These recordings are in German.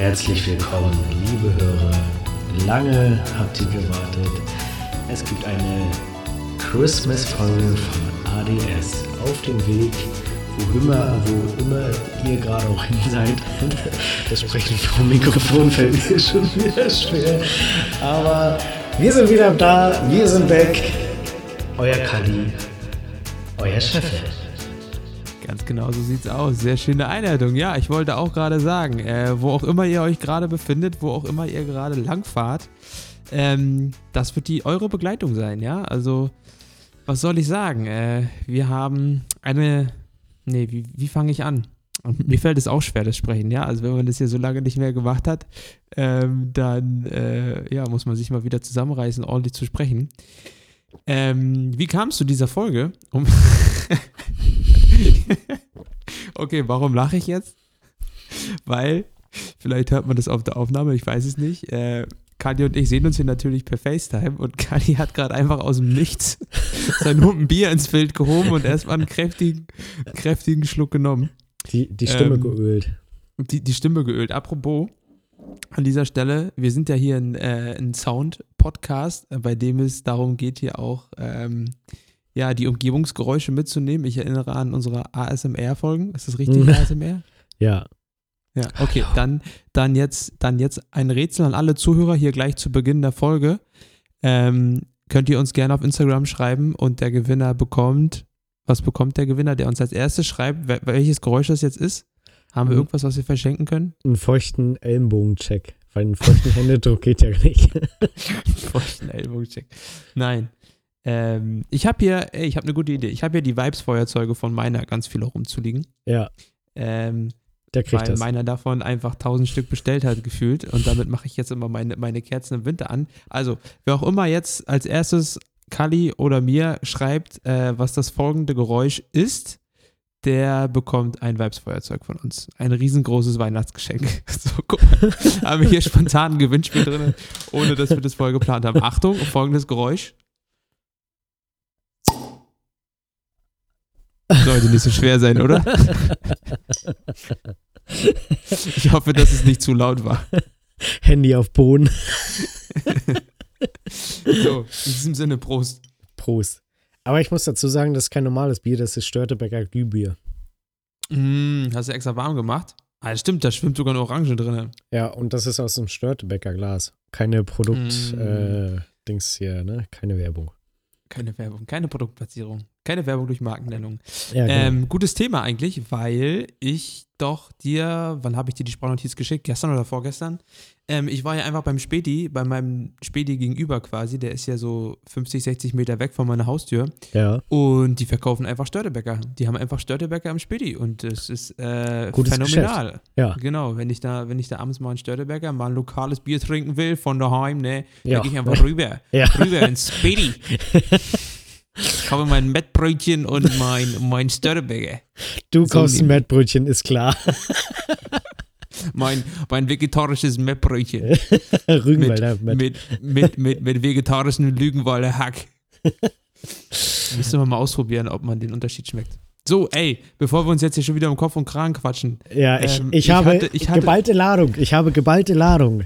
Herzlich willkommen, liebe Hörer. Lange habt ihr gewartet. Es gibt eine Christmas-Folge von ADS auf dem Weg, wo immer, wo immer ihr gerade auch hin seid. Das Sprechen vom Mikrofon fällt mir schon wieder schwer. Aber wir sind wieder da, wir sind weg. Euer Kali, euer Chef. Ganz genau so sieht's aus. Sehr schöne Einleitung. Ja, ich wollte auch gerade sagen, äh, wo auch immer ihr euch gerade befindet, wo auch immer ihr gerade langfahrt, ähm, das wird die eure Begleitung sein, ja? Also, was soll ich sagen? Äh, wir haben eine. Nee, wie, wie fange ich an? Und mir fällt es auch schwer, das Sprechen, ja. Also wenn man das hier so lange nicht mehr gemacht hat, ähm, dann äh, ja, muss man sich mal wieder zusammenreißen, ordentlich zu sprechen. Ähm, wie kam es zu dieser Folge? Um okay, warum lache ich jetzt? Weil, vielleicht hört man das auf der Aufnahme, ich weiß es nicht. Äh, Kali und ich sehen uns hier natürlich per FaceTime und Kali hat gerade einfach aus dem Nichts sein Humpen Bier ins Bild gehoben und erstmal einen kräftigen, kräftigen Schluck genommen. Die, die Stimme Ähm, geölt. Die, die Stimme geölt. Apropos, an dieser Stelle, wir sind ja hier ein, äh, ein Sound-Podcast, bei dem es darum geht, hier auch ähm, ja, die Umgebungsgeräusche mitzunehmen. Ich erinnere an unsere ASMR-Folgen. Ist das richtig, Mhm. ASMR? Ja. Ja, okay. Dann, dann, jetzt, dann jetzt ein Rätsel an alle Zuhörer hier gleich zu Beginn der Folge. Ähm, könnt ihr uns gerne auf Instagram schreiben und der Gewinner bekommt, was bekommt der Gewinner, der uns als erstes schreibt, wel- welches Geräusch das jetzt ist? Haben wir Mhm. irgendwas, was wir verschenken können? Einen feuchten Ellenbogencheck. Weil einen feuchten Händedruck geht ja nicht. Feuchten Ellbogencheck. Nein. Ähm, ich habe hier, ey, ich habe eine gute Idee. Ich habe hier die Vibes-Feuerzeuge von meiner ganz viele rumzuliegen. ja, Ähm, der kriegt weil das. meiner davon einfach tausend Stück bestellt hat, gefühlt. Und damit mache ich jetzt immer meine, meine Kerzen im Winter an. Also, wer auch immer jetzt als erstes Kali oder mir schreibt, äh, was das folgende Geräusch ist, der bekommt ein Vibes-Feuerzeug von uns. Ein riesengroßes Weihnachtsgeschenk. So, guck mal. haben wir hier spontan ein Gewinnspiel drin, ohne dass wir das vorher geplant haben. Achtung, folgendes Geräusch. Sollte nicht so schwer sein, oder? Ich hoffe, dass es nicht zu laut war. Handy auf Boden. So, in diesem Sinne, Prost. Prost. Aber ich muss dazu sagen, das ist kein normales Bier, das ist Störtebecker Glühbier. Mm, hast du extra warm gemacht? Ah, stimmt, da schwimmt sogar eine Orange drin. Ja, und das ist aus dem Störtebecker Glas. Keine Produkt, Mm. äh, hier, ne? Keine Werbung. Keine Werbung, keine Produktplatzierung, keine Werbung durch Markennennung. Ja, genau. Ähm, gutes Thema eigentlich, weil ich doch dir, wann habe ich dir die Sprachnotiz geschickt? Gestern oder vorgestern? Ähm, ich war ja einfach beim Späti, bei meinem Späti gegenüber quasi, der ist ja so 50, 60 Meter weg von meiner Haustür. ja. Und die verkaufen einfach Störtebäcker. Die haben einfach Störtebäcker im Späti und das ist äh, Gutes phänomenal. Ja. Genau, wenn ich da, wenn ich da abends mal einen Störtebäcker, mal ein lokales Bier trinken will von daheim, ne, Ja. dann gehe ich einfach rüber. Ja. Rüber ins Späti. Kaufe mein Mettbrötchen und mein, mein Störtebäcker. Du So kaufst ein. Mettbrötchen, ist klar. Mein, mein vegetarisches Mettbrötchen. Rügenwalder Mett. Mit, mit, mit, mit vegetarischen Lügenwalder Hack. Müssen wir mal ausprobieren, ob man den Unterschied schmeckt. So, ey, bevor wir uns jetzt hier schon wieder im Kopf und Kragen quatschen. Ja, ich, Ähm, ich, ich habe hatte- ich hatte- geballte Ladung. Ich habe geballte Ladung.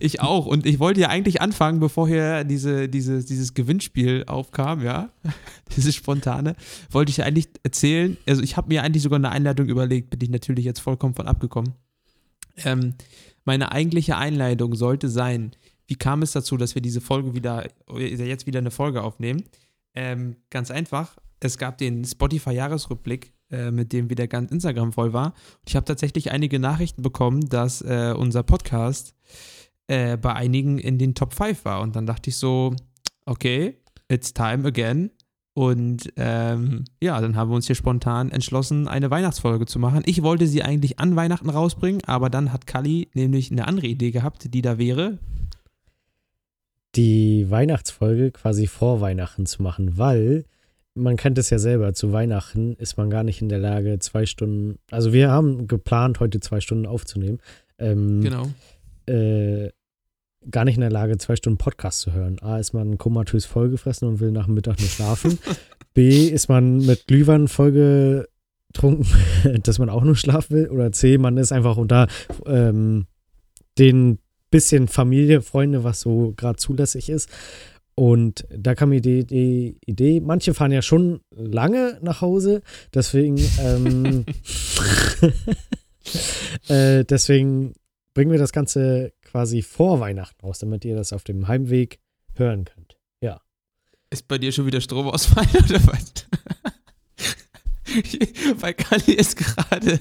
Ich auch. Und ich wollte ja eigentlich anfangen, bevor hier diese, diese, dieses Gewinnspiel aufkam, ja. Dieses spontane. Wollte ich eigentlich erzählen. Also, ich habe mir eigentlich sogar eine Einleitung überlegt, bin ich natürlich jetzt vollkommen von abgekommen. Ähm, meine eigentliche Einleitung sollte sein, wie kam es dazu, dass wir diese Folge wieder, oder jetzt wieder eine Folge aufnehmen? Ähm, ganz einfach. Es gab den Spotify-Jahresrückblick, äh, mit dem wieder ganz Instagram voll war. Ich habe tatsächlich einige Nachrichten bekommen, dass äh, unser Podcast äh, bei einigen in den Top 5 war. Und dann dachte ich so, okay, it's time again. Und ähm, ja, dann haben wir uns hier spontan entschlossen, eine Weihnachtsfolge zu machen. Ich wollte sie eigentlich an Weihnachten rausbringen, aber dann hat Kali nämlich eine andere Idee gehabt, die da wäre. Die Weihnachtsfolge quasi vor Weihnachten zu machen, weil man kennt es ja selber, zu Weihnachten ist man gar nicht in der Lage, zwei Stunden, also wir haben geplant, heute zwei Stunden aufzunehmen. Ähm, Genau. äh, gar nicht in der Lage, zwei Stunden Podcast zu hören. A, ist man komatös vollgefressen und will nach dem Mittag nur schlafen. B, ist man mit Glühwein vollgetrunken, dass man auch nur schlafen will. Oder C, man ist einfach unter ähm, den bisschen Familie, Freunde, was so gerade zulässig ist. Und da kam mir die, die, Idee, manche fahren ja schon lange nach Hause, deswegen, ähm, äh, deswegen bringen wir das Ganze quasi vor Weihnachten raus, damit ihr das auf dem Heimweg hören könnt. Ja. Ist bei dir schon wieder Stromausfall oder was? bei Kali ist gerade,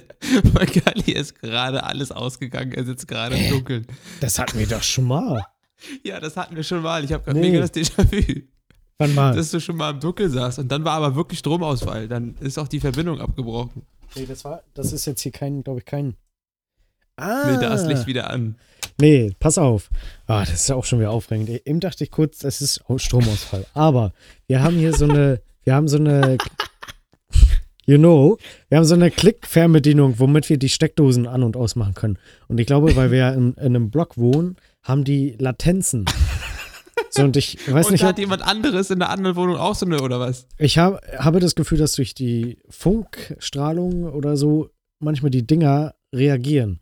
bei Kali ist gerade alles ausgegangen. Er sitzt gerade im Dunkeln. Das hatten wir doch schon mal. Ja, das hatten wir schon mal. Ich habe gerade nee. mega das Déjà-vu. Wann mal? Dass du schon mal im Dunkeln saßt und dann war aber wirklich Stromausfall. Dann ist auch die Verbindung abgebrochen. Nee, das war, das ist jetzt hier kein, glaube ich, kein. Ah. Nee, da ist Licht wieder an. Nee, pass auf. Ah, das ist ja auch schon wieder aufregend. Eben dachte ich kurz, das ist Stromausfall. Aber wir haben hier so eine, wir haben so eine, you know, wir haben so eine Klick-Fernbedienung, womit wir die Steckdosen an- und ausmachen können. Und ich glaube, weil wir ja in, in einem Block wohnen, haben die Latenzen. So, und ich weiß und nicht. hat ob, jemand anderes in der anderen Wohnung auch so eine, oder was? Ich hab, habe das Gefühl, dass durch die Funkstrahlung oder so manchmal die Dinger reagieren.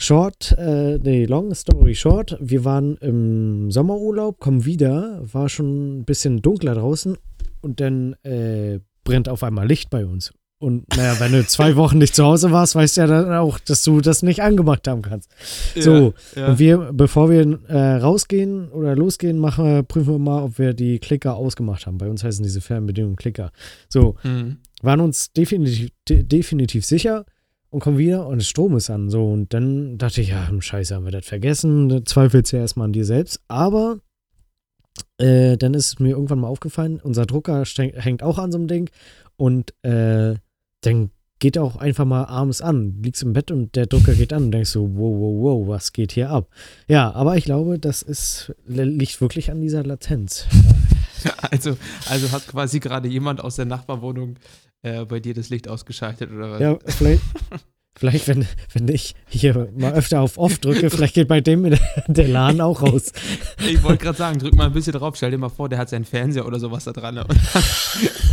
Short, äh, nee, long story short. Wir waren im Sommerurlaub, kommen wieder, war schon ein bisschen dunkler draußen und dann äh, brennt auf einmal Licht bei uns. Und naja, wenn du zwei Wochen nicht zu Hause warst, weißt du ja dann auch, dass du das nicht angemacht haben kannst. Ja, so, ja. und wir, bevor wir äh, rausgehen oder losgehen, machen, prüfen wir mal, ob wir die Klicker ausgemacht haben. Bei uns heißen diese Fernbedienungen Klicker. So, mhm. waren uns definitiv, de definitiv sicher und kommen wieder und der Strom ist an. So, und dann dachte ich, ja, hm, scheiße, haben wir das vergessen. Zweifelst ja erstmal an dir selbst. Aber äh, dann ist mir irgendwann mal aufgefallen, unser Drucker hängt auch an so einem Ding. Und äh, dann geht auch einfach mal abends an. Du liegst im Bett und der Drucker geht an und denkst so, wow, wow, wow, was geht hier ab? Ja, aber ich glaube, das ist, liegt wirklich an dieser Latenz. Also, also hat quasi gerade jemand aus der Nachbarwohnung äh, bei dir das Licht ausgeschaltet oder was? Ja, vielleicht, vielleicht wenn, wenn ich hier mal öfter auf Off drücke, vielleicht geht bei dem der Laden auch raus. Ich wollte gerade sagen, drück mal ein bisschen drauf, stell dir mal vor, der hat seinen Fernseher oder sowas da dran und dann,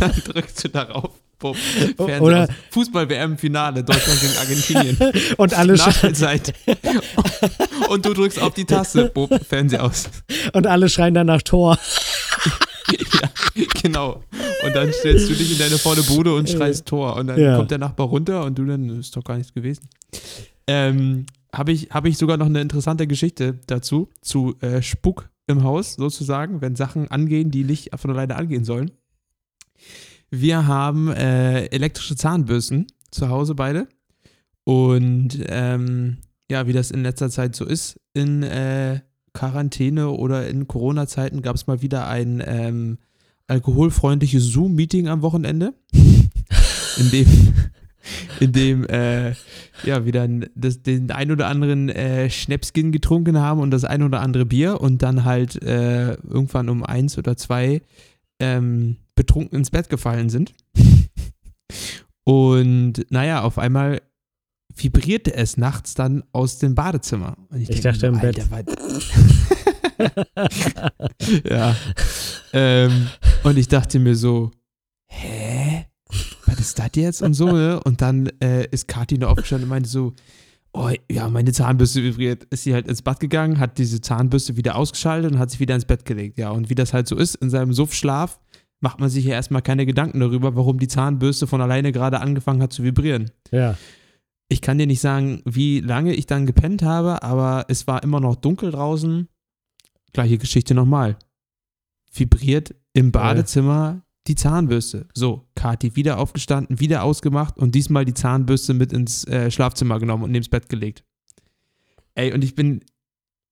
dann drückst du darauf. Bumm, Oder Fußball-WM-Finale, Deutschland gegen Argentinien. Und alle Nachspielzeit. Und du drückst auf die Taste, Bumm, Fernseher aus. Und alle schreien dann nach Tor. ja, genau. Und dann stellst du dich in deine vorne Bude und schreist Tor. Und dann ja. kommt der Nachbar runter und du dann, ist doch gar nichts gewesen. Ähm, habe ich, hab ich sogar noch eine interessante Geschichte dazu, zu äh, Spuk im Haus sozusagen, wenn Sachen angehen, die nicht von alleine angehen sollen. Wir haben äh, elektrische Zahnbürsten zu Hause beide. Und ähm, ja, wie das in letzter Zeit so ist, in äh, Quarantäne oder in Corona-Zeiten gab es mal wieder ein ähm, alkoholfreundliches Zoom-Meeting am Wochenende, in dem, in dem äh, ja, wir dann das, den ein oder anderen äh, Schnäpskin getrunken haben und das ein oder andere Bier und dann halt äh, irgendwann um eins oder zwei ähm, betrunken ins Bett gefallen sind. Und naja, auf einmal vibrierte es nachts dann aus dem Badezimmer. ich, ich dachte im Bett. ja. Ähm, und ich dachte mir so, hä? Was ist das jetzt? Und so, ne? Und dann äh, ist Kathi noch aufgestanden und meinte so, oh, ja, meine Zahnbürste vibriert. Ist sie halt ins Bad gegangen, hat diese Zahnbürste wieder ausgeschaltet und hat sich wieder ins Bett gelegt. Ja, und wie das halt so ist, in seinem Suffschlaf macht man sich ja erstmal keine Gedanken darüber, warum die Zahnbürste von alleine gerade angefangen hat zu vibrieren. Ja. Ich kann dir nicht sagen, wie lange ich dann gepennt habe, aber es war immer noch dunkel draußen. Gleiche Geschichte nochmal. Vibriert im Badezimmer die Zahnbürste. So, Kati wieder aufgestanden, wieder ausgemacht und diesmal die Zahnbürste mit ins äh, Schlafzimmer genommen und neben das Bett gelegt. Ey, und ich bin,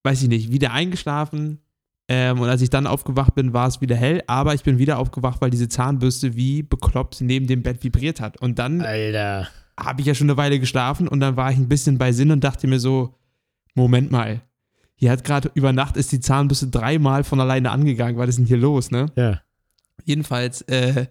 weiß ich nicht, wieder eingeschlafen, ähm, und als ich dann aufgewacht bin, war es wieder hell, aber ich bin wieder aufgewacht, weil diese Zahnbürste wie bekloppt neben dem Bett vibriert hat. Und dann habe ich ja schon eine Weile geschlafen und dann war ich ein bisschen bei Sinn und dachte mir so, Moment mal, hier hat gerade über Nacht ist die Zahnbürste dreimal von alleine angegangen. Was ist denn hier los, ne? Ja. Jedenfalls äh,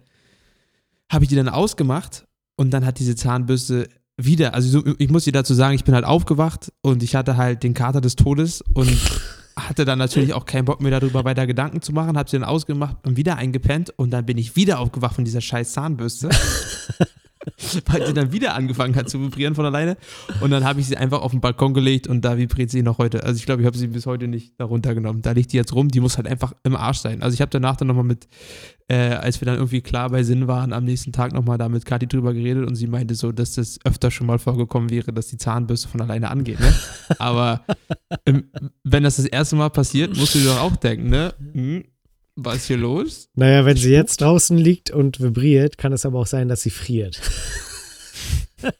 habe ich die dann ausgemacht und dann hat diese Zahnbürste wieder, also ich muss dir dazu sagen, ich bin halt aufgewacht und ich hatte halt den Kater des Todes und hatte dann natürlich auch keinen Bock mehr darüber weiter Gedanken zu machen, habe sie dann ausgemacht und wieder eingepennt und dann bin ich wieder aufgewacht von dieser scheiß Zahnbürste. weil sie dann wieder angefangen hat zu vibrieren von alleine. Und dann habe ich sie einfach auf den Balkon gelegt und da vibriert sie noch heute. Also ich glaube, ich habe sie bis heute nicht da runtergenommen. Da liegt die jetzt rum, die muss halt einfach im Arsch sein. Also ich habe danach dann nochmal mit, äh, als wir dann irgendwie klar bei Sinn waren, am nächsten Tag nochmal da mit Kathi drüber geredet und sie meinte so, dass das öfter schon mal vorgekommen wäre, dass die Zahnbürste von alleine angeht. Ne? Aber ähm, wenn das das erste Mal passiert, musst du dir doch auch denken, ne? Hm, was ist hier los? Naja, wenn sie jetzt draußen liegt und vibriert, kann es aber auch sein, dass sie friert.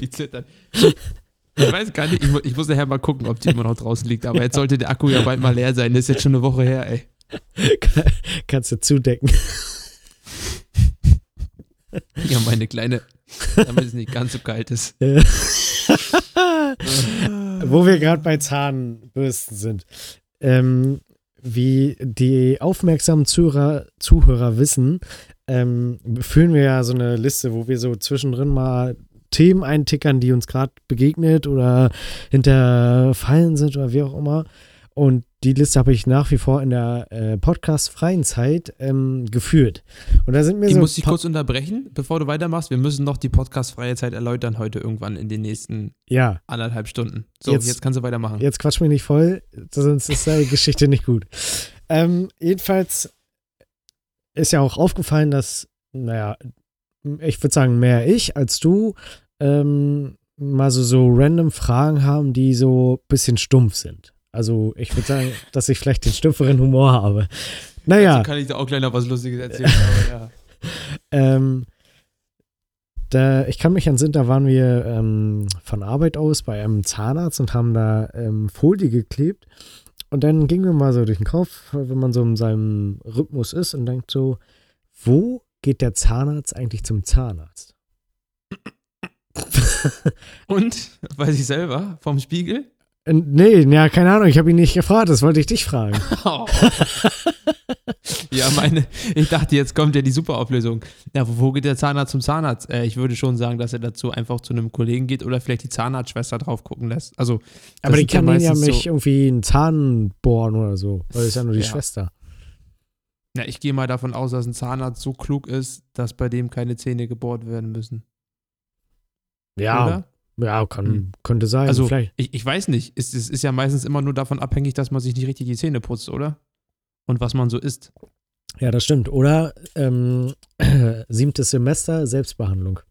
die zittert. Ich weiß gar nicht, ich, ich muss nachher mal gucken, ob die immer noch draußen liegt. Aber jetzt sollte der Akku ja bald mal leer sein. Das ist jetzt schon eine Woche her, ey. Kannst du zudecken. Ja, meine kleine, damit es nicht ganz so kalt ist. Wo wir gerade bei Zahnbürsten sind. Ähm, wie die aufmerksamen Zuhörer, Zuhörer wissen, ähm, führen wir ja so eine Liste, wo wir so zwischendrin mal Themen eintickern, die uns gerade begegnet oder hinterfallen sind oder wie auch immer. Und die Liste habe ich nach wie vor in der äh, podcast-freien Zeit ähm, geführt. Und da sind mir Ich so. muss dich pa- kurz unterbrechen, bevor du weitermachst. Wir müssen noch die podcastfreie Zeit erläutern heute irgendwann in den nächsten ja, anderthalb Stunden. So, Jetzt- jetzt, kannst du weitermachen. Jetzt quatsch mich nicht voll, sonst ist die Geschichte nicht gut. Ähm, jedenfalls ist ja auch aufgefallen, dass, naja, ich würde sagen, mehr ich als du ähm, mal so, so random Fragen haben, die so ein bisschen stumpf sind. Also ich würde sagen, dass ich vielleicht den stumpferen Humor habe. Naja, Dazu kann ich dir auch gleich noch was Lustiges erzählen. aber ja. Ähm, da, ich kann mich entsinnen, da waren wir ähm, von Arbeit aus bei einem Zahnarzt und haben da ähm, Folie geklebt. Und dann ging mir mal so durch den Kopf, wenn man so in seinem Rhythmus ist und denkt so, wo geht der Zahnarzt eigentlich zum Zahnarzt? Und, weiß ich selber, vom Spiegel? Äh, nee, ja, keine Ahnung, ich habe ihn nicht gefragt, das wollte ich dich fragen. Oh. ja, meine, ich dachte, jetzt kommt ja die Superauflösung. Ja, wo, geht der Zahnarzt zum Zahnarzt? Äh, ich würde schon sagen, dass er dazu einfach zu einem Kollegen geht oder vielleicht die Zahnarztschwester drauf gucken lässt. Also, Aber die ja kann ihn ja meistens nicht so- irgendwie einen Zahn bohren oder so, weil das ist ja nur die Ja. Schwester. Ja, ich gehe mal davon aus, dass ein Zahnarzt so klug ist, dass bei dem keine Zähne gebohrt werden müssen. Ja, Oder? Ja kann, Hm. könnte sein. Also, vielleicht. ich, ich weiß nicht. Es, es ist ja meistens immer nur davon abhängig, dass man sich nicht richtig die Zähne putzt, oder? Und was man so isst. Ja, das stimmt. Oder ähm, siebtes Semester Selbstbehandlung.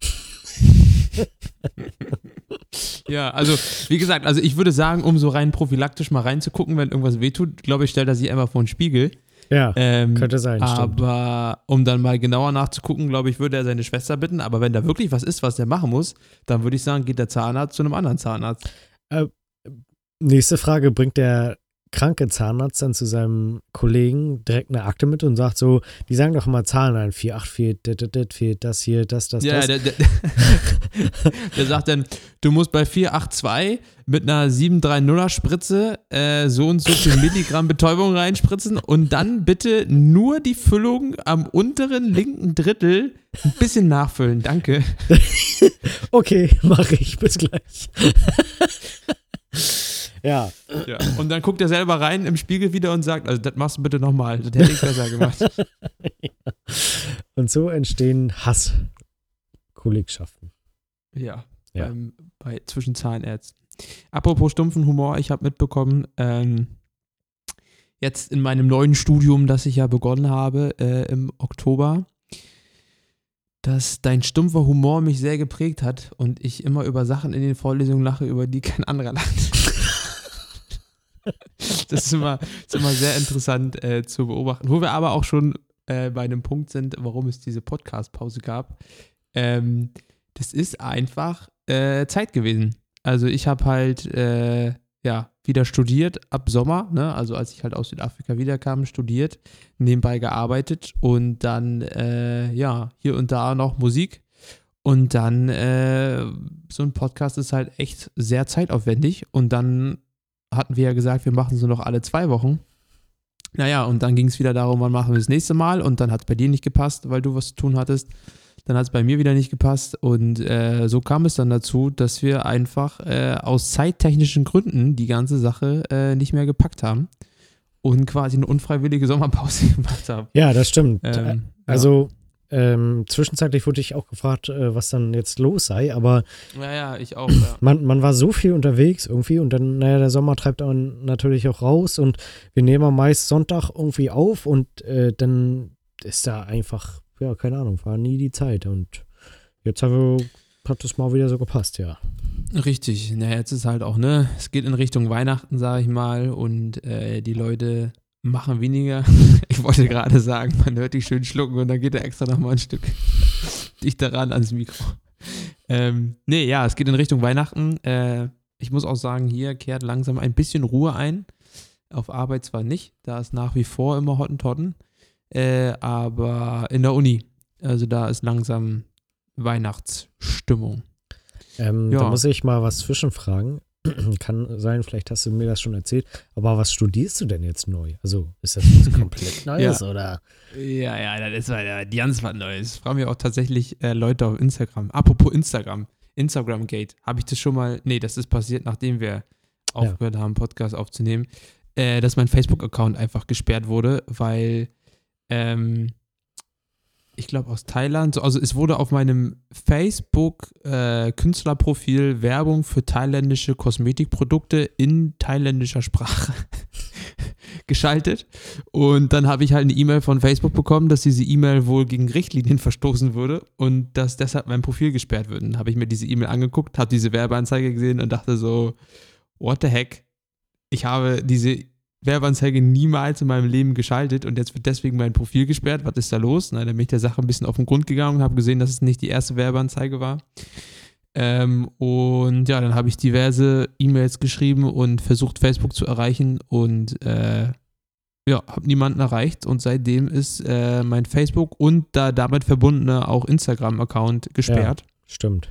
Ja, also wie gesagt, also ich würde sagen, um so rein prophylaktisch mal reinzugucken, wenn irgendwas wehtut, glaube ich, stellt er sich einfach vor den Spiegel. Ja, Ähm, könnte sein, stimmt. aber um dann mal genauer nachzugucken, glaube ich, würde er seine Schwester bitten. Aber wenn da wirklich was ist, was der machen muss, dann würde ich sagen, geht der Zahnarzt zu einem anderen Zahnarzt. Nächste Frage: Bringt der kranke Zahnarzt dann zu seinem Kollegen direkt eine Akte mit und sagt so: Die sagen doch immer Zahlen ein, 4, 8, 4, das, das, das, fehlt das hier, das, das, ja, das. der, der, der sagt dann, du musst bei 482 mit einer 730er Spritze äh, so und so viel Milligramm Betäubung reinspritzen und dann bitte nur die Füllung am unteren linken Drittel ein bisschen nachfüllen. Danke. Okay, mache ich. Bis gleich. Ja, Ja. Und dann guckt er selber rein im Spiegel wieder und sagt, also das machst du bitte nochmal, das hätte ich besser gemacht. und so entstehen Hasskollegschaften. Ja, Ja. Beim, bei, zwischen Zahnärzten. Apropos stumpfen Humor, ich habe mitbekommen, ähm, jetzt in meinem neuen Studium, das ich ja begonnen habe äh, im Oktober, dass dein stumpfer Humor mich sehr geprägt hat und ich immer über Sachen in den Vorlesungen lache, über die kein anderer lacht. das ist immer, ist immer sehr interessant äh, zu beobachten. Wo wir aber auch schon äh, bei einem Punkt sind, warum es diese Podcast-Pause gab. Ähm, das ist einfach äh, Zeit gewesen. Also ich habe halt äh, ja wieder studiert ab Sommer, ne? also als ich halt aus Südafrika wiederkam, studiert, nebenbei gearbeitet und dann äh, ja hier und da noch Musik und dann äh, so ein Podcast ist halt echt sehr zeitaufwendig und dann hatten wir ja gesagt, wir machen so noch alle zwei Wochen. Naja, und dann ging es wieder darum, wann machen wir das nächste Mal und dann hat es bei dir nicht gepasst, weil du was zu tun hattest. Dann hat es bei mir wieder nicht gepasst und äh, so kam es dann dazu, dass wir einfach äh, aus zeittechnischen Gründen die ganze Sache äh, nicht mehr gepackt haben und quasi eine unfreiwillige Sommerpause gemacht haben. Ja, das stimmt. Ähm, also, Ähm, zwischenzeitlich wurde ich auch gefragt, äh, was dann jetzt los sei, aber Ja, ja, ich auch. Ja. man, man war so viel unterwegs irgendwie und dann, naja, der Sommer treibt einen natürlich auch raus und wir nehmen meist Sonntag irgendwie auf und äh, dann ist da einfach, ja, keine Ahnung, war nie die Zeit und jetzt haben wir, hat es mal wieder so gepasst, ja. Richtig. Na, jetzt ist halt auch, ne, es geht in Richtung Weihnachten, sage ich mal, und äh, die Leute machen weniger. Ich wollte gerade sagen, man hört dich schön schlucken und dann geht er extra nochmal ein Stück dichter ran ans Mikro. Ähm, nee, ja, es geht in Richtung Weihnachten. Äh, ich muss auch sagen, hier kehrt langsam ein bisschen Ruhe ein. Auf Arbeit zwar nicht, da ist nach wie vor immer Hottentotten, äh, aber in der Uni, also da ist langsam Weihnachtsstimmung. Ähm, Ja. Da muss ich mal was zwischenfragen. Kann sein, vielleicht hast du mir das schon erzählt, aber was studierst du denn jetzt neu? Also ist das was komplett Neues oder? Ja, ja, das ist ja ganz was Neues. Fragen mir auch tatsächlich äh, Leute auf Instagram. Apropos Instagram, Instagram Gate. Habe ich das schon mal? Nee, das ist passiert, nachdem wir aufgehört haben, Podcast aufzunehmen, äh, dass mein Facebook-Account einfach gesperrt wurde, weil ähm, ich glaube aus Thailand, so, also es wurde auf meinem Facebook-Künstlerprofil Werbung für thailändische Kosmetikprodukte in thailändischer Sprache geschaltet. Und dann habe ich halt eine E-Mail von Facebook bekommen, dass diese E-Mail wohl gegen Richtlinien verstoßen würde und dass deshalb mein Profil gesperrt wird. Dann habe ich mir diese E-Mail angeguckt, habe diese Werbeanzeige gesehen und dachte so, what the heck? Ich habe diese Werbeanzeige niemals in meinem Leben geschaltet und jetzt wird deswegen mein Profil gesperrt. Was ist da los? Na, dann bin ich der Sache ein bisschen auf den Grund gegangen und habe gesehen, dass es nicht die erste Werbeanzeige war. Ähm, und ja, dann habe ich diverse E-Mails geschrieben und versucht, Facebook zu erreichen und äh, ja, habe niemanden erreicht und seitdem ist äh, mein Facebook und da damit verbundene auch Instagram-Account gesperrt. Stimmt.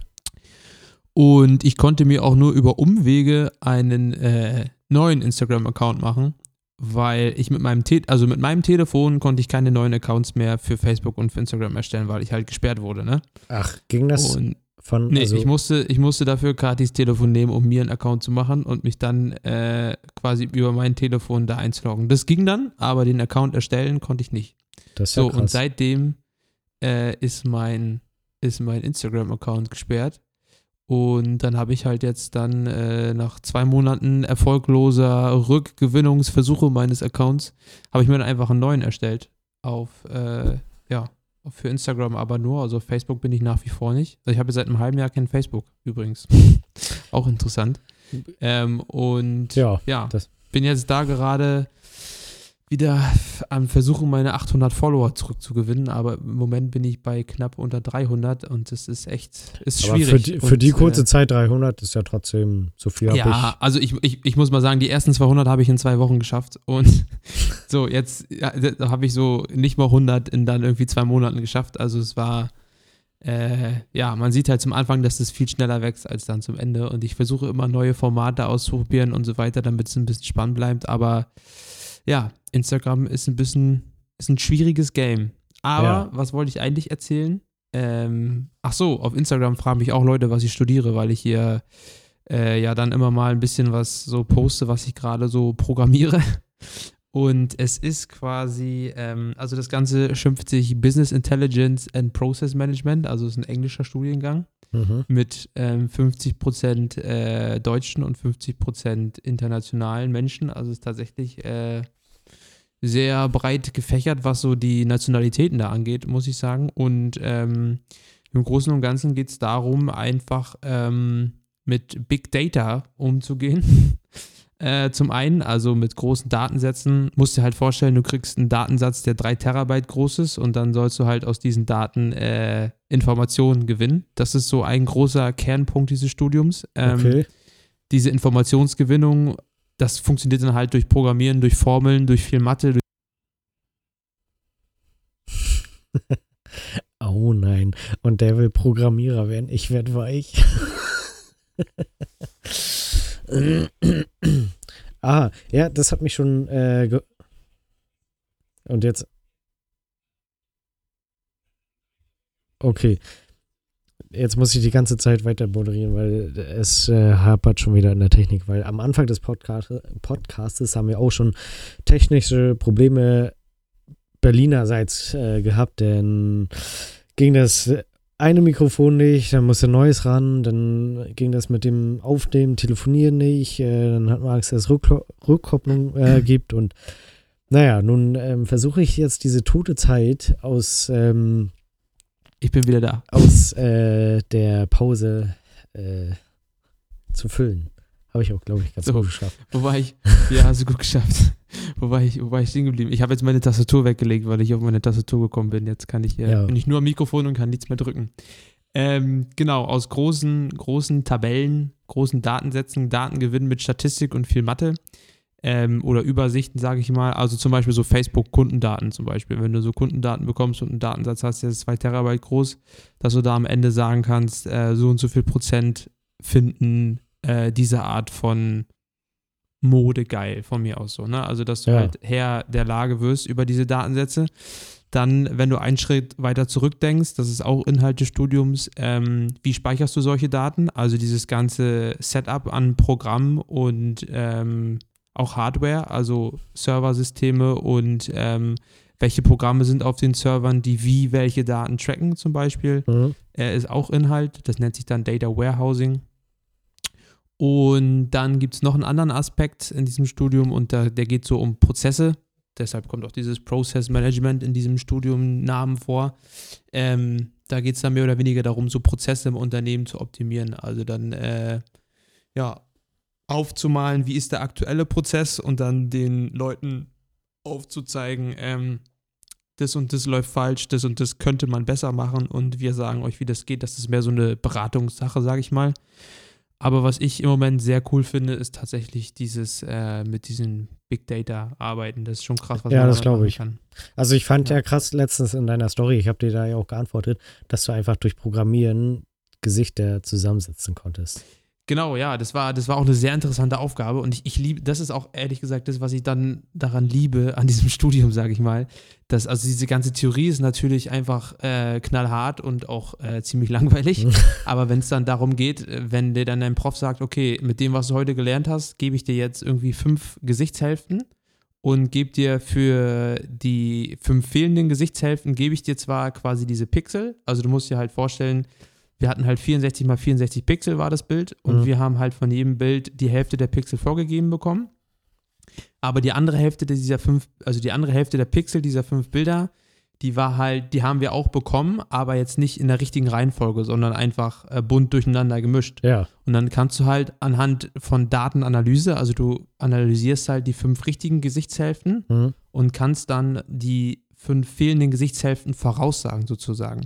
Und ich konnte mir auch nur über Umwege einen äh, neuen Instagram-Account machen, weil ich mit meinem Te also mit meinem Telefon konnte ich keine neuen Accounts mehr für Facebook und für Instagram erstellen, weil ich halt gesperrt wurde, ne? Ach, ging das Und von. nee, also, ich musste, ich musste dafür Katis Telefon nehmen, um mir einen Account zu machen und mich dann äh, quasi über mein Telefon da einzuloggen. Das ging dann, aber den Account erstellen konnte ich nicht. das ist ja So, und krass. seitdem äh, ist mein, ist mein Instagram-Account gesperrt. Und dann habe ich halt jetzt dann äh, nach zwei Monaten erfolgloser Rückgewinnungsversuche meines Accounts, habe ich mir dann einfach einen neuen erstellt. Auf, äh, ja, für Instagram aber nur. Also auf Facebook bin ich nach wie vor nicht. Also ich habe seit einem halben Jahr kein Facebook übrigens. Auch interessant. Ähm, und ja, ja, das- bin jetzt da gerade wieder am Versuchen, meine 800 Follower zurückzugewinnen, aber im Moment bin ich bei knapp unter 300 und das ist echt, ist aber schwierig. für die, für und, die kurze äh, Zeit 300 ist ja trotzdem so viel ja, also ich, ich, ich muss mal sagen, die ersten 200 habe ich in zwei Wochen geschafft und so, jetzt ja, habe ich so nicht mal 100 in dann irgendwie zwei Monaten geschafft, also es war äh, ja, man sieht halt zum Anfang, dass es viel schneller wächst als dann zum Ende. Und ich versuche immer neue Formate auszuprobieren und so weiter, damit es ein bisschen spannend bleibt, aber ja, Instagram ist ein bisschen, ist ein schwieriges Game. Aber Ja. was wollte ich eigentlich erzählen? Ähm, ach so, auf Instagram fragen mich auch Leute, was ich studiere, weil ich hier äh, ja dann immer mal ein bisschen was so poste, was ich gerade so programmiere. Und es ist quasi, ähm, also das Ganze schimpft sich Business Intelligence and Process Management, also es ist ein englischer Studiengang. Mhm. mit ähm, 50% äh, deutschen und 50% internationalen Menschen. Also es ist tatsächlich äh, sehr breit gefächert, was so die Nationalitäten da angeht, muss ich sagen. Und ähm, im Großen und Ganzen geht es darum, einfach ähm, mit Big Data umzugehen. Äh, zum einen, also mit großen Datensätzen, musst dir halt vorstellen, du kriegst einen Datensatz, der drei Terabyte groß ist und dann sollst du halt aus diesen Daten äh, Informationen gewinnen. Das ist so ein großer Kernpunkt dieses Studiums. Ähm, Okay. Diese Informationsgewinnung, das funktioniert dann halt durch Programmieren, durch Formeln, durch viel Mathe, durch Oh nein. Und der will Programmierer werden. Ich werde weich. ah, ja, das hat mich schon. Äh, Und jetzt. Okay. Jetzt muss ich die ganze Zeit weiter moderieren, weil es äh, hapert schon wieder in der Technik, weil am Anfang des Podcast Podcastes haben wir auch schon technische Probleme Berlinerseits äh, gehabt, denn ging das eine Mikrofon nicht, dann musste neues ran, dann ging das mit dem Aufnehmen, Telefonieren nicht, äh, dann hat man Angst, dass es Rückklo Rückkopplung äh, gibt und naja, nun ähm, versuche ich jetzt diese tote Zeit aus, ähm, Ich bin wieder da. aus äh, der Pause äh, zu füllen. Habe ich auch, glaube ich, ganz So. gut geschafft. Wo war ich? Ja, hast du gut geschafft. Wo war ich, wo war ich stehen geblieben? Ich habe jetzt meine Tastatur weggelegt, weil ich auf meine Tastatur gekommen bin. Jetzt kann ich, äh, Ja. bin ich nur am Mikrofon und kann nichts mehr drücken. Ähm, genau, aus großen, großen Tabellen, großen Datensätzen, Datengewinn mit Statistik und viel Mathe. Ähm, oder Übersichten, sage ich mal. Also zum Beispiel so Facebook-Kundendaten zum Beispiel. Wenn du so Kundendaten bekommst und einen Datensatz hast, der ist zwei Terabyte groß, dass du da am Ende sagen kannst, äh, so und so viel Prozent finden äh, diese Art von Mode geil, von mir aus so. Ne? Also, dass du Ja. halt Herr der Lage wirst über diese Datensätze. Dann, wenn du einen Schritt weiter zurückdenkst, das ist auch Inhalt des Studiums, ähm, wie speicherst du solche Daten? Also dieses ganze Setup an Programmen und ähm, auch Hardware, also Serversysteme und ähm, welche Programme sind auf den Servern, die wie welche Daten tracken zum Beispiel Mhm. äh, ist auch Inhalt. Das nennt sich dann Data Warehousing. Und dann gibt es noch einen anderen Aspekt in diesem Studium und da, der geht so um Prozesse. Deshalb kommt auch dieses Process Management in diesem Studium Namen vor. Ähm, da geht es dann mehr oder weniger darum, so Prozesse im Unternehmen zu optimieren. Also dann äh, ja, aufzumalen, wie ist der aktuelle Prozess und dann den Leuten aufzuzeigen, ähm, das und das läuft falsch, das und das könnte man besser machen und wir sagen euch, wie das geht. Das ist mehr so eine Beratungssache, sage ich mal. Aber was ich im Moment sehr cool finde, ist tatsächlich dieses äh, mit diesen Big Data arbeiten. Das ist schon krass, was Ja, man das glaube ich. kann. Also ich fand Ja. ja. krass letztens in deiner Story, ich habe dir da ja auch geantwortet, dass du einfach durch Programmieren Gesichter zusammensetzen konntest. Genau, ja, das war, das war auch eine sehr interessante Aufgabe und ich, ich liebe, das ist auch ehrlich gesagt das, was ich dann daran liebe, an diesem Studium, sage ich mal. Dass, also diese ganze Theorie ist natürlich einfach äh, knallhart und auch äh, ziemlich langweilig, aber wenn es dann darum geht, wenn dir dann dein Prof sagt, okay, mit dem, was du heute gelernt hast, gebe ich dir jetzt irgendwie fünf Gesichtshälften und gebe dir für die fünf fehlenden Gesichtshälften, gebe ich dir zwar quasi diese Pixel, also du musst dir halt vorstellen, wir hatten halt 64 mal 64 Pixel war das Bild und Mhm. wir haben halt von jedem Bild die Hälfte der Pixel vorgegeben bekommen. Aber die andere Hälfte dieser fünf, also die andere Hälfte der Pixel dieser fünf Bilder, die war halt, die haben wir auch bekommen, aber jetzt nicht in der richtigen Reihenfolge, sondern einfach äh, bunt durcheinander gemischt. Ja, Und dann kannst du halt anhand von Datenanalyse, also du analysierst halt die fünf richtigen Gesichtshälften mhm. und kannst dann die fünf fehlenden Gesichtshälften voraussagen, sozusagen.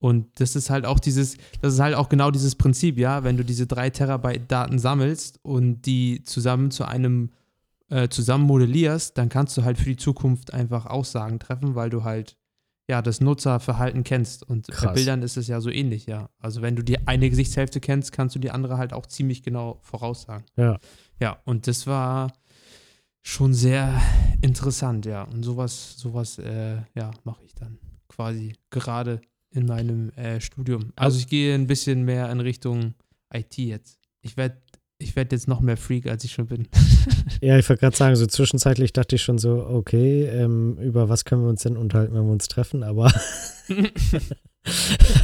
Und das ist halt auch dieses, das ist halt auch genau dieses Prinzip, ja, wenn du diese drei Terabyte Daten sammelst und die zusammen zu einem äh, zusammen modellierst, dann kannst du halt für die Zukunft einfach Aussagen treffen, weil du halt ja das Nutzerverhalten kennst. Und bei Krass. Bildern ist es ja so ähnlich, ja. Also wenn du die eine Gesichtshälfte kennst, kannst du die andere halt auch ziemlich genau voraussagen. ja. Ja, und das war schon sehr interessant, ja. Und sowas, sowas, äh, ja, mache ich dann quasi gerade in meinem äh, Studium. Also ich gehe ein bisschen mehr in Richtung IT jetzt. Ich werde ich werd jetzt noch mehr Freak, als ich schon bin. Ja, ich wollte gerade sagen, so zwischenzeitlich dachte ich schon so, okay, ähm, über was können wir uns denn unterhalten, wenn wir uns treffen, aber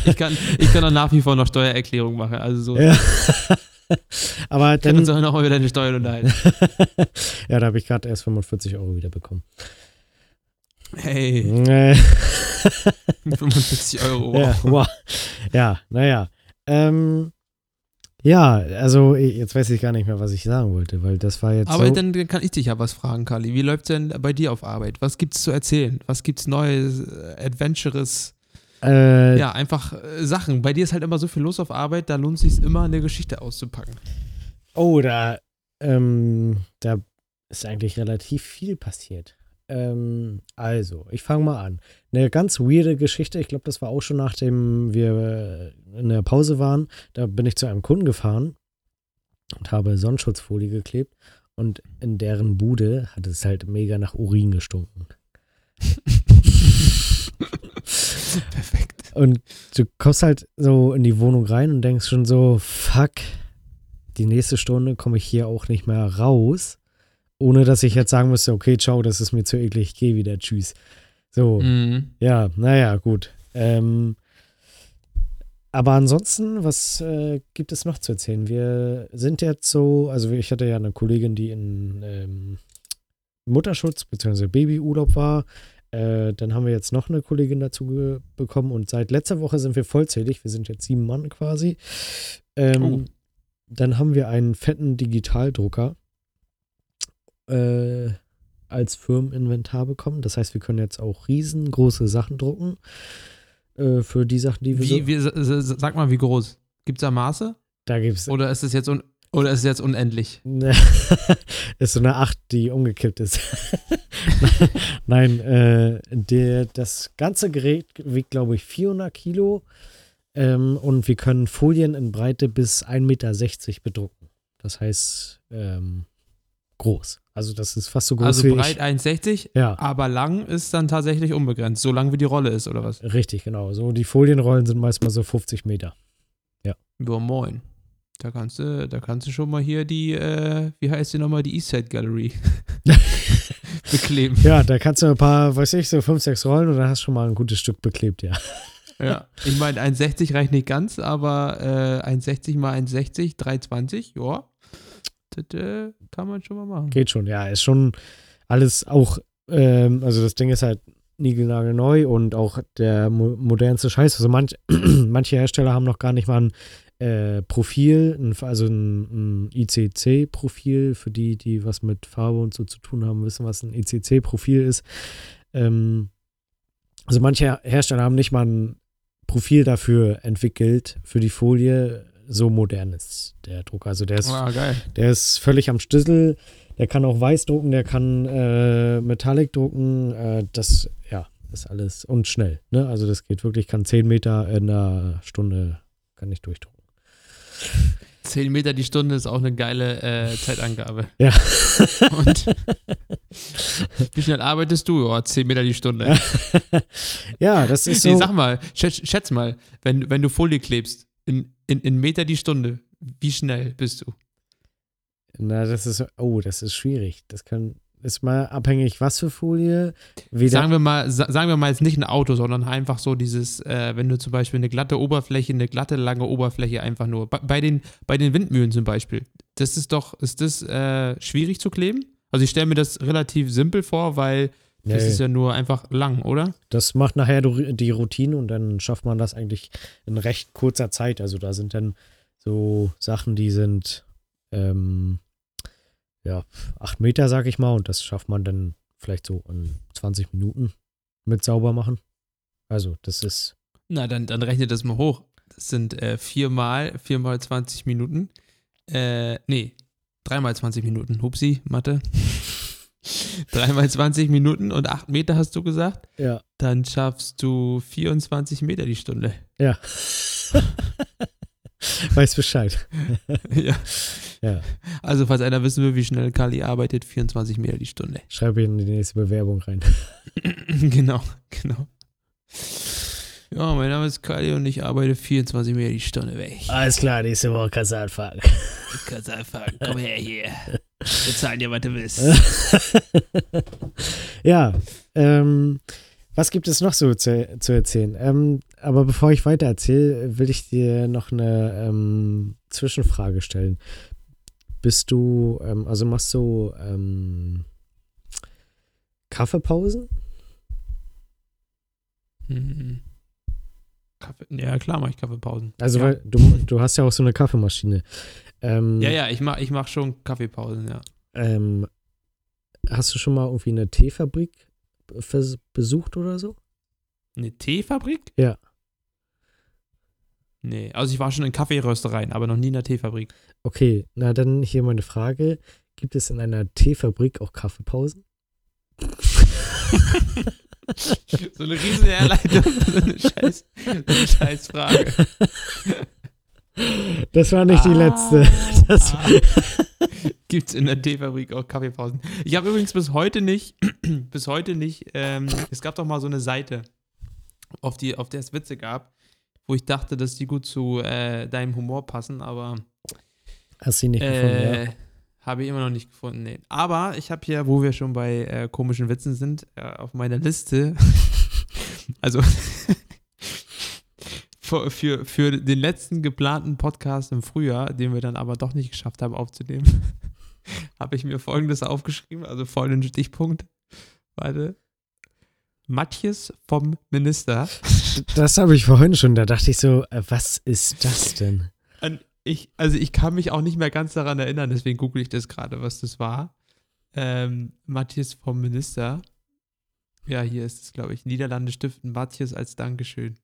ich, kann, ich kann auch nach wie vor noch Steuererklärung machen. Also so, ja. aber wir können uns dann, auch noch mal über deine Steuern unterhalten. ja, da habe ich gerade erst 45 Euro wieder bekommen. Hey, Äh, 45 Euro. ja, wow. Ja, naja. Ähm, ja, also jetzt weiß ich gar nicht mehr, was ich sagen wollte, weil das war jetzt Aber so. dann kann ich dich ja was fragen, Kali. Wie läuft denn bei dir auf Arbeit? Was gibt's zu erzählen? Was gibt's Neues, äh, Adventurous? äh, Ja, einfach äh, Sachen. Bei dir ist halt immer so viel los auf Arbeit, da lohnt es sich immer, eine Geschichte auszupacken. Oh, da, ähm, da ist eigentlich relativ viel passiert. Ähm, also, ich fange mal an. Eine ganz weirde Geschichte, ich glaube, das war auch schon nachdem wir in der Pause waren. Da bin ich zu einem Kunden gefahren und habe Sonnenschutzfolie geklebt und in deren Bude hat es halt mega nach Urin gestunken. Perfekt. Und du kommst halt so in die Wohnung rein und denkst schon so, fuck, die nächste Stunde komme ich hier auch nicht mehr raus, ohne dass ich jetzt sagen müsste, okay, ciao, das ist mir zu eklig, ich gehe wieder, tschüss. So, Mhm. ja, naja, gut. Ähm, aber ansonsten, was äh, gibt es noch zu erzählen? Wir sind jetzt so, also ich hatte ja eine Kollegin, die in ähm, Mutterschutz bzw. Babyurlaub war. Äh, dann haben wir jetzt noch eine Kollegin dazu bekommen und seit letzter Woche sind wir vollzählig. Wir sind jetzt sieben Mann quasi. Ähm, Oh. Dann haben wir einen fetten Digitaldrucker äh, als Firmeninventar bekommen. Das heißt, wir können jetzt auch riesengroße Sachen drucken. Äh, für die Sachen, die wir Wie, so. wie, sag mal, wie groß? Gibt es da Maße? Da gibt es. Oder ist es jetzt, un oder ist es jetzt unendlich? ist so eine 8, die umgekippt ist. Nein, äh, der, das ganze Gerät wiegt, glaube ich, 400 Kilo. Ähm, und wir können Folien in Breite bis 1,60 Meter bedrucken. Das heißt, ähm, groß. Also, das ist fast so groß Also wie breit ich. 1,60, Ja, aber lang ist dann tatsächlich unbegrenzt, so lang wie die Rolle ist, oder was? richtig, genau. So, die Folienrollen sind meist mal so 50 Meter. Ja, moin. Da kannst du, da kannst du schon mal hier die, äh, wie heißt die nochmal, die Eastside Gallery bekleben. Ja, da kannst du ein paar, weiß ich, so 5, 6 Rollen und dann hast du schon mal ein gutes Stück beklebt, ja. Ja. Ich meine, 1,60 reicht nicht ganz, aber äh, 1,60 mal 1,60, 3,20, ja. Kann man schon mal machen. Geht schon, ja. Ist schon alles auch, ähm, also das Ding ist halt niegelnagelneu und auch der mo modernste Scheiß. Also manch, manche Hersteller haben noch gar nicht mal ein äh, Profil, ein, also ein, ein ICC-Profil. Für die, die was mit Farbe und so zu tun haben, wissen, was ein ICC-Profil ist. Ähm, also manche Hersteller haben nicht mal ein Profil dafür entwickelt, für die Folie. So modern ist der Drucker. Also der ist geil. der ist völlig am Stüssel. Der kann auch weiß drucken, der kann äh, Metallic drucken. Äh, das, ja, ist alles und schnell. Ne? Also das geht wirklich, kann 10 Meter in einer Stunde kann ich durchdrucken. 10 Meter die Stunde ist auch eine geile äh, Zeitangabe. Ja. Und wie schnell arbeitest du? Ja, 10 Meter die Stunde. ja, das ist so. Nee, sag mal, schätz, schätz mal, wenn, wenn du Folie klebst, in, in, in Meter die Stunde, wie schnell bist du? Na, das ist, oh, das ist schwierig. Das kann, ist mal abhängig, was für Folie. Wie Sagen wir mal, sa sagen wir mal jetzt nicht ein Auto, sondern einfach so dieses, äh, wenn du zum Beispiel eine glatte Oberfläche, eine glatte, lange Oberfläche einfach nur. Bei, bei, den, bei den Windmühlen zum Beispiel. Das ist doch, ist das äh, schwierig zu kleben? Also ich stelle mir das relativ simpel vor, weil das Nee. ist ja nur einfach lang, oder? Das macht nachher die Routine und dann schafft man das eigentlich in recht kurzer Zeit. Also da sind dann so Sachen, die sind ähm, ja, acht Meter, sag ich mal, und das schafft man dann vielleicht so in 20 Minuten mit sauber machen. Also das ist, Na, dann, dann rechne das mal hoch. Das sind äh, viermal, viermal 20 Minuten. Äh, nee, dreimal 20 Minuten. Hupsi, Mathe. Dreimal 20 Minuten und 8 Meter hast du gesagt. ja, Dann schaffst du 24 Meter die Stunde. ja. Weiß Bescheid. ja. Ja, Also, falls einer wissen will, wie schnell Kali arbeitet, 24 Meter die Stunde. schreibe in die nächste Bewerbung rein. genau, genau. Ja, mein Name ist Kali und ich arbeite 24 Meter die Stunde weg. Alles klar, nächste Woche kannst du anfangen. Kannst einfach, komm her hier. Wir zahlen dir, was du willst. ja, ähm, was gibt es noch so zu, zu erzählen? Ähm, aber bevor ich weiter erzähle, will ich dir noch eine ähm, Zwischenfrage stellen. Bist du, ähm, also machst du ähm, Kaffeepausen? Mhm. Kaffee, ja, klar mache ich Kaffeepausen. Also, ja. weil du, du hast ja auch so eine Kaffeemaschine. Ähm, ja, ja, ich mache ich mach schon Kaffeepausen, ja. Ähm, hast du schon mal irgendwie eine Teefabrik besucht oder so? Eine Teefabrik? Ja. Nee, also ich war schon in Kaffeeröstereien, aber noch nie in einer Teefabrik. Okay, na dann hier meine Frage. Gibt es in einer Teefabrik auch Kaffeepausen? so eine riesen Herleitung, so eine scheiß, so eine scheiß Frage. Das war nicht die letzte. Das, Gibt es in der Teefabrik auch Kaffeepausen? Ich habe übrigens bis heute nicht, bis heute nicht, ähm, es gab doch mal so eine Seite, auf, die, auf der es Witze gab, wo ich dachte, dass die gut zu äh, deinem Humor passen, aber hast du ihn nicht gefunden, äh, ja? Habe ich immer noch nicht gefunden, nee. Aber ich habe hier, wo wir schon bei äh, komischen Witzen sind, äh, auf meiner Liste, also für, für, für den letzten geplanten Podcast im Frühjahr, den wir dann aber doch nicht geschafft haben aufzunehmen, habe ich mir folgendes aufgeschrieben, also folgenden Stichpunkt. Warte. Matthias vom Minister. Das habe ich vorhin schon, da dachte ich so, äh, was ist das denn? Ich, also ich kann mich auch nicht mehr ganz daran erinnern, deswegen google ich das gerade, was das war. Ähm, Matthias vom Minister. Ja, hier ist es, glaube ich. Niederlande stiften Matthias als Dankeschön.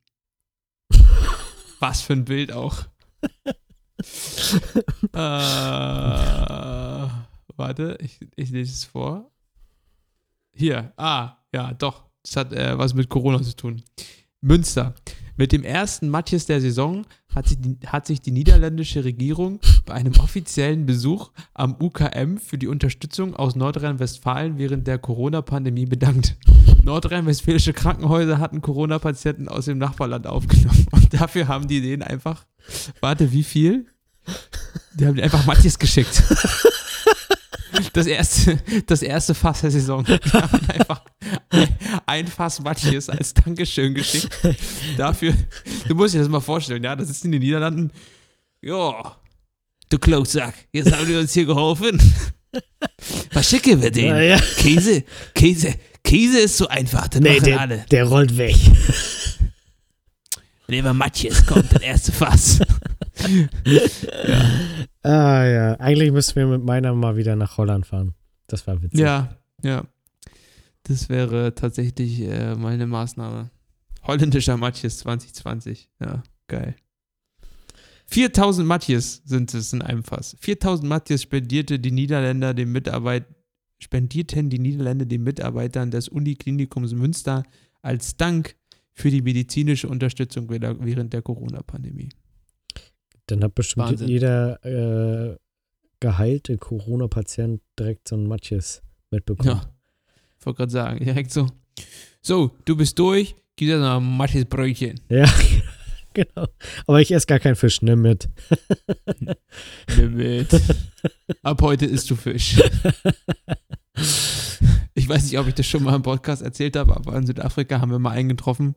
Was für ein Bild auch. äh, warte, ich, ich lese es vor. Hier, ah, ja, doch. Das hat äh, was mit Corona zu tun. Münster. Mit dem ersten Matthias der Saison hat sich, die, hat sich die niederländische Regierung bei einem offiziellen Besuch am UKM für die Unterstützung aus Nordrhein-Westfalen während der Corona-Pandemie bedankt. Nordrhein-westfälische Krankenhäuser hatten Corona-Patienten aus dem Nachbarland aufgenommen und dafür haben die denen einfach, warte, wie viel? Die haben einfach Matthias geschickt. Das erste, das erste Fass der Saison. Die haben einfach ein Fass Matthias als Dankeschön geschickt. Dafür, du musst dir das mal vorstellen, ja, das ist in den Niederlanden. Ja, du Klosack, jetzt haben die uns hier geholfen. Was schicken wir denen? Ja, ja. Käse, Käse, Käse ist so einfach, den Nee, machen der, alle. der rollt weg. Wenn immer Matthias kommt, das erste Fass. Ah ja, eigentlich müssten wir mit meiner mal wieder nach Holland fahren. Das war witzig. Ja, ja. Das wäre tatsächlich äh, mal eine Maßnahme. Holländischer Matthias 2020. Ja, geil. 4000 Matthias sind es in einem Fass. 4000 Matthias spendierte die Niederländer den Mitarbeit spendierten die Niederländer den Mitarbeitern des Uniklinikums Münster als Dank für die medizinische Unterstützung während der Corona-Pandemie. Dann hat bestimmt Wahnsinn. jeder äh, geheilte Corona-Patient direkt so ein Matjes mitbekommen. Ja. Ich wollte gerade sagen, direkt so. So, du bist durch, gib dir noch ein Matthias Brötchen. Ja, genau. Aber ich esse gar keinen Fisch, nimm mit. Nimm mit. Ab heute isst du Fisch. Ich weiß nicht, ob ich das schon mal im Podcast erzählt habe, aber in Südafrika haben wir mal einen getroffen,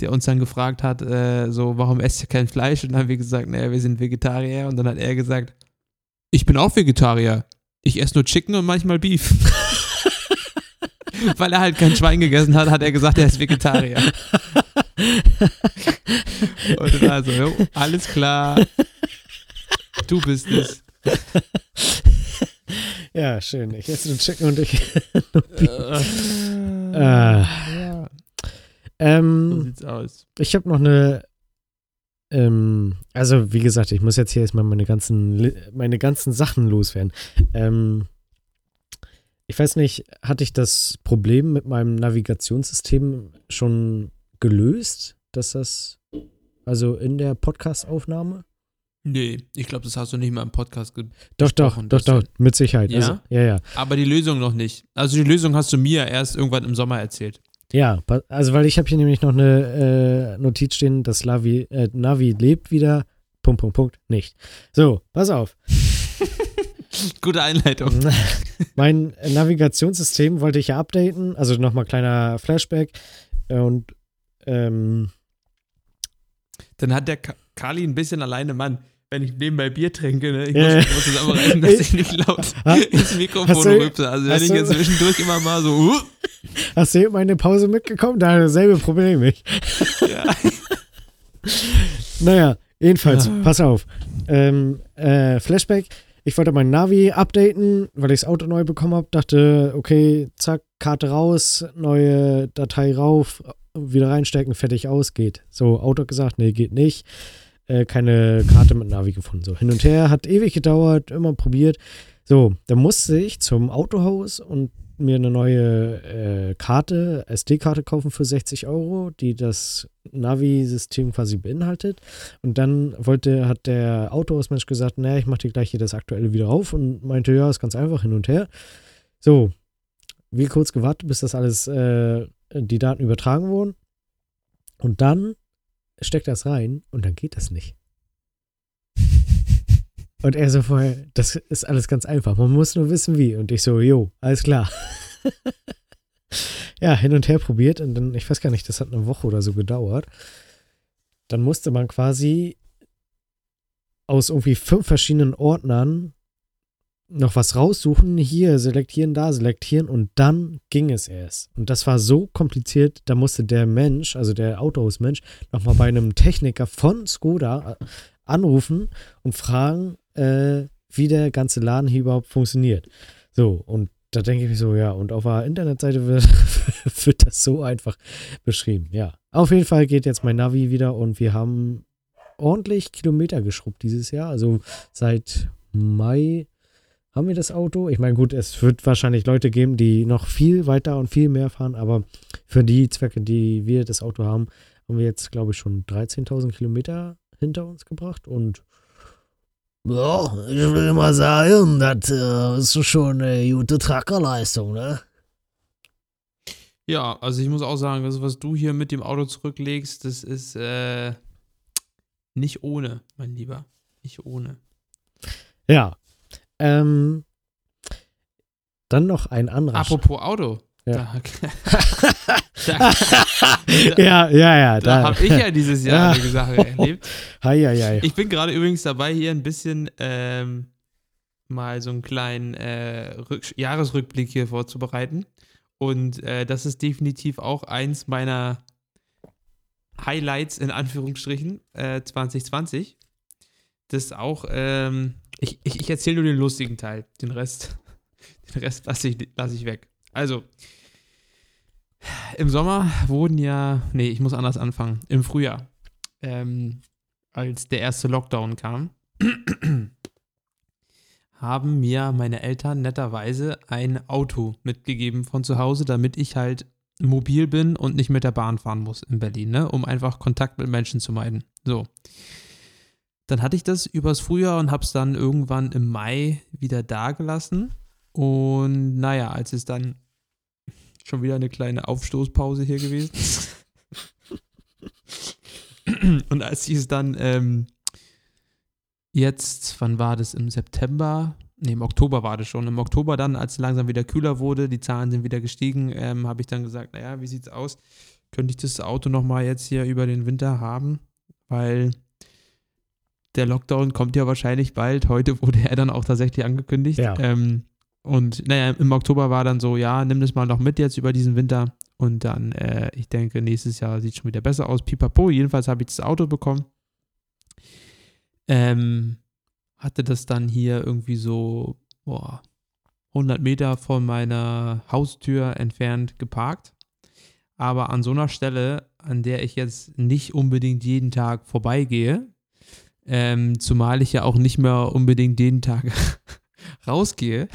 der uns dann gefragt hat, äh, so, warum esst ihr kein Fleisch? Und dann haben wir gesagt, naja, wir sind Vegetarier. Und dann hat er gesagt, ich bin auch Vegetarier. Ich esse nur Chicken und manchmal Beef. Weil er halt kein Schwein gegessen hat, hat er gesagt, er ist Vegetarier. Und dann also, jo, alles klar. Du bist es. Ja, schön. Ich esse nur Chicken und ich. Äh, ja, so ähm, sieht's aus. ich habe noch eine. Ähm, also, wie gesagt, ich muss jetzt hier erstmal meine ganzen, meine ganzen Sachen loswerden. Ähm, ich weiß nicht, hatte ich das Problem mit meinem Navigationssystem schon gelöst, dass das, also in der Podcast-Aufnahme? Nee, ich glaube, das hast du nicht mal im Podcast ge Doch, doch, doch, doch, mit Sicherheit. Ja? Also, ja, ja. Aber die Lösung noch nicht. Also die Lösung hast du mir erst irgendwann im Sommer erzählt. Ja, also weil ich habe hier nämlich noch eine äh, Notiz stehen, das Navi, äh, Navi lebt wieder, Punkt, Punkt, Punkt, nicht. So, pass auf. Gute Einleitung. mein Navigationssystem wollte ich ja updaten, also nochmal kleiner Flashback. Und ähm, Dann hat der Ka Kali ein bisschen alleine, Mann. Wenn ich nebenbei Bier trinke, ne, ich muss, muss das aber rein, dass ich nicht laut ins Mikrofon rüpse. Also wenn ich jetzt zwischendurch immer mal so, uh, hast du eben meine Pause mitgekommen? Da dasselbe Problem ich. ja. Naja, jedenfalls, Ja. pass auf. Ähm, äh, Flashback. Ich wollte mein Navi updaten, weil ich das Auto neu bekommen habe. Dachte, okay, zack, Karte raus, neue Datei rauf, wieder reinstecken, fertig aus, geht. So, Auto gesagt, nee, geht nicht. Äh, keine Karte mit Navi gefunden. So, hin und her, hat ewig gedauert, immer probiert. So, dann musste ich zum Autohaus und mir eine neue äh, Karte, SD-Karte kaufen für 60 Euro, die das Navi-System quasi beinhaltet. Und dann wollte, hat der Autohausmensch gesagt, naja, ich mache dir gleich hier das aktuelle wieder auf und meinte, ja, ist ganz einfach hin und her. So, wir kurz gewartet, bis das alles, äh, die Daten übertragen wurden. Und dann steckt das rein und dann geht das nicht. Und er so vorher, das ist alles ganz einfach. Man muss nur wissen, wie. Und ich so, jo, alles klar. ja, hin und her probiert und dann, ich weiß gar nicht, das hat eine Woche oder so gedauert. Dann musste man quasi aus irgendwie fünf verschiedenen Ordnern noch was raussuchen, hier selektieren, da selektieren und dann ging es erst. Und das war so kompliziert, da musste der Mensch, also der Autohausmensch, nochmal bei einem Techniker von Skoda äh, anrufen und fragen, äh, wie der ganze Laden hier überhaupt funktioniert. So, und da denke ich mir so, ja, und auf der Internetseite wird, wird das so einfach beschrieben. Ja, auf jeden Fall geht jetzt mein Navi wieder und wir haben ordentlich Kilometer geschrubbt dieses Jahr. Also seit Mai haben wir das Auto. Ich meine, gut, es wird wahrscheinlich Leute geben, die noch viel weiter und viel mehr fahren, aber für die Zwecke, die wir das Auto haben, haben wir jetzt, glaube ich, schon 13.000 Kilometer hinter uns gebracht und ja, ich will mal sagen, das äh, ist schon eine gute Trackerleistung, ne? Ja, also ich muss auch sagen, das, was du hier mit dem Auto zurücklegst, das ist äh, nicht ohne, mein Lieber. Nicht ohne. ja. Ähm, dann noch ein anderer. Apropos Auto. Ja. Da, da, ja, ja, ja. da Da, habe ich ja dieses Jahr eine Sache erlebt. Hei, hei, hei. Ich bin gerade übrigens dabei, hier ein bisschen ähm, mal so einen kleinen äh, Rück Jahresrückblick hier vorzubereiten. Und äh, das ist definitiv auch eins meiner Highlights in Anführungsstrichen äh, 2020. Das auch, ähm, ich, ich, ich erzähle nur den lustigen Teil. Den Rest, den Rest lasse ich, lass ich weg. Also, im Sommer wurden ja, nee, ich muss anders anfangen. Im Frühjahr, ähm, als der erste Lockdown kam, haben mir meine Eltern netterweise ein Auto mitgegeben von zu Hause, damit ich halt mobil bin und nicht mit der Bahn fahren muss in Berlin, ne? um einfach Kontakt mit Menschen zu meiden. So. Dann hatte ich das übers Frühjahr und habe es dann irgendwann im Mai wieder dagelassen. Und naja, als es dann schon wieder eine kleine Aufstoßpause hier gewesen. und als ich es dann ähm, jetzt, wann war das? Im September? Ne, im Oktober war das schon. Im Oktober dann, als es langsam wieder kühler wurde, die Zahlen sind wieder gestiegen, ähm, habe ich dann gesagt, naja, wie sieht's aus? Könnte ich das Auto nochmal jetzt hier über den Winter haben? Weil der Lockdown kommt ja wahrscheinlich bald. Heute wurde er dann auch tatsächlich angekündigt. Ja. Ähm, und naja, im Oktober war dann so, ja, nimm das mal noch mit jetzt über diesen Winter. Und dann, äh, ich denke, nächstes Jahr sieht schon wieder besser aus. Pipapo, jedenfalls habe ich das Auto bekommen. Ähm, hatte das dann hier irgendwie so, boah, 100 Meter von meiner Haustür entfernt geparkt. Aber an so einer Stelle, an der ich jetzt nicht unbedingt jeden Tag vorbeigehe, ähm, zumal ich ja auch nicht mehr unbedingt jeden Tag rausgehe,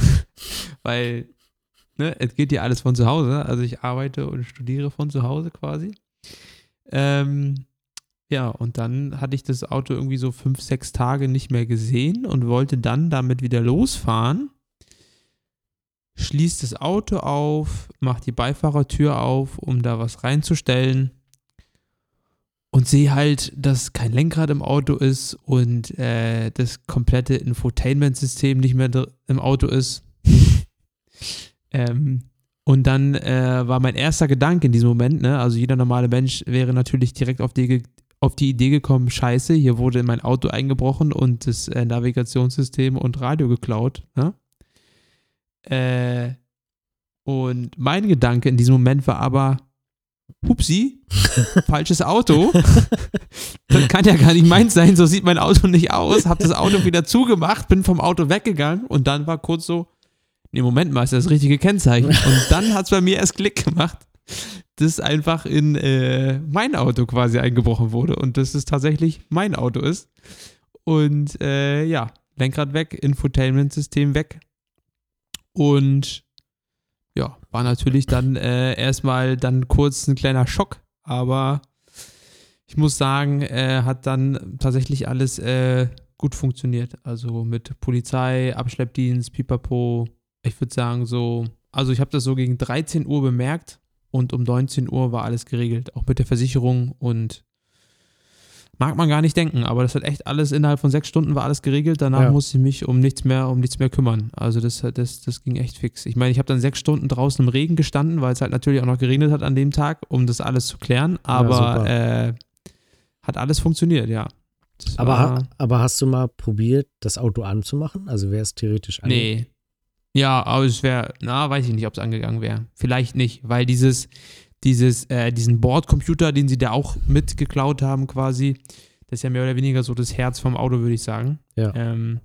weil ne, es geht ja alles von zu Hause. Also ich arbeite und studiere von zu Hause quasi. Ähm, ja, und dann hatte ich das Auto irgendwie so fünf, sechs Tage nicht mehr gesehen und wollte dann damit wieder losfahren. Schließt das Auto auf, macht die Beifahrertür auf, um da was reinzustellen. Und sehe halt, dass kein Lenkrad im Auto ist und äh, das komplette Infotainment-System nicht mehr im Auto ist. ähm, und dann äh, war mein erster Gedanke in diesem Moment, ne, also jeder normale Mensch wäre natürlich direkt auf die, auf die Idee gekommen, scheiße, hier wurde in mein Auto eingebrochen und das äh, Navigationssystem und Radio geklaut. Ne? Äh, und mein Gedanke in diesem Moment war aber, hupsi, falsches Auto. das kann ja gar nicht meins sein, so sieht mein Auto nicht aus. Hab das Auto wieder zugemacht, bin vom Auto weggegangen und dann war kurz so, nee, Moment mal, ist das richtige Kennzeichen? Und dann hat es bei mir erst Klick gemacht, dass einfach in äh, mein Auto quasi eingebrochen wurde und dass es tatsächlich mein Auto ist. Und äh, ja, Lenkrad weg, Infotainment-System weg. Und war natürlich dann äh, erstmal dann kurz ein kleiner Schock, aber ich muss sagen, äh, hat dann tatsächlich alles äh, gut funktioniert. Also mit Polizei, Abschleppdienst, Pipapo. Ich würde sagen, so, also ich habe das so gegen 13 Uhr bemerkt und um 19 Uhr war alles geregelt, auch mit der Versicherung und Mag man gar nicht denken, aber das hat echt alles innerhalb von sechs Stunden war alles geregelt. Danach Ja. musste ich mich um nichts mehr, um nichts mehr kümmern. Also das, das, das ging echt fix. Ich meine, ich habe dann sechs Stunden draußen im Regen gestanden, weil es halt natürlich auch noch geregnet hat an dem Tag, um das alles zu klären. Aber super. äh, hat alles funktioniert, ja. Das Aber, war- aber hast du mal probiert, das Auto anzumachen? Also wäre es theoretisch ange- Nee. Ja, aber es wäre, na, weiß ich nicht, ob es angegangen wäre. Vielleicht nicht, weil dieses, dieses, äh, diesen Bordcomputer, den sie da auch mitgeklaut haben, quasi, das ist ja mehr oder weniger so das Herz vom Auto, würde ich sagen. Ja. Ähm,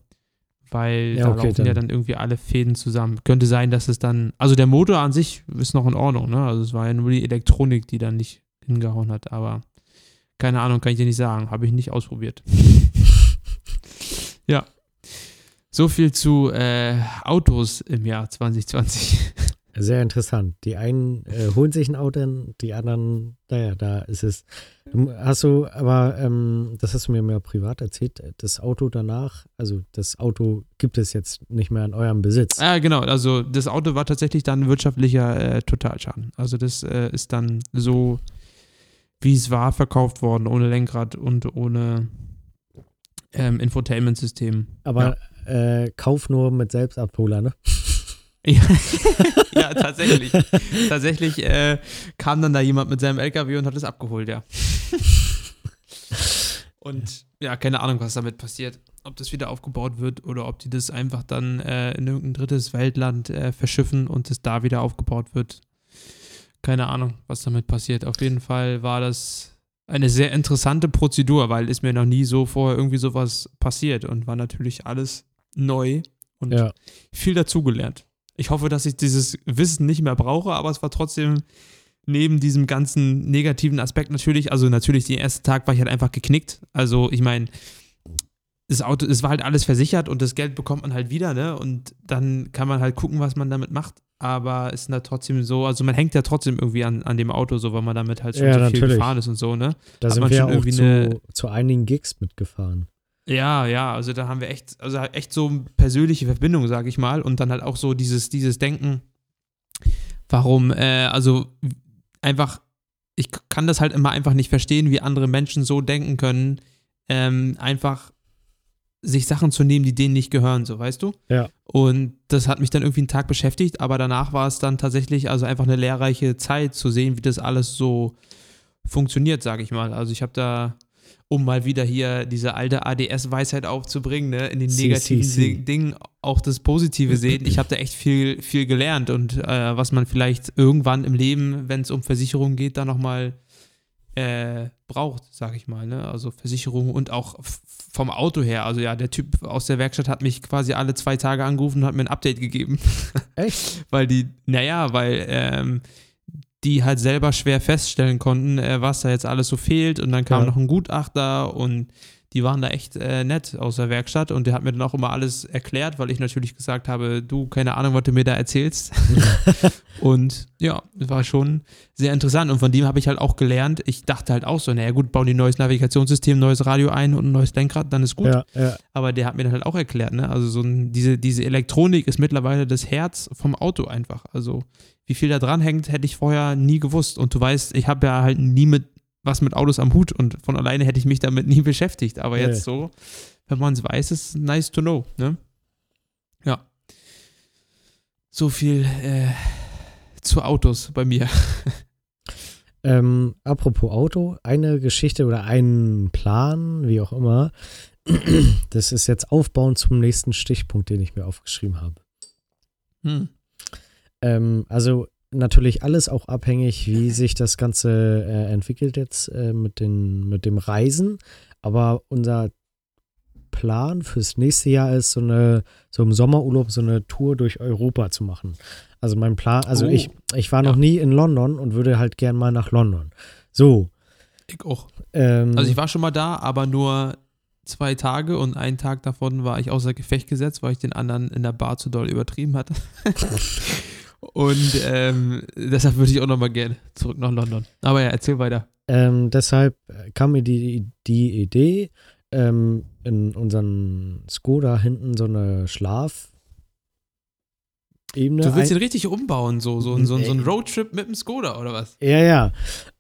weil Ja, da okay, laufen ja dann- dann irgendwie alle Fäden zusammen. Könnte sein, dass es dann, also der Motor an sich ist noch in Ordnung, ne? Also es war ja nur die Elektronik, die dann nicht hingehauen hat, aber keine Ahnung, kann ich dir nicht sagen. Habe ich nicht ausprobiert. ja. So viel zu äh, Autos im Jahr 2020. Sehr interessant. Die einen äh, holen sich ein Auto, die anderen, naja, da ist es. Hast du, aber ähm, das hast du mir mehr privat erzählt, das Auto danach, also das Auto gibt es jetzt nicht mehr in eurem Besitz. Ja, genau. Also das Auto war tatsächlich dann wirtschaftlicher äh, Totalschaden. Also das äh, ist dann so, wie es war, verkauft worden, ohne Lenkrad und ohne ähm, Infotainment-System. Aber äh, Kauf nur mit Selbstabholer, ne? Ja, ja tatsächlich. tatsächlich äh, kam dann da jemand mit seinem LKW und hat es abgeholt, ja. Und ja, keine Ahnung, was damit passiert. Ob das wieder aufgebaut wird oder ob die das einfach dann äh, in irgendein drittes Weltland äh, verschiffen und es da wieder aufgebaut wird. Keine Ahnung, was damit passiert. Auf jeden Fall war das eine sehr interessante Prozedur, weil ist mir noch nie so vorher irgendwie sowas passiert und war natürlich alles neu und Ja. viel dazugelernt. Ich hoffe, dass ich dieses Wissen nicht mehr brauche, aber es war trotzdem neben diesem ganzen negativen Aspekt natürlich, also natürlich den ersten Tag war ich halt einfach geknickt. Also ich meine, das Auto, es war halt alles versichert und das Geld bekommt man halt wieder, ne? Und dann kann man halt gucken, was man damit macht. Aber es ist da trotzdem so, also man hängt ja trotzdem irgendwie an, an dem Auto, so weil man damit halt schon Ja, so viel natürlich. gefahren ist und so, ne? Da Hat sind man wir schon auch irgendwie zu, eine- zu einigen Gigs mitgefahren. Ja, ja, also da haben wir echt, also echt so persönliche Verbindung, sag ich mal, und dann halt auch so dieses, dieses Denken, warum, äh, also einfach, ich kann das halt immer einfach nicht verstehen, wie andere Menschen so denken können, ähm, einfach sich Sachen zu nehmen, die denen nicht gehören, so, weißt du? Ja. Und das hat mich dann irgendwie einen Tag beschäftigt, aber danach war es dann tatsächlich also einfach eine lehrreiche Zeit zu sehen, wie das alles so funktioniert, sage ich mal. Also ich habe da, um mal wieder hier diese alte ADS-Weisheit aufzubringen, ne, in den Si, negativen si, si. Di- Dingen auch das Positive sehen. Ich habe da echt viel, viel gelernt und äh, was man vielleicht irgendwann im Leben, wenn es um Versicherungen geht, da nochmal äh, braucht, sag ich mal. Ne? Also Versicherung und auch vom Auto her. Also ja, der Typ aus der Werkstatt hat mich quasi alle zwei Tage angerufen und hat mir ein Update gegeben. Echt? weil die, naja, weil ähm, die halt selber schwer feststellen konnten, äh, was da jetzt alles so fehlt. Und dann kam Ja. noch ein Gutachter und die waren da echt äh, nett aus der Werkstatt und der hat mir dann auch immer alles erklärt, weil ich natürlich gesagt habe, du, keine Ahnung, was du mir da erzählst. und ja, war schon sehr interessant und von dem habe ich halt auch gelernt. Ich dachte halt auch so, naja gut, bauen die ein neues Navigationssystem, neues Radio ein und ein neues Lenkrad, dann ist gut. Ja, ja. Aber der hat mir dann halt auch erklärt, ne? Also so ein, diese, diese Elektronik ist mittlerweile das Herz vom Auto einfach. Also wie viel da dran hängt, hätte ich vorher nie gewusst. Und du weißt, ich habe ja halt nie mit was mit Autos am Hut und von alleine hätte ich mich damit nie beschäftigt. Aber Nee. jetzt so, wenn man es weiß, ist nice to know, ne? Ja. So viel äh, zu Autos bei mir. Ähm, apropos Auto, eine Geschichte oder ein Plan, wie auch immer, das ist jetzt aufbauend zum nächsten Stichpunkt, den ich mir aufgeschrieben habe. Hm. Ähm, also natürlich alles auch abhängig, wie sich das Ganze äh, entwickelt jetzt äh, mit, den, mit dem Reisen. Aber unser Plan fürs nächste Jahr ist, so eine, so im Sommerurlaub so eine Tour durch Europa zu machen. Also mein Plan, also Oh. ich, ich war noch Ja. nie in London und würde halt gern mal nach London. So. Ich auch. Ähm, Also ich war schon mal da, aber nur zwei Tage und einen Tag davon war ich außer Gefecht gesetzt, weil ich den anderen in der Bar zu doll übertrieben hatte. und ähm, deshalb würde ich auch noch mal gerne zurück nach London. Aber ja, erzähl weiter. Ähm, deshalb kam mir die, die Idee, ähm, in unseren Skoda hinten so eine Schlaf. Ebene Du willst den richtig umbauen, so, so, so, so, ein. Roadtrip mit dem Skoda oder was? Ja, ja.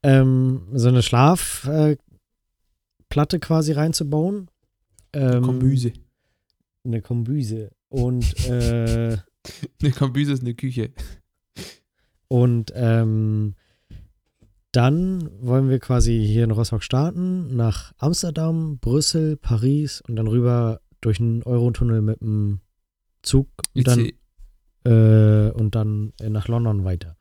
Ähm, so eine Schlaf. Äh, quasi reinzubauen. Ähm, Kombüse. Eine Kombüse. Und, äh, Eine Kombüse ist eine Küche. Und ähm, dann wollen wir quasi hier in Rostock starten, nach Amsterdam, Brüssel, Paris und dann rüber durch einen Eurotunnel mit dem Zug und dann, äh, und dann äh, nach London weiter.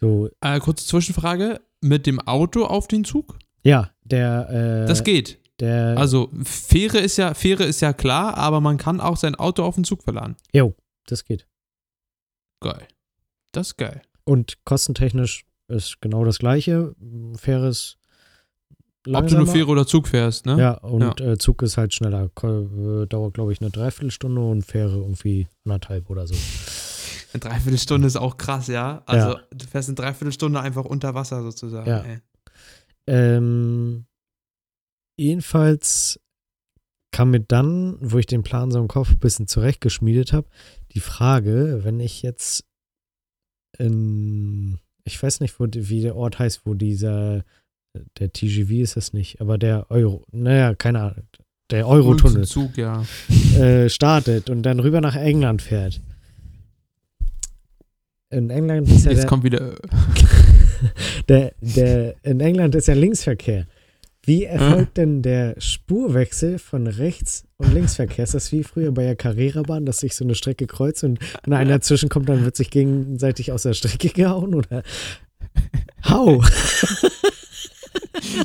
So, Äh, kurze Zwischenfrage. Mit dem Auto auf den Zug? ja, der, äh, Das geht. der, Also Fähre ist ja, Fähre ist ja klar, aber man kann auch sein Auto auf den Zug verladen. jo, das geht. Geil. Das ist geil. Und kostentechnisch ist genau das gleiche. Faires Ob du langsamer. nur Fähre oder Zug fährst, ne? Ja, und Äh, Zug ist halt schneller. Äh, dauert, glaube ich, eine Dreiviertelstunde und Fähre irgendwie anderthalb oder so. Eine Dreiviertelstunde ist auch krass, ja. Also Ja. du fährst eine Dreiviertelstunde einfach unter Wasser sozusagen. Ja. Ähm, jedenfalls kam mir dann, wo ich den Plan so im Kopf ein bisschen zurechtgeschmiedet habe, die Frage, wenn ich jetzt in, ich weiß nicht, wo, wie der Ort heißt, wo dieser, der TGV ist das nicht, aber der Euro, naja, keine Ahnung, der Eurotunnel Zug, ja. äh, startet und dann rüber nach England fährt. In England ist ja Jetzt der, kommt wieder. der, der, in England ist ja Linksverkehr. Wie erfolgt denn der Spurwechsel von Rechts- und Linksverkehr? Ist das wie früher bei der Carrera-Bahn, dass sich so eine Strecke kreuzt und wenn einer dazwischen kommt, dann wird sich gegenseitig aus der Strecke gehauen? Oder how?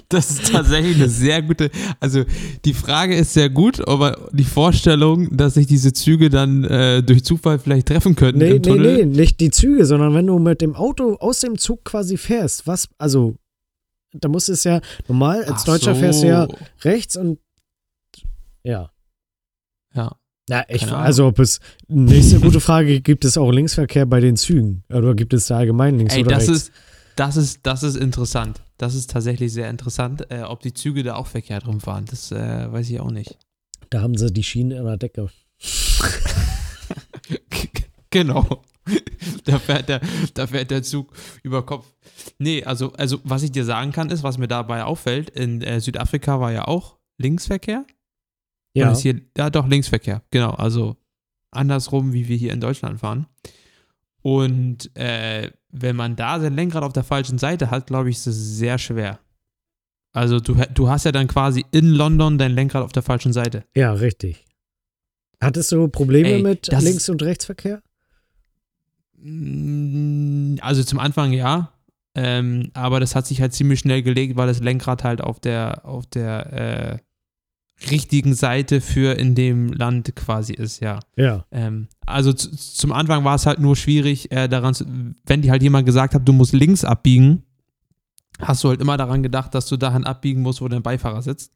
Das ist tatsächlich eine sehr gute. Also die Frage ist sehr gut, aber die Vorstellung, dass sich diese Züge dann äh, durch Zufall vielleicht treffen könnten Nee, im nee, Tunnel. nee, nicht die Züge, sondern wenn du mit dem Auto aus dem Zug quasi fährst, was, also, da muss es ja, normal, als Ach Deutscher so. fährst du ja rechts und, ja. Ja. Ja, ich, also ob es, nächste gute Frage, gibt es auch Linksverkehr bei den Zügen? Oder gibt es da allgemein links Ey, oder das rechts? ist, das ist, das ist interessant. Das ist tatsächlich sehr interessant, äh, ob die Züge da auch verkehrt rumfahren. Das äh, weiß ich auch nicht. da haben sie die Schienen in der Decke. genau. Da fährt, der, da fährt der Zug über Kopf. Nee, also, also was ich dir sagen kann, ist, was mir dabei auffällt, in äh, Südafrika war ja auch Linksverkehr. Ja, Und ist hier, ja, doch, Linksverkehr. Genau, also andersrum, wie wir hier in Deutschland fahren. Und äh, wenn man da sein Lenkrad auf der falschen Seite hat, glaube ich, ist es sehr schwer. Also du, du hast ja dann quasi in London dein Lenkrad auf der falschen Seite. ja, richtig. Hattest du Probleme Ey, mit Links- und Rechtsverkehr? Mm, Also zum Anfang ja, ähm, aber das hat sich halt ziemlich schnell gelegt, weil das Lenkrad halt auf der, auf der äh, richtigen Seite für in dem Land quasi ist, ja. Ja. Ähm, also zu, zum Anfang war es halt nur schwierig, äh, daran zu, wenn dir halt jemand gesagt hat, du musst links abbiegen, hast du halt immer daran gedacht, dass du dahin abbiegen musst, wo dein Beifahrer sitzt.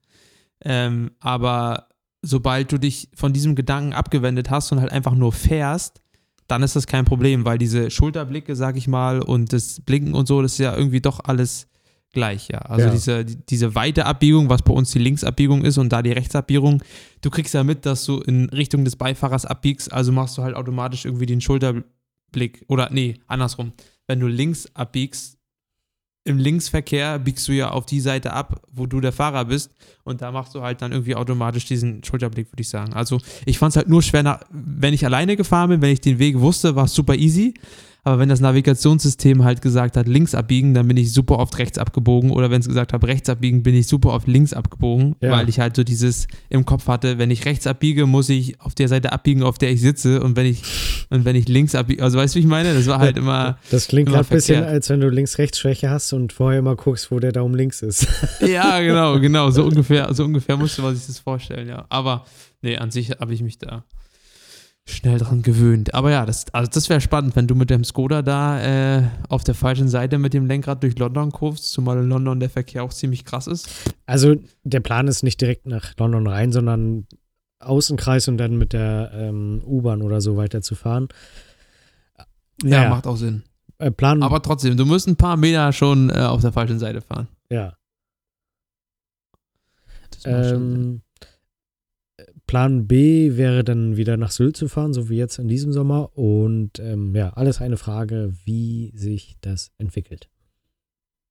Ähm, aber sobald du dich von diesem Gedanken abgewendet hast und halt einfach nur fährst, dann ist das kein Problem, weil diese Schulterblicke, sag ich mal, und das Blinken und so, das ist ja irgendwie doch alles gleich, ja. Also Ja. diese, die- diese weite Abbiegung, was bei uns die Linksabbiegung ist und da die Rechtsabbiegung, du kriegst ja mit, dass du in Richtung des Beifahrers abbiegst, also machst du halt automatisch irgendwie den Schulterblick oder nee, andersrum. Wenn du links abbiegst, im Linksverkehr biegst du ja auf die Seite ab, wo du der Fahrer bist und da machst du halt dann irgendwie automatisch diesen Schulterblick, würde ich sagen. Also ich fand es halt nur schwer, nach, wenn ich alleine gefahren bin, wenn ich den Weg wusste, war es super easy. Aber wenn das Navigationssystem halt gesagt hat, links abbiegen, dann bin ich super oft rechts abgebogen. Oder wenn es gesagt hat, rechts abbiegen, bin ich super oft links abgebogen, Ja. weil ich halt so dieses im Kopf hatte, wenn ich rechts abbiege, muss ich auf der Seite abbiegen, auf der ich sitze. Und wenn ich, und wenn ich links abbiege, also weißt du, wie ich meine? Das war halt immer, Das klingt immer gerade ein bisschen, als wenn du Links-Rechts-Schwäche hast und vorher mal guckst, wo der Daumen links ist. ja, genau, genau, so ungefähr, so ungefähr musste man sich das vorstellen, ja. Aber nee, an sich habe ich mich da schnell dran gewöhnt. Aber ja, das, also das wäre spannend, wenn du mit dem Skoda da äh, auf der falschen Seite mit dem Lenkrad durch London kurvst, zumal in London der Verkehr auch ziemlich krass ist. Also der Plan ist nicht direkt nach London rein, sondern Außenkreis und dann mit der ähm, U-Bahn oder so weiterzufahren. Ja, Ja, macht auch Sinn. äh, Plan, Aber trotzdem, du musst ein paar Meter schon äh, auf der falschen Seite fahren. ja. Das macht schon Sinn. Plan B wäre dann wieder nach Sylt zu fahren, so wie jetzt in diesem Sommer. Und ähm, ja, alles eine Frage, wie sich das entwickelt.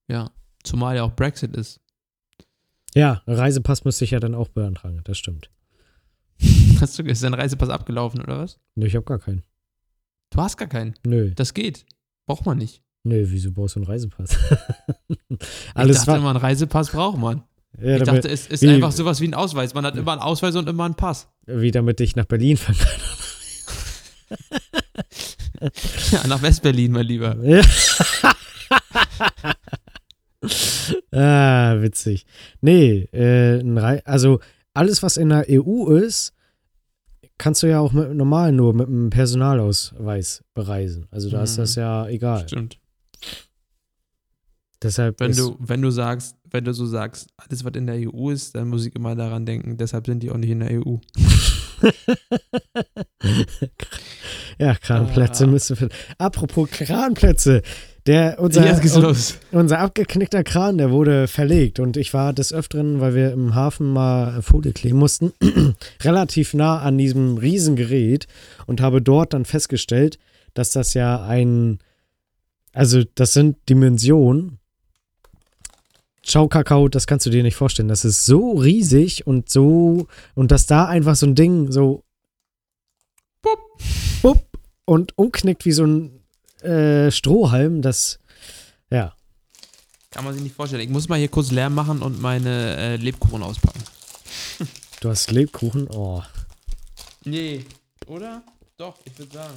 Ja, zumal ja auch Brexit ist. Ja, Reisepass müsste ich ja dann auch beantragen, das stimmt. Hast du, ist dein Reisepass abgelaufen oder was? Nö, ich habe gar keinen. Du hast gar keinen. Nö, Das geht. Braucht man nicht. nö, wieso brauchst du einen Reisepass? ich Alles dachte war, immer, einen Reisepass braucht man. Ja, ich damit, dachte, es ist wie- einfach sowas wie ein Ausweis. Man hat immer einen Ausweis und immer einen Pass. wie damit ich nach Berlin fahren kann. Ja, nach Westberlin, mein Lieber. Ja. ah, witzig. Nee, äh, also alles, was in der EU ist, kannst du ja auch mit, normal nur mit einem Personalausweis bereisen. Also da ist Mhm. das ja egal. Stimmt. Deshalb Wenn ist, du, wenn du sagst, wenn du so sagst, alles, was in der EU ist, dann muss ich immer daran denken. Deshalb sind die auch nicht in der EU. ja, Kranplätze Ah. müssen wir. Apropos Kranplätze. Der, unser, Jetzt geht's los. unser abgeknickter Kran, der wurde verlegt und ich war des Öfteren, weil wir im Hafen mal Folie kleben mussten, relativ nah an diesem Riesengerät und habe dort dann festgestellt, dass das ja ein, also das sind Dimensionen. Schau Kakao, das kannst du dir nicht vorstellen. Das ist so riesig und so, und dass da einfach so ein Ding so Bupp. bupp und umknickt wie so ein äh, Strohhalm, das, ja. Kann man sich nicht vorstellen. Ich muss mal hier kurz Lärm machen und meine äh, Lebkuchen auspacken. Du hast Lebkuchen, oh. Nee, oder? Doch, ich würde sagen.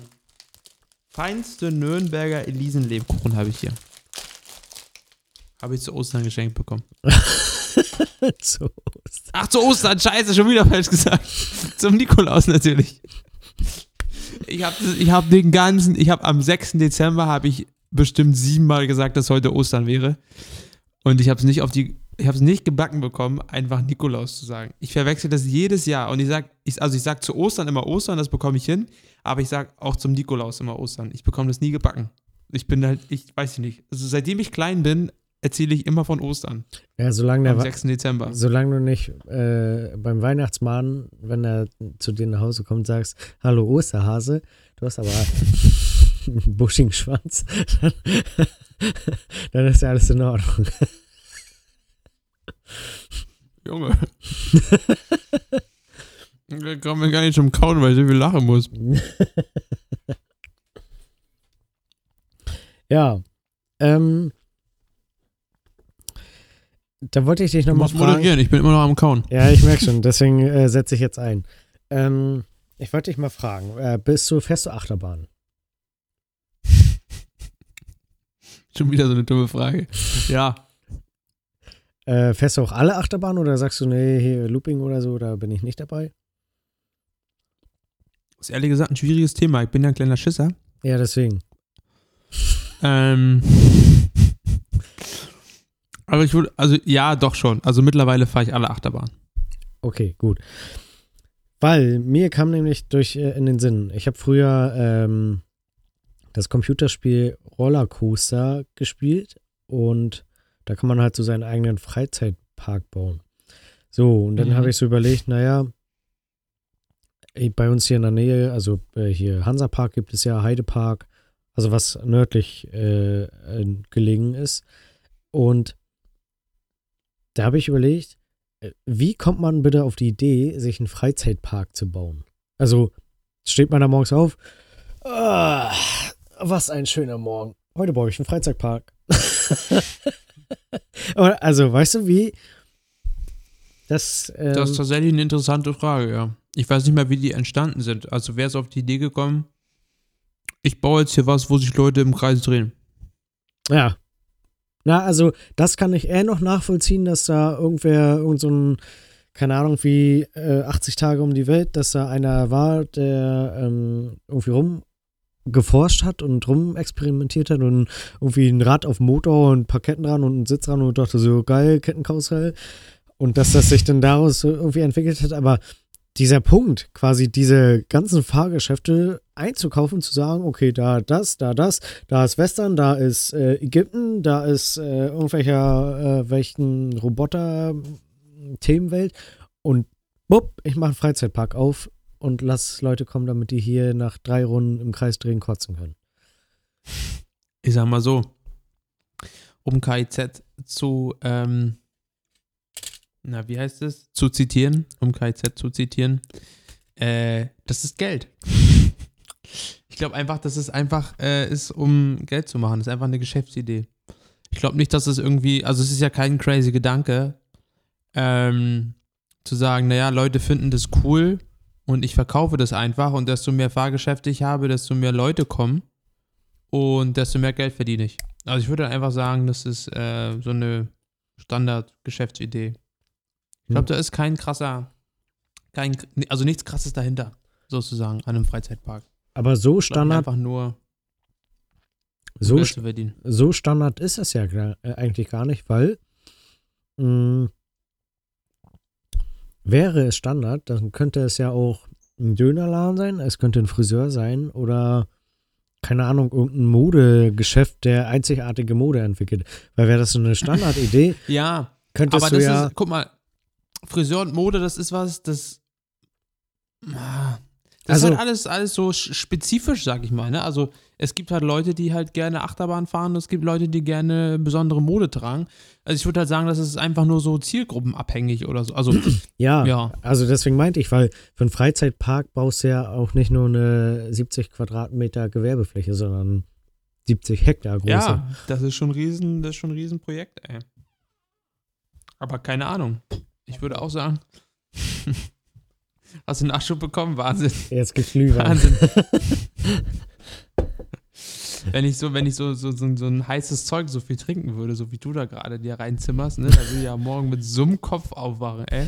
Feinste Nürnberger Elisenlebkuchen habe ich hier. Habe ich zu Ostern geschenkt bekommen. so. Ach, zu Ostern, scheiße, schon wieder falsch gesagt. Zum Nikolaus natürlich. Ich habe ich hab den ganzen, ich habe am 6. Dezember habe ich bestimmt siebenmal gesagt, dass heute Ostern wäre. Und ich habe es nicht auf die, ich habe es nicht gebacken bekommen, einfach Nikolaus zu sagen. Ich verwechsel das jedes Jahr und ich sag, ich, also ich sag zu Ostern immer Ostern, das bekomme ich hin, aber ich sag auch zum Nikolaus immer Ostern. Ich bekomme das nie gebacken. Ich bin halt, ich weiß nicht. Also seitdem ich klein bin, erzähle ich immer von Ostern. Ja, solange, der, Am Wa- 6. Dezember. solange du nicht äh, beim Weihnachtsmann, wenn er zu dir nach Hause kommt, sagst, hallo Osterhase, du hast aber einen buschigen Schwanz, dann, dann ist ja alles in Ordnung. Junge. Ich komme mir gar nicht zum Kauen, weil ich so viel lachen muss. Ja, ähm, da wollte ich dich nochmal fragen. moderieren, ich bin immer noch am Kauen. Ja, ich merke schon, deswegen äh, setze ich jetzt ein. Ähm, ich wollte dich mal fragen, äh, bist du, fährst du Achterbahn? Schon wieder so eine dumme Frage. Ja. Äh, fährst du auch alle Achterbahnen oder sagst du, nee, hier Looping oder so, da bin ich nicht dabei? Ist ehrlich gesagt ein schwieriges Thema. Ich bin ja ein kleiner Schisser. Ja, deswegen. Ähm. Aber ich würde, also ja, doch schon. Also mittlerweile fahre ich alle Achterbahn. Okay, gut. Weil mir kam nämlich durch äh, in den Sinn, ich habe früher ähm, das Computerspiel Rollercoaster gespielt und da kann man halt so seinen eigenen Freizeitpark bauen. So, und dann Mhm. habe ich so überlegt, naja, bei uns hier in der Nähe, also äh, hier Hansapark gibt es ja, Heidepark, also was nördlich äh, äh, gelegen ist. Und da habe ich überlegt, äh, wie kommt man bitte auf die Idee, sich einen Freizeitpark zu bauen? Also steht man da morgens auf, ah, was ein schöner Morgen. Heute baue ich einen Freizeitpark. Also, weißt du, wie das, ähm, Das ist tatsächlich eine interessante Frage, ja. Ich weiß nicht mehr, wie die entstanden sind. Also wer ist auf die Idee gekommen? Ich baue jetzt hier was, wo sich Leute im Kreis drehen. Ja. Na, also, das kann ich eher noch nachvollziehen, dass da irgendwer, irgend so ein, keine Ahnung, wie äh, 80 Tage um die Welt, dass da einer war, der ähm, irgendwie rumgeforscht hat und rumexperimentiert hat und irgendwie ein Rad auf Motor und ein paar Ketten dran und einen Sitz dran und dachte so, geil, Kettenkarussell. Und dass das sich dann daraus irgendwie entwickelt hat, aber dieser Punkt, quasi diese ganzen Fahrgeschäfte einzukaufen, zu sagen, okay, da das, da das, da ist Western, da ist äh, Ägypten, da ist äh, irgendwelcher, äh, welchen Roboter-Themenwelt und bupp, ich mache einen Freizeitpark auf und lass Leute kommen, damit die hier nach drei Runden im Kreis drehen kotzen können. Ich sag mal so, um KIZ zu, ähm, na, wie heißt es? Zu zitieren, um KZ zu zitieren. Äh, das ist Geld. Ich glaube einfach, dass es einfach äh, ist, um Geld zu machen. Das ist einfach eine Geschäftsidee. Ich glaube nicht, dass es irgendwie, also es ist ja kein crazy Gedanke, ähm, zu sagen, naja, Leute finden das cool und ich verkaufe das einfach und desto mehr Fahrgeschäfte ich habe, desto mehr Leute kommen und desto mehr Geld verdiene ich. Also ich würde einfach sagen, das ist äh, so eine Standard-Geschäftsidee. Ich glaube, Hm. da ist kein krasser, kein, also nichts krasses dahinter, sozusagen, an einem Freizeitpark. Aber so Standard, Einfach nur so, so Standard ist es ja äh, eigentlich gar nicht, weil mh, wäre es Standard, dann könnte es ja auch ein Dönerladen sein, es könnte ein Friseur sein oder keine Ahnung, irgendein Modegeschäft, der einzigartige Mode entwickelt. Weil wäre das so eine Standardidee, Ja, könntest aber du das ja. ist, guck mal, Friseur und Mode, das ist was, das. Ah, Das Also- ist halt alles, alles so sch- spezifisch, sag ich mal. Ne? Also es gibt halt Leute, die halt gerne Achterbahn fahren, und es gibt Leute, die gerne besondere Mode tragen. Also ich würde halt sagen, das ist einfach nur so zielgruppenabhängig oder so. Also ja, ja, also deswegen meinte ich, weil für einen Freizeitpark brauchst du ja auch nicht nur eine 70 Quadratmeter Gewerbefläche, sondern 70 Hektar große. ja, das ist schon ein riesen, das ist schon ein Riesenprojekt, ey. Aber keine Ahnung. Ich würde auch sagen, hast du Nachschub bekommen? Wahnsinn. Jetzt Glühwein. Wahnsinn. wenn ich so, wenn ich so, so, so, so ein heißes Zeug so viel trinken würde, so wie du da gerade dir reinzimmerst, ne, da würde ich ja morgen mit so einem Kopf aufwachen, ey.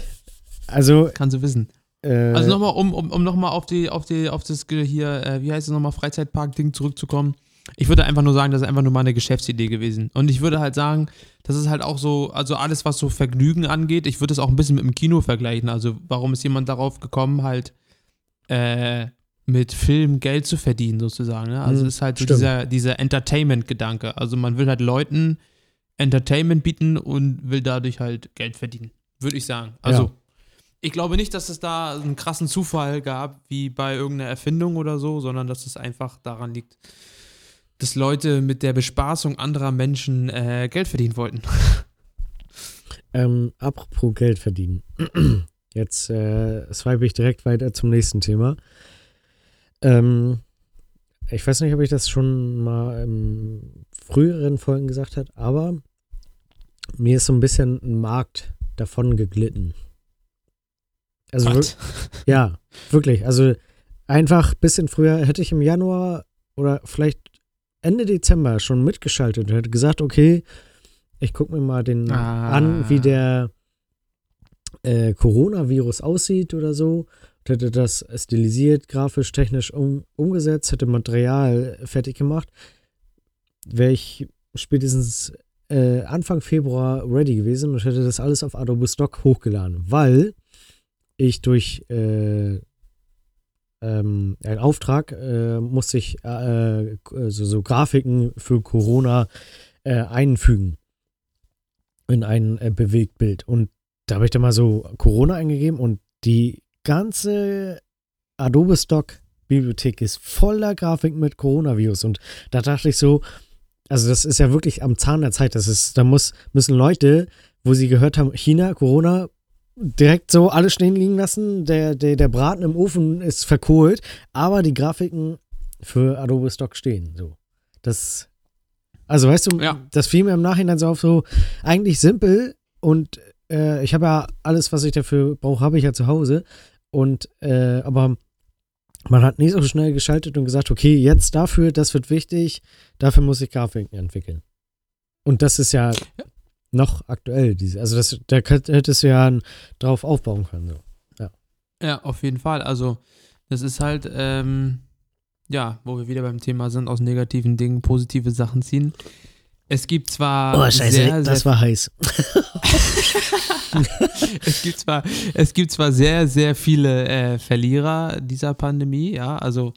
Also, Kannst du wissen. äh, Also nochmal, um, um, um nochmal auf die, auf die, auf das hier, äh, wie heißt es nochmal, Freizeitpark-Ding zurückzukommen. Ich würde einfach nur sagen, das ist einfach nur mal eine Geschäftsidee gewesen. Und ich würde halt sagen, das ist halt auch so, also alles, was so Vergnügen angeht, ich würde es auch ein bisschen mit dem Kino vergleichen. Also, warum ist jemand darauf gekommen, halt äh, mit Film Geld zu verdienen, sozusagen. Ne? Also, Hm, es ist halt so dieser, dieser Entertainment-Gedanke. Also, man will halt Leuten Entertainment bieten und will dadurch halt Geld verdienen. Würde ich sagen. Also, Ja. ich glaube nicht, dass es da einen krassen Zufall gab, wie bei irgendeiner Erfindung oder so, sondern dass es einfach daran liegt, dass Leute mit der Bespaßung anderer Menschen äh, Geld verdienen wollten. ähm, apropos Geld verdienen. Jetzt äh, swipe ich direkt weiter zum nächsten Thema. Ähm, ich weiß nicht, ob ich das schon mal in früheren Folgen gesagt habe, aber mir ist so ein bisschen ein Markt davon geglitten. Also wir-? Ja, wirklich. Also einfach ein bisschen früher hätte ich im Januar oder vielleicht Ende Dezember schon mitgeschaltet und hätte gesagt, okay, ich gucke mir mal den Ah. an, wie der äh, Coronavirus aussieht oder so. Und hätte das stilisiert, grafisch, technisch um, umgesetzt, hätte Material fertig gemacht, wäre ich spätestens äh, Anfang Februar ready gewesen und hätte das alles auf Adobe Stock hochgeladen, weil ich durch äh, ähm, einen Auftrag äh, musste ich äh, so, so Grafiken für Corona äh, einfügen in ein äh, Bewegtbild. Und da habe ich dann mal so Corona eingegeben und die ganze Adobe Stock Bibliothek ist voller Grafiken mit Coronavirus. Und da dachte ich so, also das ist ja wirklich am Zahn der Zeit. Das ist, da muss, müssen Leute, wo sie gehört haben, China, Corona, direkt so alles stehen liegen lassen. Der, der, der Braten im Ofen ist verkohlt, aber die Grafiken für Adobe Stock stehen. So. Das, also weißt du, Ja. das fiel mir im Nachhinein so auf so eigentlich simpel und äh, ich habe ja alles, was ich dafür brauche, habe ich ja zu Hause. Und äh, aber man hat nicht so schnell geschaltet und gesagt, okay, jetzt dafür, das wird wichtig, dafür muss ich Grafiken entwickeln. Und das ist ja, noch aktuell. Diese, also das, da könnt- hättest du ja drauf aufbauen können. So. Ja, auf jeden Fall. Also, das ist halt, ähm, ja, wo wir wieder beim Thema sind, aus negativen Dingen positive Sachen ziehen. Es gibt zwar Oh, scheiße, sehr, das sehr war heiß. es gibt zwar, es gibt zwar sehr, sehr viele äh, Verlierer dieser Pandemie, ja, also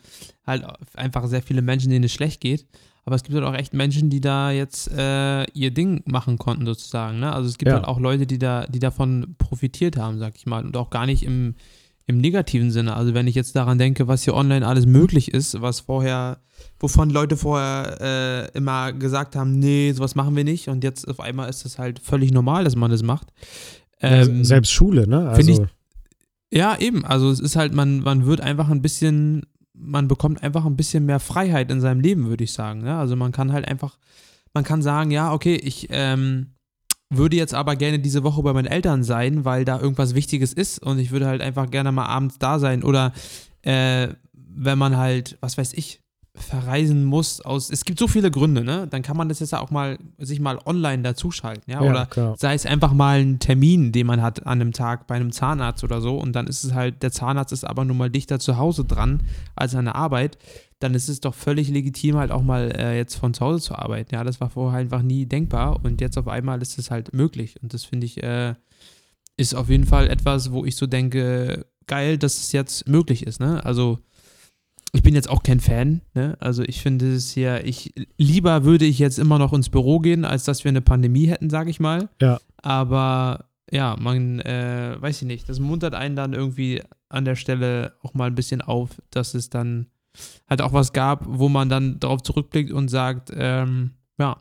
halt einfach sehr viele Menschen, denen es schlecht geht. Aber es gibt halt auch echt Menschen, die da jetzt äh, ihr Ding machen konnten, sozusagen. Ne? Also es gibt Ja. halt auch Leute, die da, die davon profitiert haben, sag ich mal. Und auch gar nicht im, im negativen Sinne. Also wenn ich jetzt daran denke, was hier online alles möglich ist, was vorher, wovon Leute vorher äh, immer gesagt haben, nee, sowas machen wir nicht. Und jetzt auf einmal ist es halt völlig normal, dass man das macht. Ähm, Selbst Schule, ne? Also, Ja, eben. Also es ist halt, man, man wird einfach ein bisschen, man bekommt einfach ein bisschen mehr Freiheit in seinem Leben, würde ich sagen. Ja? Also man kann halt einfach, man kann sagen, ja, okay, ich ähm, würde jetzt aber gerne diese Woche bei meinen Eltern sein, weil da irgendwas Wichtiges ist und ich würde halt einfach gerne mal abends da sein. Oder äh, wenn man halt, was weiß ich, verreisen muss aus, es gibt so viele Gründe, ne? Dann kann man das jetzt auch mal, sich mal online dazuschalten, ja? ja, Oder klar. sei es einfach mal ein Termin, den man hat an einem Tag bei einem Zahnarzt oder so und dann ist es halt, der Zahnarzt ist aber nun mal dichter zu Hause dran als an der Arbeit, dann ist es doch völlig legitim halt auch mal äh, jetzt von zu Hause zu arbeiten. Ja, das war vorher einfach nie denkbar und jetzt auf einmal ist es halt möglich und das finde ich äh, ist auf jeden Fall etwas, wo ich so denke, geil, dass es jetzt möglich ist, ne? Also ich bin jetzt auch kein Fan, ne? Also ich finde es ja, ich lieber würde ich jetzt immer noch ins Büro gehen, als dass wir eine Pandemie hätten, sage ich mal. Ja. Aber ja, man, äh, weiß ich nicht, das muntert einen dann irgendwie an der Stelle auch mal ein bisschen auf, dass es dann halt auch was gab, wo man dann darauf zurückblickt und sagt, ähm, ja,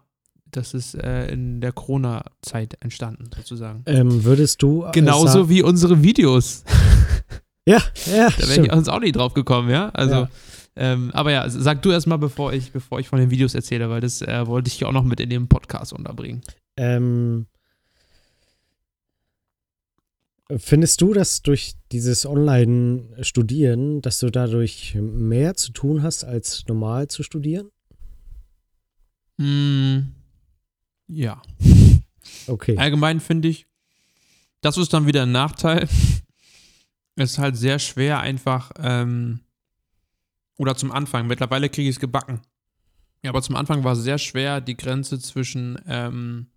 das ist äh, in der Corona-Zeit entstanden, sozusagen. Ähm, würdest du. äh, Genauso wie unsere Videos. Ja, ja, Da wäre ich uns auch nicht drauf gekommen, ja. Also, Ja. Ähm, aber ja, sag du erst mal, bevor ich, bevor ich von den Videos erzähle, weil das äh, wollte ich ja auch noch mit in dem Podcast unterbringen. Ähm, findest du, dass durch dieses Online-Studieren, dass du dadurch mehr zu tun hast, als normal zu studieren? Mm, ja. Okay. Allgemein finde ich, das ist dann wieder ein Nachteil. Es ist halt sehr schwer einfach, ähm, oder zum Anfang, mittlerweile kriege ich es gebacken. Ja, aber zum Anfang war es sehr schwer, die Grenze zwischen ähm,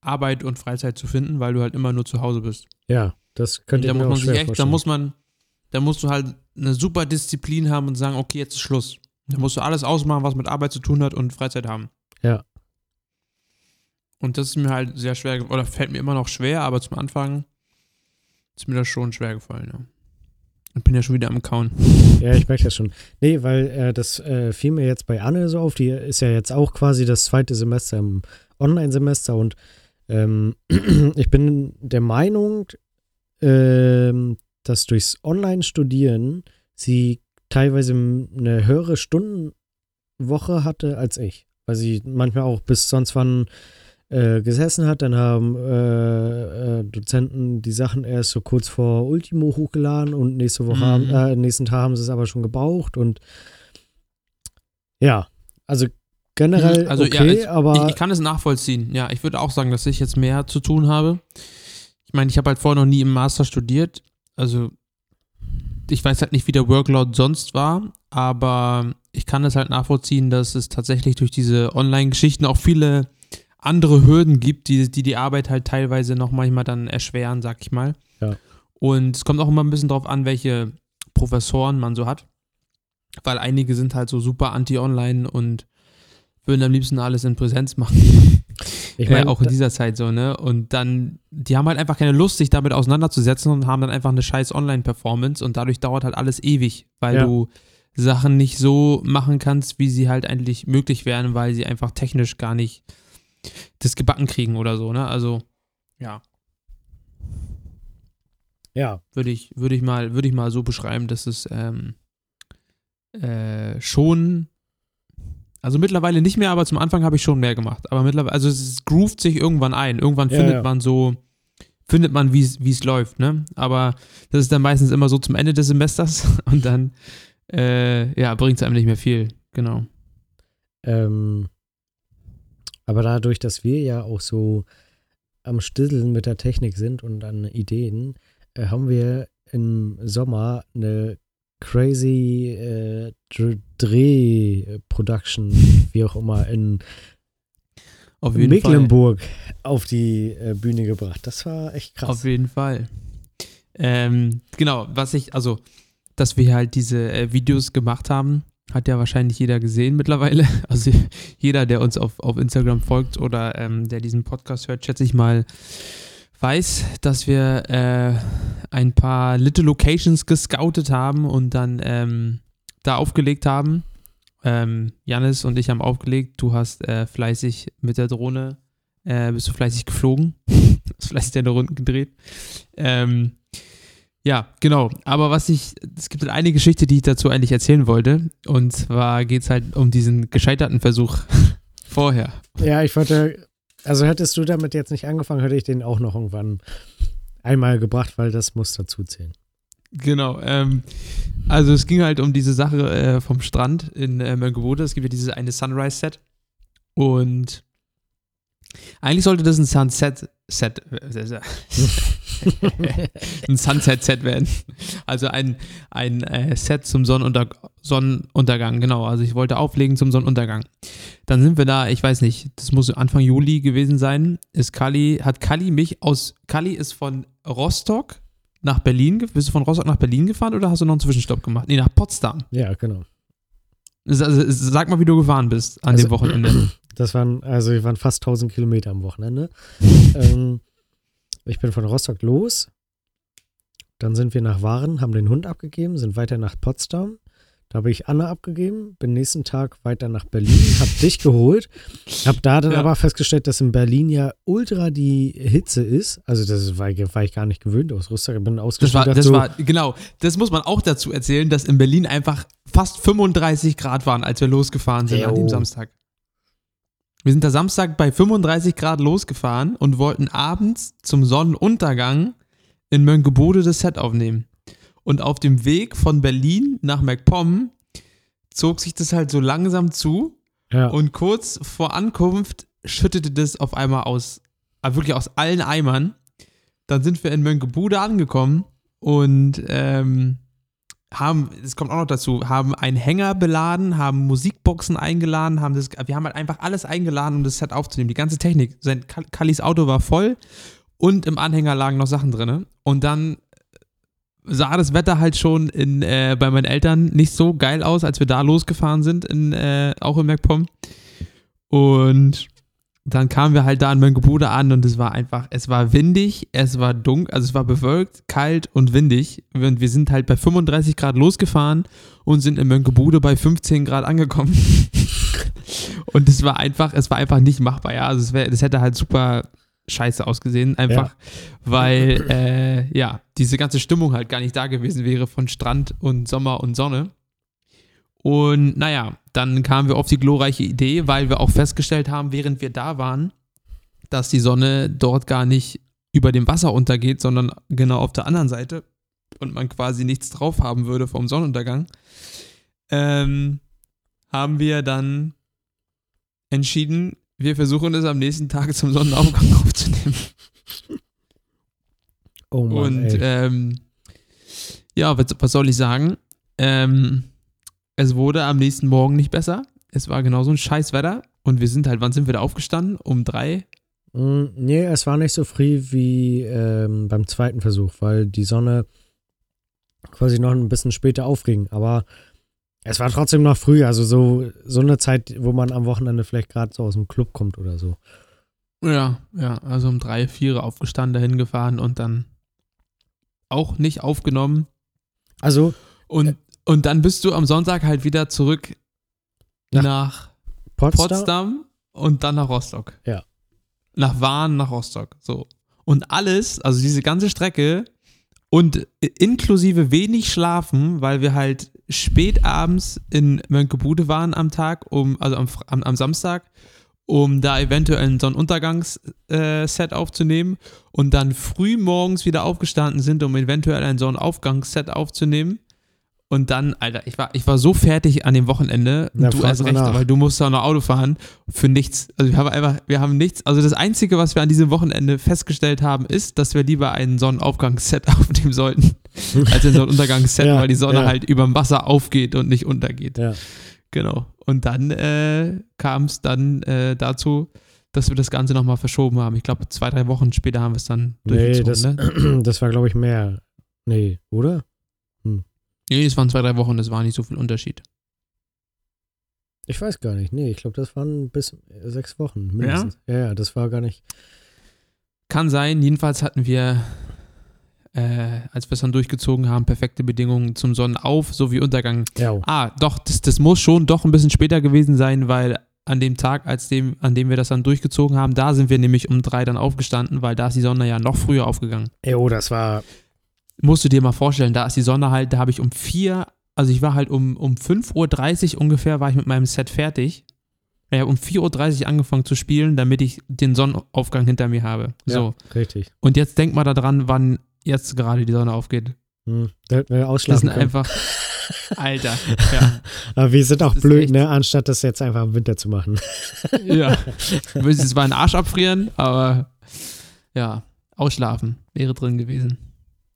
Arbeit und Freizeit zu finden, weil du halt immer nur zu Hause bist. Ja, das könnte da ich mir muss man sich echt, da muss man, da musst du halt eine super Disziplin haben und sagen, okay, jetzt ist Schluss. Da musst du alles ausmachen, was mit Arbeit zu tun hat und Freizeit haben. Ja. Und das ist mir halt sehr schwer, oder fällt mir immer noch schwer, aber zum Anfang ist mir das schon schwer gefallen, ja. Und bin ja schon wieder am Kauen. Ja, ich merke das schon. Nee, weil äh, das äh, fiel mir jetzt bei Anne so auf. Die ist ja jetzt auch quasi das zweite Semester im Online-Semester und ähm, ich bin der Meinung, ähm, dass durchs Online-Studieren sie teilweise eine höhere Stundenwoche hatte als ich. Weil sie manchmal auch bis sonst wann äh, gesessen hat. Dann haben äh, äh, Dozenten die Sachen erst so kurz vor Ultimo hochgeladen und nächste Woche, Mhm. haben, äh, nächsten Tag haben sie es aber schon gebraucht und ja, also generell Mhm, also, ja, okay, ich- aber Ich, ich kann es nachvollziehen. Ja, ich würde auch sagen, dass ich jetzt mehr zu tun habe. Ich meine, ich habe halt vorher noch nie im Master studiert. Also, ich weiß halt nicht, wie der Workload sonst war, aber ich kann es halt nachvollziehen, dass es tatsächlich durch diese Online-Geschichten auch viele andere Hürden gibt, die, die die Arbeit halt teilweise noch manchmal dann erschweren, sag ich mal. Ja. Und es kommt auch immer ein bisschen drauf an, welche Professoren man so hat. Weil einige sind halt so super anti-online und würden am liebsten alles in Präsenz machen. ich äh, meine, auch in dieser Zeit so, ne? Und dann, die haben halt einfach keine Lust, sich damit auseinanderzusetzen und haben dann einfach eine scheiß Online-Performance und dadurch dauert halt alles ewig, weil Ja. du Sachen nicht so machen kannst, wie sie halt eigentlich möglich wären, weil sie einfach technisch gar nicht das gebacken kriegen oder so, ne? Also, ja, ja, würde ich, würde ich mal, würde ich mal so beschreiben, dass es ähm, äh, schon, also mittlerweile nicht mehr, aber zum Anfang habe ich schon mehr gemacht. Aber mittlerweile, also es groovt sich irgendwann ein. Irgendwann Ja, findet ja. man so, findet man, wie es wie es läuft, ne? Aber das ist dann meistens immer so zum Ende des Semesters und dann, äh, ja, bringt es einem nicht mehr viel. Genau. Ähm, aber dadurch, dass wir ja auch so am Stisseln mit der Technik sind und an Ideen, äh, haben wir im Sommer eine crazy äh, Dr- Dreh-Production, wie auch immer, in Auf jeden Fall. Mecklenburg auf die äh, Bühne gebracht. Das war echt krass. Auf jeden Fall. Ähm, genau, was ich, also, dass wir halt diese äh, Videos gemacht haben, hat ja wahrscheinlich jeder gesehen mittlerweile. Also jeder, der uns auf, auf Instagram folgt oder ähm, der diesen Podcast hört, schätze ich mal, weiß, dass wir äh, ein paar Little Locations gescoutet haben und dann ähm, da aufgelegt haben. Ähm, Janis und ich haben aufgelegt. Du hast äh, fleißig mit der Drohne, äh, bist du fleißig geflogen. Hast vielleicht deine Runden gedreht. Ähm, ja, genau. Aber was ich, es gibt halt eine Geschichte, die ich dazu eigentlich erzählen wollte. Und zwar geht es halt um diesen gescheiterten Versuch vorher. Ja, ich wollte, also hättest du damit jetzt nicht angefangen, hätte ich den auch noch irgendwann einmal gebracht, weil das muss dazu zählen. Genau. Ähm, also es ging halt um diese Sache äh, vom Strand in äh, Mönckeberge. Es gibt ja dieses eine Sunrise-Set. Und eigentlich sollte das ein Sunset-Set äh, ein Sunset-Set werden. Also ein, ein äh, Set zum Sonnenunter Sonnenuntergang, genau. Also ich wollte auflegen zum Sonnenuntergang. Dann sind wir da, ich weiß nicht, das muss Anfang Juli gewesen sein. Ist Kali, hat Kali mich aus, Kali ist von Rostock nach Berlin, bist du von Rostock nach Berlin gefahren oder hast du noch einen Zwischenstopp gemacht? Nee, nach Potsdam. Ja, genau. Also, sag mal, wie du gefahren bist an Also- dem Wochenende. Das waren, also wir waren fast 1000 Kilometer am Wochenende. ähm, ich bin von Rostock los. Dann sind wir nach Waren, haben den Hund abgegeben, sind weiter nach Potsdam. Da habe ich Anne abgegeben, bin nächsten Tag weiter nach Berlin, habe dich geholt, habe da dann Ja. aber festgestellt, dass in Berlin ja ultra die Hitze ist. Also das war, war ich gar nicht gewöhnt aus Rostock. Bin Das ausgestiegen. war, das so, war, genau, das muss man auch dazu erzählen, dass in Berlin einfach fast 35 Grad waren, als wir losgefahren sind an dem Jo. Samstag. Wir sind da Samstag bei 35 Grad losgefahren und wollten abends zum Sonnenuntergang in Mönckeberge das Set aufnehmen. Und auf dem Weg von Berlin nach MacPom zog sich das halt so langsam zu ja, und kurz vor Ankunft schüttete das auf einmal aus, äh, wirklich aus allen Eimern. Dann sind wir in Mönckeberge angekommen und ähm, haben, es kommt auch noch dazu, haben einen Hänger beladen, haben Musikboxen eingeladen, haben das, wir haben halt einfach alles eingeladen, um das Set aufzunehmen. Die ganze Technik. Sein Kal- Kallis Auto war voll und im Anhänger lagen noch Sachen drin. Und dann sah das Wetter halt schon in, äh, bei meinen Eltern nicht so geil aus, als wir da losgefahren sind, in, äh, auch in MacPom. Und dann kamen wir halt da in Mönckeberge an und es war einfach, es war windig, es war dunkel, also es war bewölkt, kalt und windig. Und wir sind halt bei 35 Grad losgefahren und sind in Mönckeberge bei 15 Grad angekommen. und es war einfach, es war einfach nicht machbar, ja. Also es wär, das hätte halt super scheiße ausgesehen, einfach, weil, äh, ja, diese ganze Stimmung halt gar nicht da gewesen wäre von Strand und Sommer und Sonne. Und naja, dann kamen wir auf die glorreiche Idee, weil wir auch festgestellt haben, während wir da waren, dass die Sonne dort gar nicht über dem Wasser untergeht, sondern genau auf der anderen Seite und man quasi nichts drauf haben würde vom Sonnenuntergang, ähm, haben wir dann entschieden, wir versuchen es am nächsten Tag zum Sonnenaufgang aufzunehmen. oh Mann, Und ähm, ja, was, was soll ich sagen? Ähm, es wurde am nächsten Morgen nicht besser. Es war genauso ein Scheißwetter. Und wir sind halt, wann sind wir da aufgestanden? Um drei? Mm, Nee, es war nicht so früh wie ähm, beim zweiten Versuch, weil die Sonne quasi noch ein bisschen später aufging. Aber es war trotzdem noch früh, also so, so eine Zeit, wo man am Wochenende vielleicht gerade so aus dem Club kommt oder so. Ja, ja, also um drei, vier aufgestanden, dahin gefahren und dann auch nicht aufgenommen. Also, Und, und dann bist du am Sonntag halt wieder zurück Nach nach Potsdam, Potsdam und dann nach Rostock. Ja. Nach Wahn, nach Rostock. So. Und alles, also diese ganze Strecke und inklusive wenig schlafen, weil wir halt spät abends in Mönckeberge waren am Tag, um, also am, am, am Samstag, um da eventuell ein Sonnenuntergangsset aufzunehmen und dann früh morgens wieder aufgestanden sind, um eventuell ein Sonnenaufgangsset aufzunehmen. Und dann, Alter, ich war, ich war so fertig an dem Wochenende. Na, du erst recht, nach. weil du musst auch noch Auto fahren für nichts. Also wir haben einfach, wir haben nichts. Also das Einzige, was wir an diesem Wochenende festgestellt haben, ist, dass wir lieber ein Sonnenaufgangsset aufnehmen sollten, als ein Sonnenuntergangsset, Ja, weil die Sonne ja. halt über dem Wasser aufgeht und nicht untergeht. ja. Genau. Und dann äh, kam es dann äh, dazu, dass wir das Ganze nochmal verschoben haben. Ich glaube, zwei, drei Wochen später haben wir es dann Nee, durchgezogen. das, ne? das war, glaube ich, mehr. Nee, oder? Nee, es waren zwei, drei Wochen, das war nicht so viel Unterschied. Ich weiß gar nicht. Nee, ich glaube, das waren bis sechs Wochen mindestens. Ja, ja, das war gar nicht. Kann sein, jedenfalls hatten wir, äh, als wir es dann durchgezogen haben, perfekte Bedingungen zum Sonnenauf sowie Untergang. Ja, Ah, doch, das, das muss schon doch ein bisschen später gewesen sein, weil an dem Tag, als dem, an dem wir das dann durchgezogen haben, da sind wir nämlich um drei dann aufgestanden, weil da ist die Sonne ja noch früher aufgegangen. Jo, das war. Musst du dir mal vorstellen, da ist die Sonne halt, da habe ich um vier, also ich war halt um, um 5.30 Uhr ungefähr, war ich mit meinem Set fertig. Ich habe um 4.30 Uhr angefangen zu spielen, damit ich den Sonnenaufgang hinter mir habe. So. Ja, richtig. Und jetzt denk mal daran, wann jetzt gerade die Sonne aufgeht. Hm, da hätten wir Das ausschlafen sind können. einfach. Alter. Ja. Aber wir sind auch Das blöd, ne? Anstatt das jetzt einfach im Winter zu machen. ja. Du müsstest zwar einen Arsch abfrieren, aber ja, ausschlafen wäre drin gewesen.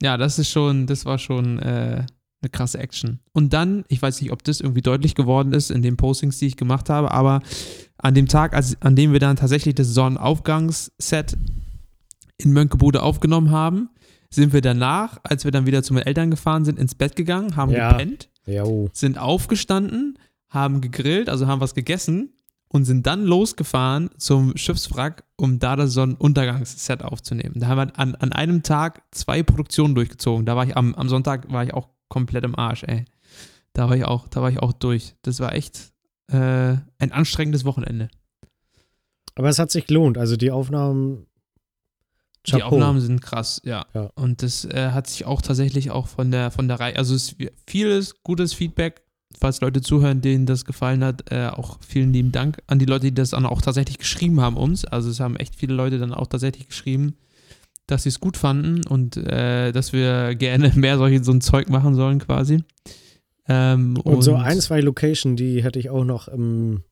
Ja, das ist schon, das war schon äh, eine krasse Action. Und dann, ich weiß nicht, ob das irgendwie deutlich geworden ist in den Postings, die ich gemacht habe, aber an dem Tag, als, an dem wir dann tatsächlich das Sonnenaufgangsset in Mönckebude aufgenommen haben, sind wir danach, als wir dann wieder zu meinen Eltern gefahren sind, ins Bett gegangen, haben Ja. gepennt Jo. sind aufgestanden, haben gegrillt, also haben was gegessen und sind dann losgefahren zum Schiffswrack, um da das Sonnenuntergangsset aufzunehmen. Da haben wir an, an einem Tag zwei Produktionen durchgezogen. Da war ich am, am Sonntag war ich auch komplett im Arsch, ey. Da war ich auch, da war ich auch durch. Das war echt äh, ein anstrengendes Wochenende. Aber es hat sich gelohnt. Also die Aufnahmen. Die Chapeau. Aufnahmen sind krass, ja. Ja. Und das äh, hat sich auch tatsächlich auch von der von der Reihe, also es ist vieles gutes Feedback, falls Leute zuhören, denen das gefallen hat, äh, auch vielen lieben Dank an die Leute, die das dann auch tatsächlich geschrieben haben uns. Also es haben echt viele Leute dann auch tatsächlich geschrieben, dass sie es gut fanden und äh, dass wir gerne mehr solche so ein Zeug machen sollen quasi. Ähm, Und, so ein, zwei Location, die hätte ich auch noch im.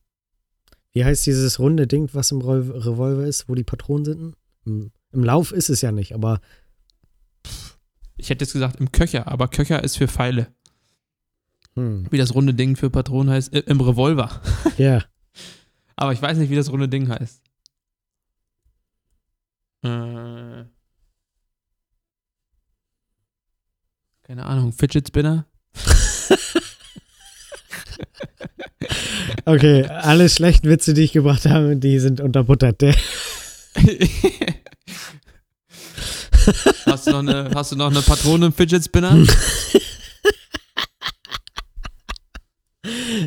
Wie heißt dieses runde Ding, was im Revol- Revolver ist, wo die Patronen sind? Im, Im Lauf ist es ja nicht, aber ich hätte jetzt gesagt im Köcher, aber Köcher ist für Pfeile. Hm, Wie das runde Ding für Patronen heißt, äh, im Revolver. ja. Aber ich weiß nicht, wie das runde Ding heißt. Äh, keine Ahnung, Fidget Spinner? Okay, alle schlechten Witze, die ich gebracht habe, die sind unterbuttert. Hast, du noch eine, hast du noch eine Patrone im Fidget Spinner?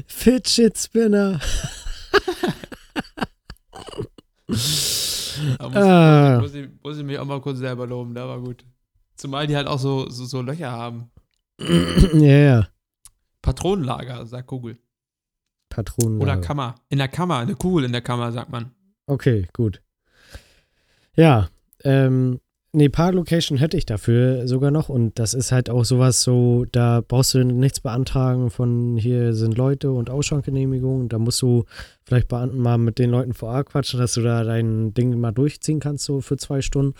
Fidget Spinner. Da muss, Ah. muss, ich, muss ich mich auch mal kurz selber loben, der war gut. Zumal die halt auch so, so, so Löcher haben. ja, ja. Patronenlager, sagt Kugel. Patronen. Oder Kammer. In der Kammer, eine Kugel in der Kammer, sagt man. Okay, gut. Ja, ähm, nee, paar Location hätte ich dafür sogar noch und das ist halt auch sowas so, da brauchst du nichts beantragen von hier sind Leute und Ausschankgenehmigungen, da musst du vielleicht mal mit den Leuten vor Ort quatschen, dass du da dein Ding mal durchziehen kannst so für zwei Stunden.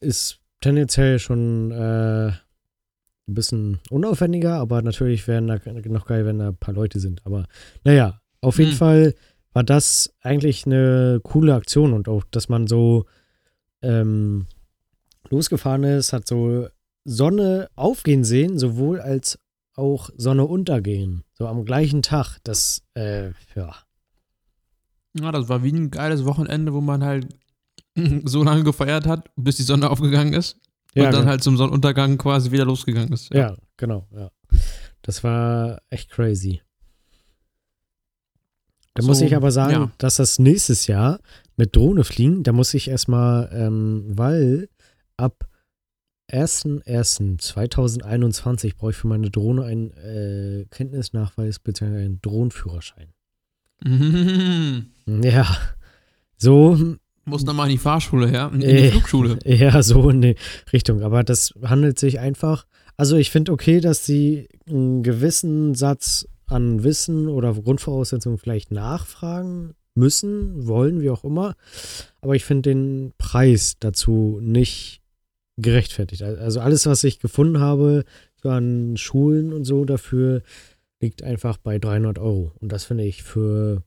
Ist tendenziell schon äh, ein bisschen unaufwendiger, aber natürlich wären da noch geil, wenn da ein paar Leute sind. Aber naja, auf jeden Hm. Fall war das eigentlich eine coole Aktion und auch, dass man so ähm, losgefahren ist, hat so Sonne aufgehen sehen, sowohl als auch Sonne untergehen. So am gleichen Tag. Das, äh, ja. Ja, das war wie ein geiles Wochenende, wo man halt so lange gefeiert hat, bis die Sonne aufgegangen ist. Ja, und dann ge- halt zum Sonnenuntergang quasi wieder losgegangen ist. ja, genau, ja. Das war echt crazy. Da muss So, ich aber sagen, ja. dass das nächstes Jahr mit Drohne fliegen, da muss ich erstmal, ähm, weil ab 1.1.2021 brauche ich für meine Drohne einen äh, Kenntnisnachweis bzw. einen Drohnenführerschein. Mhm. Ja, so, Muss nochmal in die Fahrschule, ja? In die Äh. Flugschule. ja, so in die Richtung. Aber das handelt sich einfach. Also ich finde okay, dass sie einen gewissen Satz an Wissen oder Grundvoraussetzungen vielleicht nachfragen müssen, wollen, wie auch immer. Aber ich finde den Preis dazu nicht gerechtfertigt. Also alles, was ich gefunden habe, so an Schulen und so dafür, liegt einfach bei 300 Euro. Und das finde ich für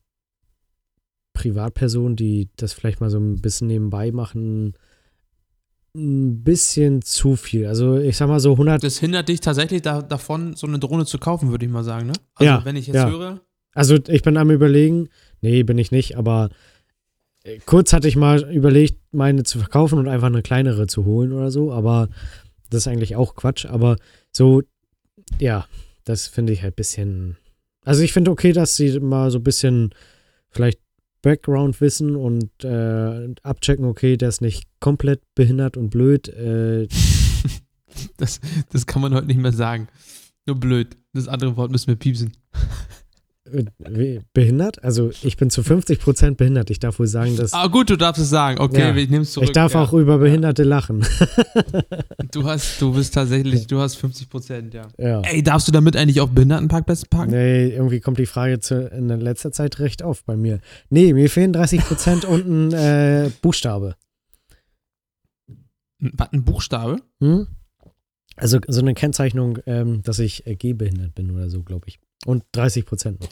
Privatpersonen, die das vielleicht mal so ein bisschen nebenbei machen, ein bisschen zu viel. Also ich sag mal so 100, Das hindert dich tatsächlich da, davon, so eine Drohne zu kaufen, würde ich mal sagen, ne? Also Ja, wenn ich jetzt ja. höre, also ich bin am überlegen, nee, bin ich nicht, aber kurz hatte ich mal überlegt, meine zu verkaufen und einfach eine kleinere zu holen oder so, aber das ist eigentlich auch Quatsch, aber so, ja, das finde ich halt ein bisschen, also ich finde okay, dass sie mal so ein bisschen vielleicht Background-Wissen und äh, abchecken, okay, der ist nicht komplett behindert und blöd. Äh, Das, das kann man heute nicht mehr sagen. Nur blöd. Das andere Wort müssen wir piepsen. Äh, wie- behindert? Also ich bin zu 50% behindert. Ich darf wohl sagen, dass Ah, gut, du darfst es sagen. Okay, Ja. ich nehme es zurück. ich darf ja. auch über Behinderte lachen. Du hast, du bist tatsächlich, du hast 50 Prozent, ja. ja. Ey, darfst du damit eigentlich auf Behindertenparkplätzen parken? Nee, irgendwie kommt die Frage zu, in letzter Zeit recht oft bei mir. Nee, mir fehlen 30% und ein äh, Buchstabe. Was, ein Buchstabe? Hm? Also so eine Kennzeichnung, ähm, dass ich äh, gehbehindert bin oder so, glaube ich. Und 30% noch.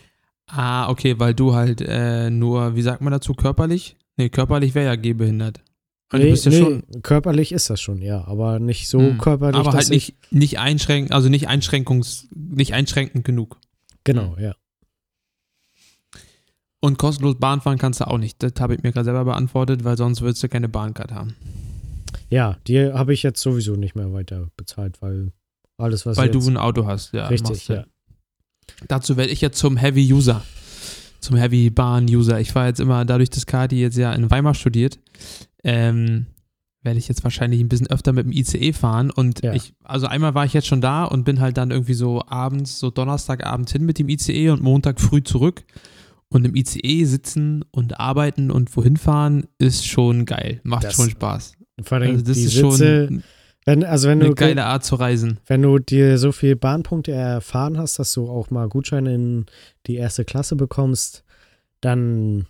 Ah, okay, weil du halt äh, nur, wie sagt man dazu, körperlich? Nee, körperlich wäre ja gehbehindert. Du Nee, bist ja nee, schon. körperlich ist das schon, ja, aber nicht so Hm, körperlich, aber halt nicht, nicht einschränken, also nicht einschränkungs, nicht einschränkend genug. genau, ja. Und kostenlos Bahn fahren kannst du auch nicht. Das habe ich mir gerade selber beantwortet, weil sonst würdest du keine Bahncard haben. Ja, die habe ich jetzt sowieso nicht mehr weiter bezahlt, weil alles, was weil jetzt, du ein Auto hast, ja. richtig, ja. Dazu werde ich jetzt zum Heavy User. Zum Heavy Bahn User. Ich war jetzt immer, dadurch, dass Kati jetzt ja in Weimar studiert, ähm, werde ich jetzt wahrscheinlich ein bisschen öfter mit dem ICE fahren. Und Ja. ich, also einmal war ich jetzt schon da und bin halt dann irgendwie so abends, so Donnerstagabend hin mit dem ICE und Montag früh zurück. Und im ICE sitzen und arbeiten und wohin fahren ist schon geil. Macht Das- schon Spaß. Vor allem Also das die ist Sitze, schon wenn, also wenn eine du, geile Art zu reisen. wenn du dir so viel Bahnpunkte erfahren hast, dass du auch mal Gutscheine in die erste Klasse bekommst, dann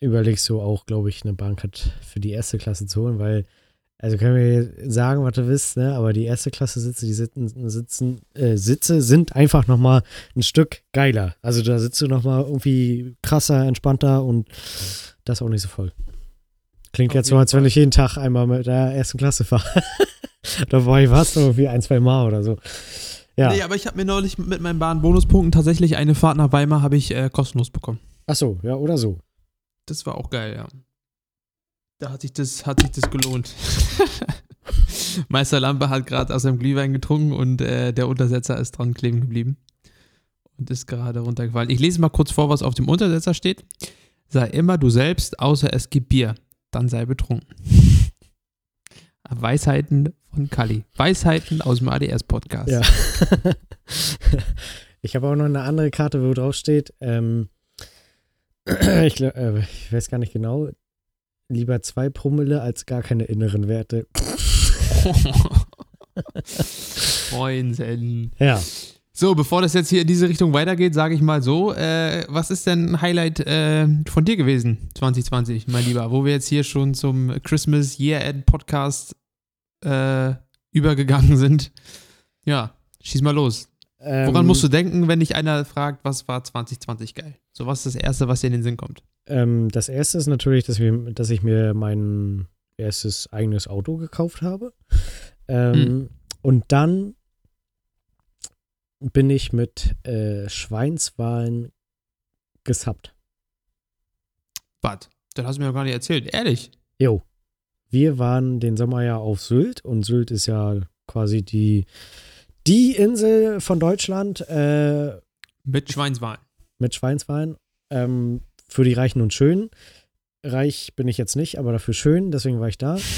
überlegst du auch, glaube ich, eine Bahncard für die erste Klasse zu holen, weil, also können wir sagen, was du willst, ne? aber die erste Klasse Sitze, die sitzen, sitzen, äh, Sitze sind einfach nochmal ein Stück geiler. Also da sitzt du nochmal irgendwie krasser, entspannter und das auch nicht so voll. Klingt Auf jetzt so, als wenn ich jeden Tag einmal mit der ersten Klasse fahre. Dabei war es irgendwie ein, zwei Mal oder so. Ja. Nee, aber ich habe mir neulich mit meinen Bahn-Bonuspunkten tatsächlich eine Fahrt nach Weimar habe ich äh, kostenlos bekommen. Ach so, ja, oder so. Das war auch geil, ja. Da hat sich das, hat sich das gelohnt. Meister Lampe hat gerade aus seinem Glühwein getrunken und äh, der Untersetzer ist dran kleben geblieben. Und ist gerade runtergefallen. Ich lese mal kurz vor, was auf dem Untersetzer steht. Sei immer du selbst, außer es gibt Bier. Dann sei betrunken. Weisheiten von Kali. Weisheiten aus dem ADS-Podcast. Ja. ich habe auch noch eine andere Karte, wo drauf steht, ähm, ich, äh, ich weiß gar nicht genau, lieber zwei Promille als gar keine inneren Werte. Moinsen. Ja, So, bevor das jetzt hier in diese Richtung weitergeht, sage ich mal so, äh, was ist denn ein Highlight äh, von dir gewesen 2020, mein Lieber, wo wir jetzt hier schon zum Christmas Year-End Podcast äh, übergegangen sind? Ja, schieß mal los. Woran ähm, musst du denken, wenn dich einer fragt, was war 2020 geil? So, was ist das Erste, was dir in den Sinn kommt? Ähm, das erste ist natürlich, dass, wir, dass ich mir mein erstes eigenes Auto gekauft habe. Ähm, Hm. Und dann bin ich mit äh, Schweinswahlen gesappt. Was? Das hast du mir noch gar nicht erzählt. Ehrlich? Jo. Wir waren den Sommer ja auf Sylt und Sylt ist ja quasi die, die Insel von Deutschland äh, Mit Schweinswahlen. mit Schweinswahlen ähm, für die Reichen und Schönen. Reich bin ich jetzt nicht, aber dafür schön, deswegen war ich da.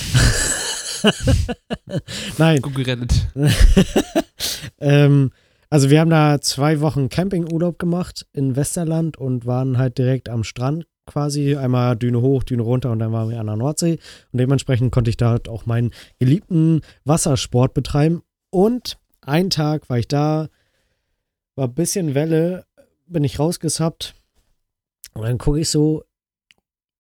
Nein, Gut gerettet. ähm, also wir haben da zwei Wochen Campingurlaub gemacht in Westerland und waren halt direkt am Strand quasi. Einmal Düne hoch, Düne runter und dann waren wir an der Nordsee. Und dementsprechend konnte ich da halt auch meinen geliebten Wassersport betreiben. Und einen Tag war ich da, war ein bisschen Welle, bin ich rausgesappt. Und dann gucke ich so,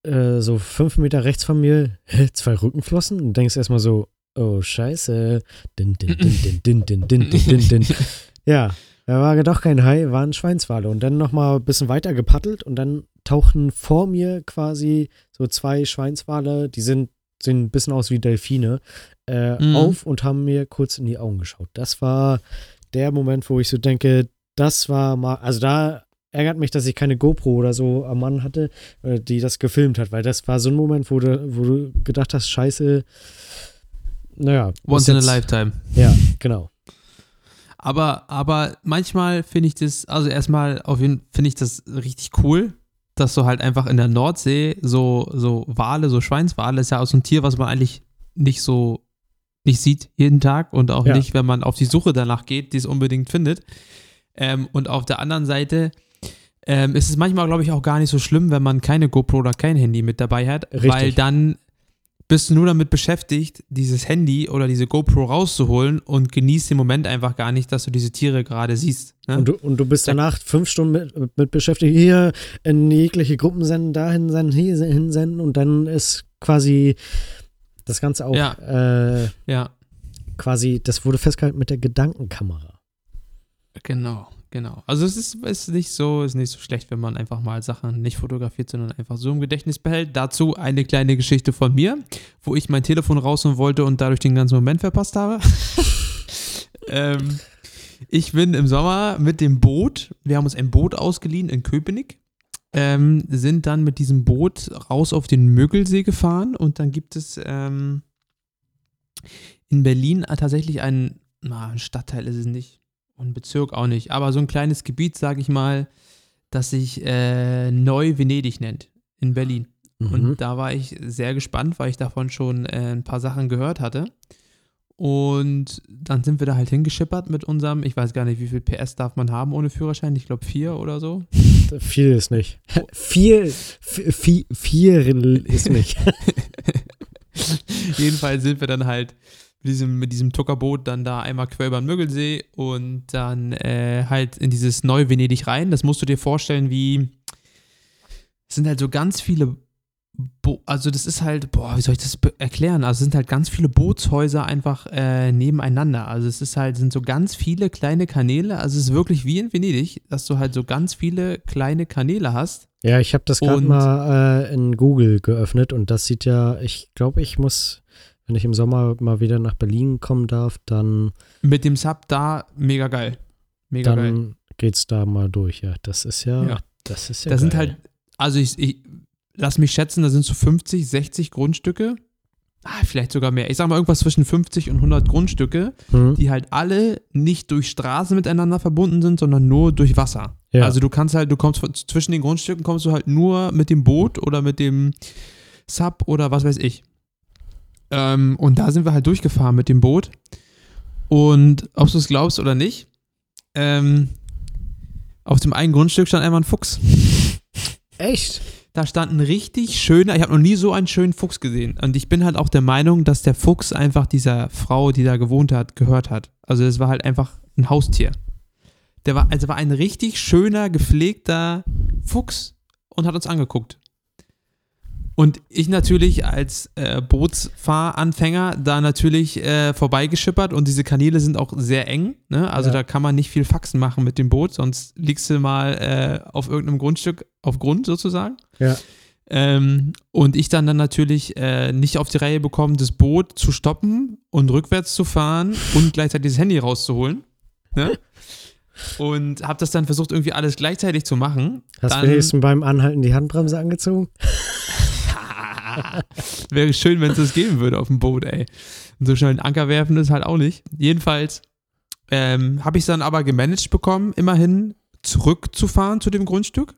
äh, so fünf Meter rechts von mir, zwei Rückenflossen. Und denkst erstmal so, oh Scheiße. Din, din, din, din, din, din, din, din, din. Ja, da war doch kein Hai, war ein Schweinswale. Und dann nochmal ein bisschen weiter gepaddelt und dann tauchten vor mir quasi so zwei Schweinswale, die sind, sehen ein bisschen aus wie Delfine, äh, Mhm. auf und haben mir kurz in die Augen geschaut. Das war der Moment, wo ich so denke, das war mal, also da ärgert mich, dass ich keine GoPro oder so am Mann hatte, äh, die das gefilmt hat, weil das war so ein Moment, wo du, wo du gedacht hast, scheiße, naja. Once in a lifetime. Ja, genau. Aber, aber manchmal finde ich das, also erstmal auf jeden finde ich das richtig cool, dass du halt einfach in der Nordsee so, so Wale, so Schweinswale, ist ja auch so ein Tier, was man eigentlich nicht so nicht sieht jeden Tag und auch Ja. nicht, wenn man auf die Suche danach geht, die es unbedingt findet. Ähm, und auf der anderen Seite ähm, ist es manchmal, glaube ich, auch gar nicht so schlimm, wenn man keine GoPro oder kein Handy mit dabei hat, Richtig. weil dann bist du nur damit beschäftigt, dieses Handy oder diese GoPro rauszuholen und genießt den Moment einfach gar nicht, dass du diese Tiere gerade siehst. Ne? Und du, und du bist danach fünf Stunden mit, mit beschäftigt, hier in jegliche Gruppen senden, dahin senden, hier hinsenden und dann ist quasi das Ganze auch Ja. äh, ja, quasi, das wurde festgehalten mit der Gedankenkamera. genau, genau. Also es ist, ist nicht so, ist nicht so schlecht, wenn man einfach mal Sachen nicht fotografiert, sondern einfach so im Gedächtnis behält. Dazu eine kleine Geschichte von mir, wo ich mein Telefon rausholen wollte und dadurch den ganzen Moment verpasst habe. ähm, ich bin im Sommer mit dem Boot, wir haben uns ein Boot ausgeliehen in Köpenick, ähm, sind dann mit diesem Boot raus auf den Mögelsee gefahren und dann gibt es ähm, in Berlin tatsächlich einen, na, ein Stadtteil ist es nicht und Bezirk auch nicht, aber so ein kleines Gebiet, sage ich mal, das sich äh, Neu-Venedig nennt in Berlin. Mhm. Und da war ich sehr gespannt, weil ich davon schon äh, ein paar Sachen gehört hatte. Und dann sind wir da halt hingeschippert mit unserem, ich weiß gar nicht, wie viel PS darf man haben ohne Führerschein, ich glaube vier oder so. Viel ist nicht. Viel, f- viel, viel ist nicht. Jedenfalls sind wir dann halt mit diesem, mit diesem Tuckerboot dann da einmal quer über den Mögelsee und dann äh, halt in dieses Neu-Venedig rein. Das musst du dir vorstellen, wie es sind halt so ganz viele, Bo also das ist halt, boah, wie soll ich das erklären? Also es sind halt ganz viele Bootshäuser einfach äh, nebeneinander. Also es ist halt, sind so ganz viele kleine Kanäle. Also es ist wirklich wie in Venedig, dass du halt so ganz viele kleine Kanäle hast. Ja, ich habe das gerade mal äh, in Google geöffnet und das sieht ja, ich glaube, ich muss, wenn ich im Sommer mal wieder nach Berlin kommen darf, dann, Mit dem Sub da, mega geil. Mega geil. dann geht's da mal durch. Ja, das ist ja, Ja. das ist ja. Da sind geil. halt, also ich, ich lass mich schätzen, da sind so 50, 60 Grundstücke. Ah, vielleicht sogar mehr. Ich sag mal irgendwas zwischen 50 und 100 Grundstücke, Hm? die halt alle nicht durch Straßen miteinander verbunden sind, sondern nur durch Wasser. Ja. Also du kannst halt, du kommst zwischen den Grundstücken kommst du halt nur mit dem Boot oder mit dem Sub oder was weiß ich. Ähm, und da sind wir halt durchgefahren mit dem Boot. Und ob du es glaubst oder nicht, ähm, auf dem einen Grundstück stand einmal ein Fuchs. Echt? Da stand ein richtig schöner, ich habe noch nie so einen schönen Fuchs gesehen. Und ich bin halt auch der Meinung, dass der Fuchs einfach dieser Frau, die da gewohnt hat, gehört hat. Also es war halt einfach ein Haustier. Der war, also war ein richtig schöner, gepflegter Fuchs und hat uns angeguckt. Und ich natürlich als äh, Bootsfahranfänger da natürlich äh, vorbeigeschippert und diese Kanäle sind auch sehr eng. Ne? Also Ja. da kann man nicht viel Faxen machen mit dem Boot, sonst liegst du mal äh, auf irgendeinem Grundstück auf Grund sozusagen. Ja. Ähm, und ich dann dann natürlich äh, nicht auf die Reihe bekommen, das Boot zu stoppen und rückwärts zu fahren und gleichzeitig das Handy rauszuholen. Ne? Und habe das dann versucht, irgendwie alles gleichzeitig zu machen. Hast du wenigstens beim Anhalten die Handbremse angezogen? Wäre schön, wenn es das geben würde auf dem Boot, ey. Und so schnell einen Anker werfen ist halt auch nicht. Jedenfalls ähm, habe ich es dann aber gemanagt bekommen, immerhin zurückzufahren zu dem Grundstück.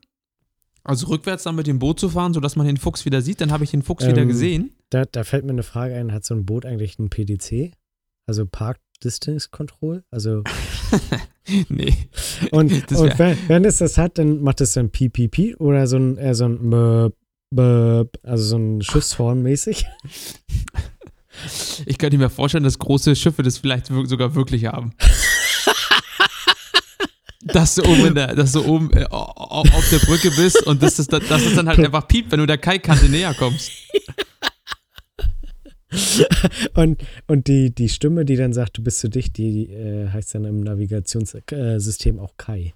Also rückwärts dann mit dem Boot zu fahren, sodass man den Fuchs wieder sieht. Dann habe ich den Fuchs wieder Ähm, gesehen. Da, da fällt mir eine Frage ein, hat so ein Boot eigentlich einen PDC? Also Park Distance Control? Also Nee. und, und wenn, wenn es das hat, dann macht es dann PPP oder so ein, eher so ein Möp, also so ein Schiffshorn mäßig. Ich könnte mir vorstellen, dass große Schiffe das vielleicht sogar wirklich haben. dass du oben, in der, dass du oben äh, au- au- auf der Brücke bist und dass es, dann- dass es dann halt einfach piept, wenn du der Kaikante näher kommst. Und, und die, die Stimme, die dann sagt, du bist zu dicht, die äh, heißt dann im Navigationssystem auch Kai.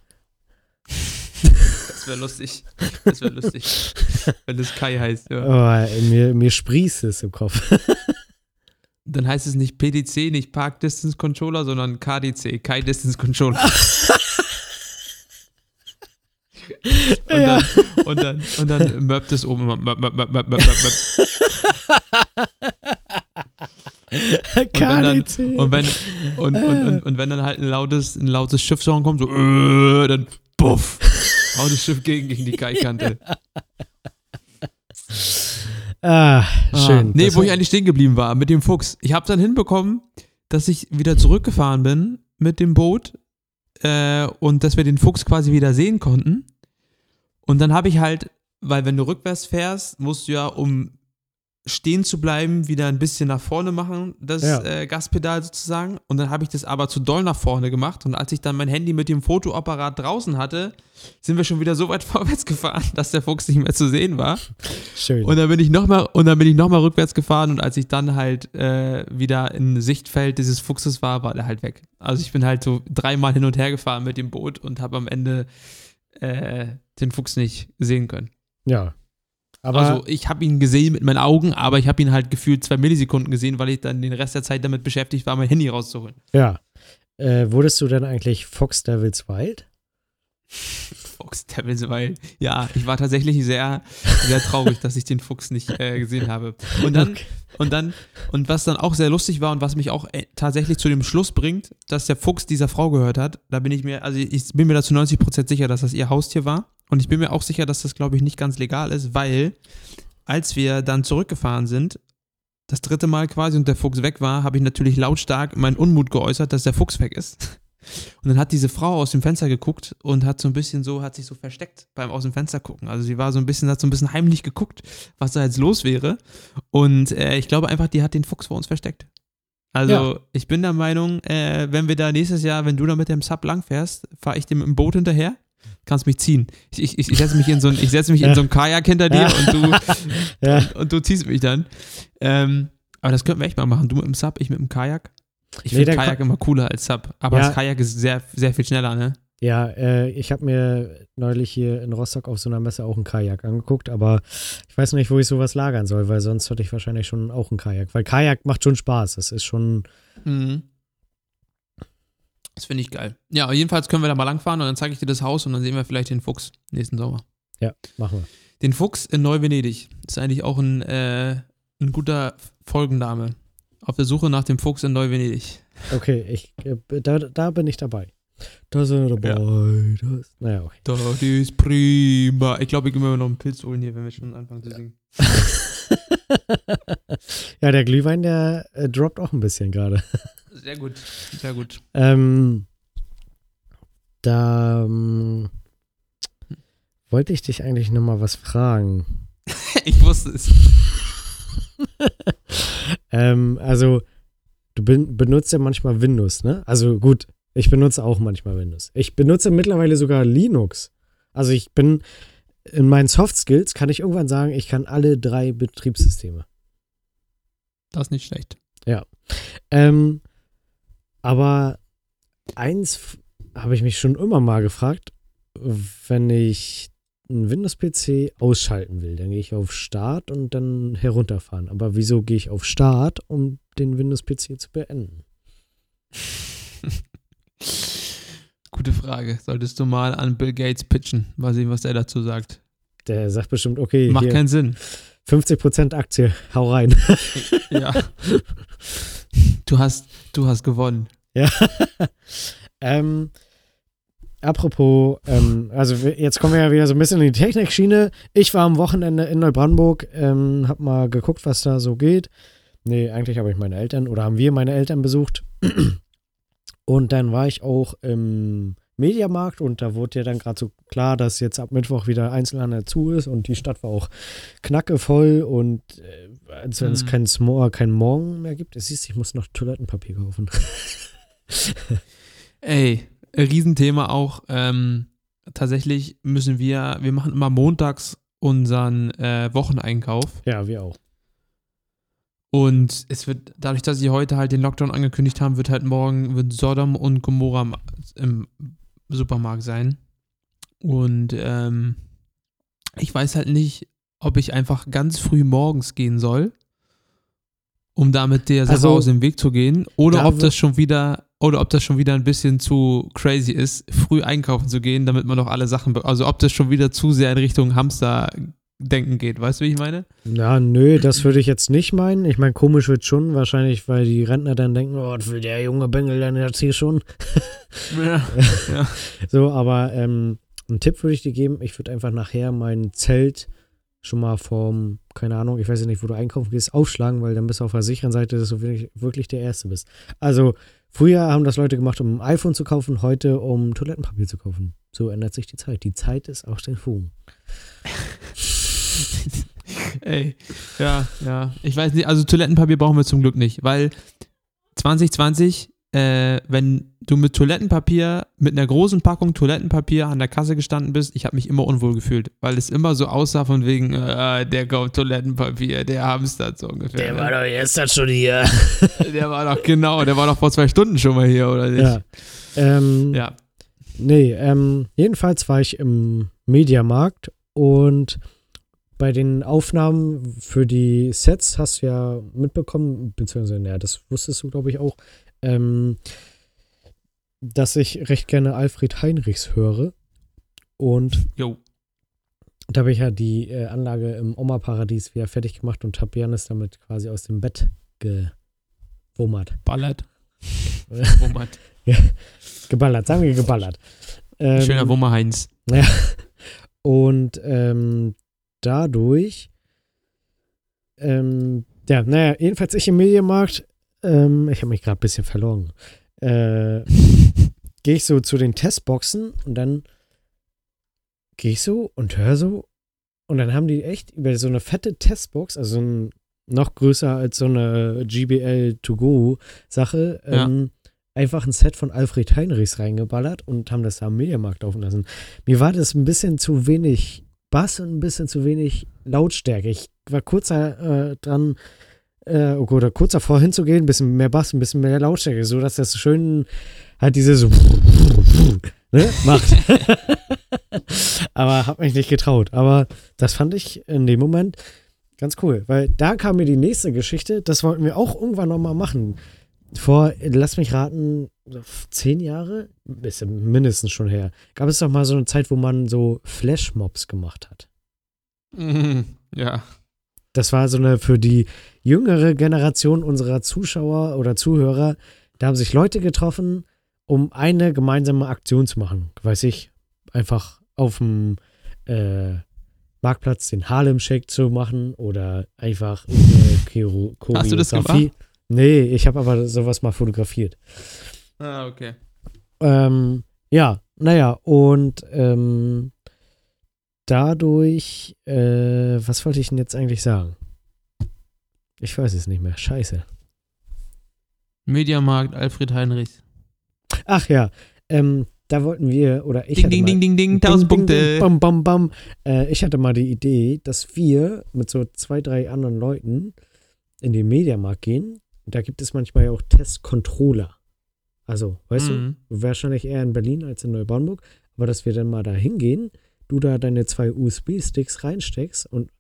Das wäre lustig. Das wäre lustig. Wenn das Kai heißt, ja. Oh, mir, mir sprießt es im Kopf. Dann heißt es nicht PDC, nicht Park Distance Controller, sondern KDC, Kai Distance Controller. Und dann, und dann, und dann möppt es oben immer. Möp, möp, möp, möp, möp, möp. Und wenn, dann, und, wenn, und, und, und, und wenn dann halt ein lautes, ein lautes Schiffshorn kommt, so, äh, dann puff. Hau das Schiff gegen, gegen die Kaikante. Ah, schön. Ah, nee, Das wo ich eigentlich stehen geblieben war, mit dem Fuchs. Ich habe dann hinbekommen, dass ich wieder zurückgefahren bin mit dem Boot äh, und dass wir den Fuchs quasi wieder sehen konnten. Und dann habe ich halt, weil wenn du rückwärts fährst, musst du ja, um stehen zu bleiben, wieder ein bisschen nach vorne machen, das Ja. äh, Gaspedal sozusagen. Und dann habe ich das aber zu doll nach vorne gemacht. Und als ich dann mein Handy mit dem Fotoapparat draußen hatte, sind wir schon wieder so weit vorwärts gefahren, dass der Fuchs nicht mehr zu sehen war. Schön. Und dann bin ich nochmal und dann bin ich noch mal rückwärts gefahren und als ich dann halt äh, wieder in Sichtfeld dieses Fuchses war, war der halt weg. Also ich bin halt so dreimal hin und her gefahren mit dem Boot und habe am Ende äh, den Fuchs nicht sehen können. ja. Aber also ich habe ihn gesehen mit meinen Augen, aber ich habe ihn halt gefühlt zwei Millisekunden gesehen, weil ich dann den Rest der Zeit damit beschäftigt war, mein Handy rauszuholen. ja. Äh, wurdest du denn eigentlich Fox Devils Wild? Fuchs Devils, weil ja, ich war tatsächlich sehr, sehr traurig, dass ich den Fuchs nicht äh, gesehen habe. Und dann, Okay. und dann, und was dann auch sehr lustig war und was mich auch äh, tatsächlich zu dem Schluss bringt, dass der Fuchs dieser Frau gehört hat, da bin ich mir, also ich bin mir da zu 90% sicher, dass das ihr Haustier war. Und ich bin mir auch sicher, dass das, glaube ich, nicht ganz legal ist, weil als wir dann zurückgefahren sind, das dritte Mal quasi und der Fuchs weg war, habe ich natürlich lautstark meinen Unmut geäußert, dass der Fuchs weg ist. Und dann hat diese Frau aus dem Fenster geguckt und hat so ein bisschen so, hat sich so versteckt beim aus dem Fenster gucken. Also sie war so ein bisschen, hat so ein bisschen heimlich geguckt, was da jetzt los wäre. Und äh, ich glaube einfach, die hat den Fuchs vor uns versteckt. Also Ja. ich bin der Meinung, äh, wenn wir da nächstes Jahr, wenn du da mit dem Sub langfährst, fahre ich dem im Boot hinterher. Kannst mich ziehen. Ich, ich, ich setze mich in so ein, ich setze mich in Ja. so ein Kajak hinter dir Ja. und du und, und du ziehst mich dann. Ähm, aber das könnten wir echt mal machen. Du mit dem Sub, ich mit dem Kajak. Ich Nee, finde Kajak Ka- immer cooler als Sub. Aber Ja. das Kajak ist sehr, sehr viel schneller, ne? Ja, äh, ich habe mir neulich hier in Rostock auf so einer Messe auch ein Kajak angeguckt, aber ich weiß nicht, wo ich sowas lagern soll, weil sonst hätte ich wahrscheinlich schon auch ein Kajak. Weil Kajak macht schon Spaß. Das ist schon. Mhm. Das finde ich geil. Ja, jedenfalls können wir da mal langfahren und dann zeige ich dir das Haus und dann sehen wir vielleicht den Fuchs nächsten Sommer. Ja, machen wir. Den Fuchs in Neu-Venedig. Ist eigentlich auch ein, äh, ein guter Folgenname. Auf der Suche nach dem Fuchs in Neu-Venedig. Okay, ich, äh, da, da bin ich dabei. Da sind wir dabei. Das, naja, okay. Das ist prima. Ich glaube, ich gehe mir noch einen Pilz holen hier, wenn wir schon anfangen zu singen. ja, der Glühwein, der äh, droppt auch ein bisschen gerade. Sehr gut, sehr gut. Ähm, da ähm, wollte ich dich eigentlich noch mal was fragen. Ich wusste es. Ähm, also, du ben, benutzt ja manchmal Windows, ne? Also gut, ich benutze auch manchmal Windows. Ich benutze mittlerweile sogar Linux. Also ich bin in meinen Soft Skills kann ich irgendwann sagen, ich kann alle drei Betriebssysteme. Das ist nicht schlecht. Ähm, aber eins habe ich mich schon immer mal gefragt, wenn ich einen Windows-PC ausschalten will, dann gehe ich auf Start und dann herunterfahren. Aber wieso gehe ich auf Start, um den Windows-PC zu beenden? Gute Frage. Solltest du mal an Bill Gates pitchen. Mal sehen, was der dazu sagt. Der sagt bestimmt, okay, Macht keinen Sinn. 50% Aktie, hau rein. Ja. Du hast, du hast gewonnen. ja. ähm, apropos, ähm, also jetzt kommen wir ja wieder so ein bisschen in die Technikschiene. Ich war am Wochenende in Neubrandenburg, ähm, hab mal geguckt, was da so geht. Nee, eigentlich habe ich meine Eltern oder haben wir meine Eltern besucht. Und dann war ich auch im Mediamarkt und da wurde ja dann gerade so klar, dass jetzt ab Mittwoch wieder Einzelhandel zu ist und die Stadt war auch knackevoll und äh, als wenn es Mhm. kein Smor, kein Morgen mehr gibt. Es siehst, ich muss noch Toilettenpapier kaufen. Ey, Riesenthema auch. Ähm, tatsächlich müssen wir, wir machen immer montags unseren äh, Wocheneinkauf. ja, wir auch. Und es wird, dadurch, dass sie heute halt den Lockdown angekündigt haben, wird halt morgen wird Sodom und Gomorra im- Supermarkt sein. Und ähm, ich weiß halt nicht, ob ich einfach ganz früh morgens gehen soll, um damit der Sache Also, aus dem Weg zu gehen, oder ob das schon wieder oder ob das schon wieder ein bisschen zu crazy ist, früh einkaufen zu gehen, damit man noch alle Sachen, also ob das schon wieder zu sehr in Richtung Hamster-Denken geht, weißt du, wie ich meine? Na, nö, das würde ich jetzt nicht meinen. Ich meine, komisch wird schon, wahrscheinlich, weil die Rentner dann denken, oh, was will der junge Bengel denn jetzt hier schon? Ja. So, aber ähm, einen Tipp würde ich dir geben. Ich würde einfach nachher mein Zelt schon mal vorm, keine Ahnung, ich weiß ja nicht, wo du einkaufen gehst, aufschlagen, weil dann bist du auf der sicheren Seite, dass du wirklich, wirklich der Erste bist. Also, früher haben das Leute gemacht, um ein iPhone zu kaufen, heute um Toilettenpapier zu kaufen. So ändert sich die Zeit. Die Zeit ist aus den Fugen. Ey, ja, ja. Ich weiß nicht, also Toilettenpapier brauchen wir zum Glück nicht, weil 2020, äh, wenn du mit Toilettenpapier, mit einer großen Packung Toilettenpapier an der Kasse gestanden bist, ich habe mich immer unwohl gefühlt, weil es immer so aussah von wegen, äh, der kauft Toilettenpapier, der hamstert so ungefähr. Der ne? war doch gestern schon hier. der war doch, genau, der war doch vor zwei Stunden schon mal hier, oder nicht? Ja. Ähm, ja. Nee, ähm, jedenfalls war ich im Mediamarkt und bei den Aufnahmen für die Sets hast du ja mitbekommen, beziehungsweise, ja, das wusstest du, glaube ich, auch, ähm, dass ich recht gerne Alfred Heinrichs höre. Und Jo. da habe ich ja die äh, Anlage im Oma-Paradies wieder fertig gemacht und habe Janis damit quasi aus dem Bett gewummert. Ballert. Wummert. Geballert, sagen wir geballert. Ähm, Schöner Wummer Heinz. Ja. Und ähm, dadurch, ähm, ja, naja, jedenfalls ich im Medienmarkt, ähm, ich habe mich gerade ein bisschen verloren, äh, gehe ich so zu den Testboxen und dann gehe ich so und höre so und dann haben die echt über so eine fette Testbox, also ein, noch größer als so eine GBL To Go Sache, Ja. ähm, einfach ein Set von Alfred Heinrichs reingeballert und haben das da am Mediamarkt laufen lassen. Mir war das ein bisschen zu wenig Bass und ein bisschen zu wenig Lautstärke. Ich war kurz äh, dran, äh, oder kurz davor hinzugehen, ein bisschen mehr Bass, ein bisschen mehr Lautstärke, so dass das schön halt diese so ne, macht. Aber hab mich nicht getraut. Aber das fand ich in dem Moment ganz cool, weil da kam mir die nächste Geschichte, das wollten wir auch irgendwann nochmal machen. Vor, lass mich raten, zehn Jahre, ist ja mindestens schon her, gab es doch mal so eine Zeit, wo man so Flashmobs gemacht hat. Mhm. Ja. Das war so eine für die jüngere Generation unserer Zuschauer oder Zuhörer. Da haben sich Leute getroffen, um eine gemeinsame Aktion zu machen. Weiß ich, einfach auf dem äh, Marktplatz den Harlem Shake zu machen oder einfach eine Chiro- Hast du das Choreografie. Nee, ich habe aber sowas mal fotografiert. Ah, okay. Ähm, ja, naja, und ähm, dadurch, äh, was wollte ich denn jetzt eigentlich sagen? Ich weiß es nicht mehr. Scheiße. Mediamarkt, Alfred Heinrichs. Ach ja, ähm, da wollten wir, oder ich Ding, hatte ding, mal, ding, ding, ding, Ding, 1000 ding, Punkte. ding, Bam, bam, bam. Äh, ich hatte mal die Idee, dass wir mit so zwei, drei anderen Leuten in den Mediamarkt gehen. Da gibt es manchmal ja auch Testcontroller. Also, weißt Mhm. du, wahrscheinlich eher in Berlin als in Neubrandenburg, aber dass wir dann mal da hingehen, du da deine zwei USB-Sticks reinsteckst und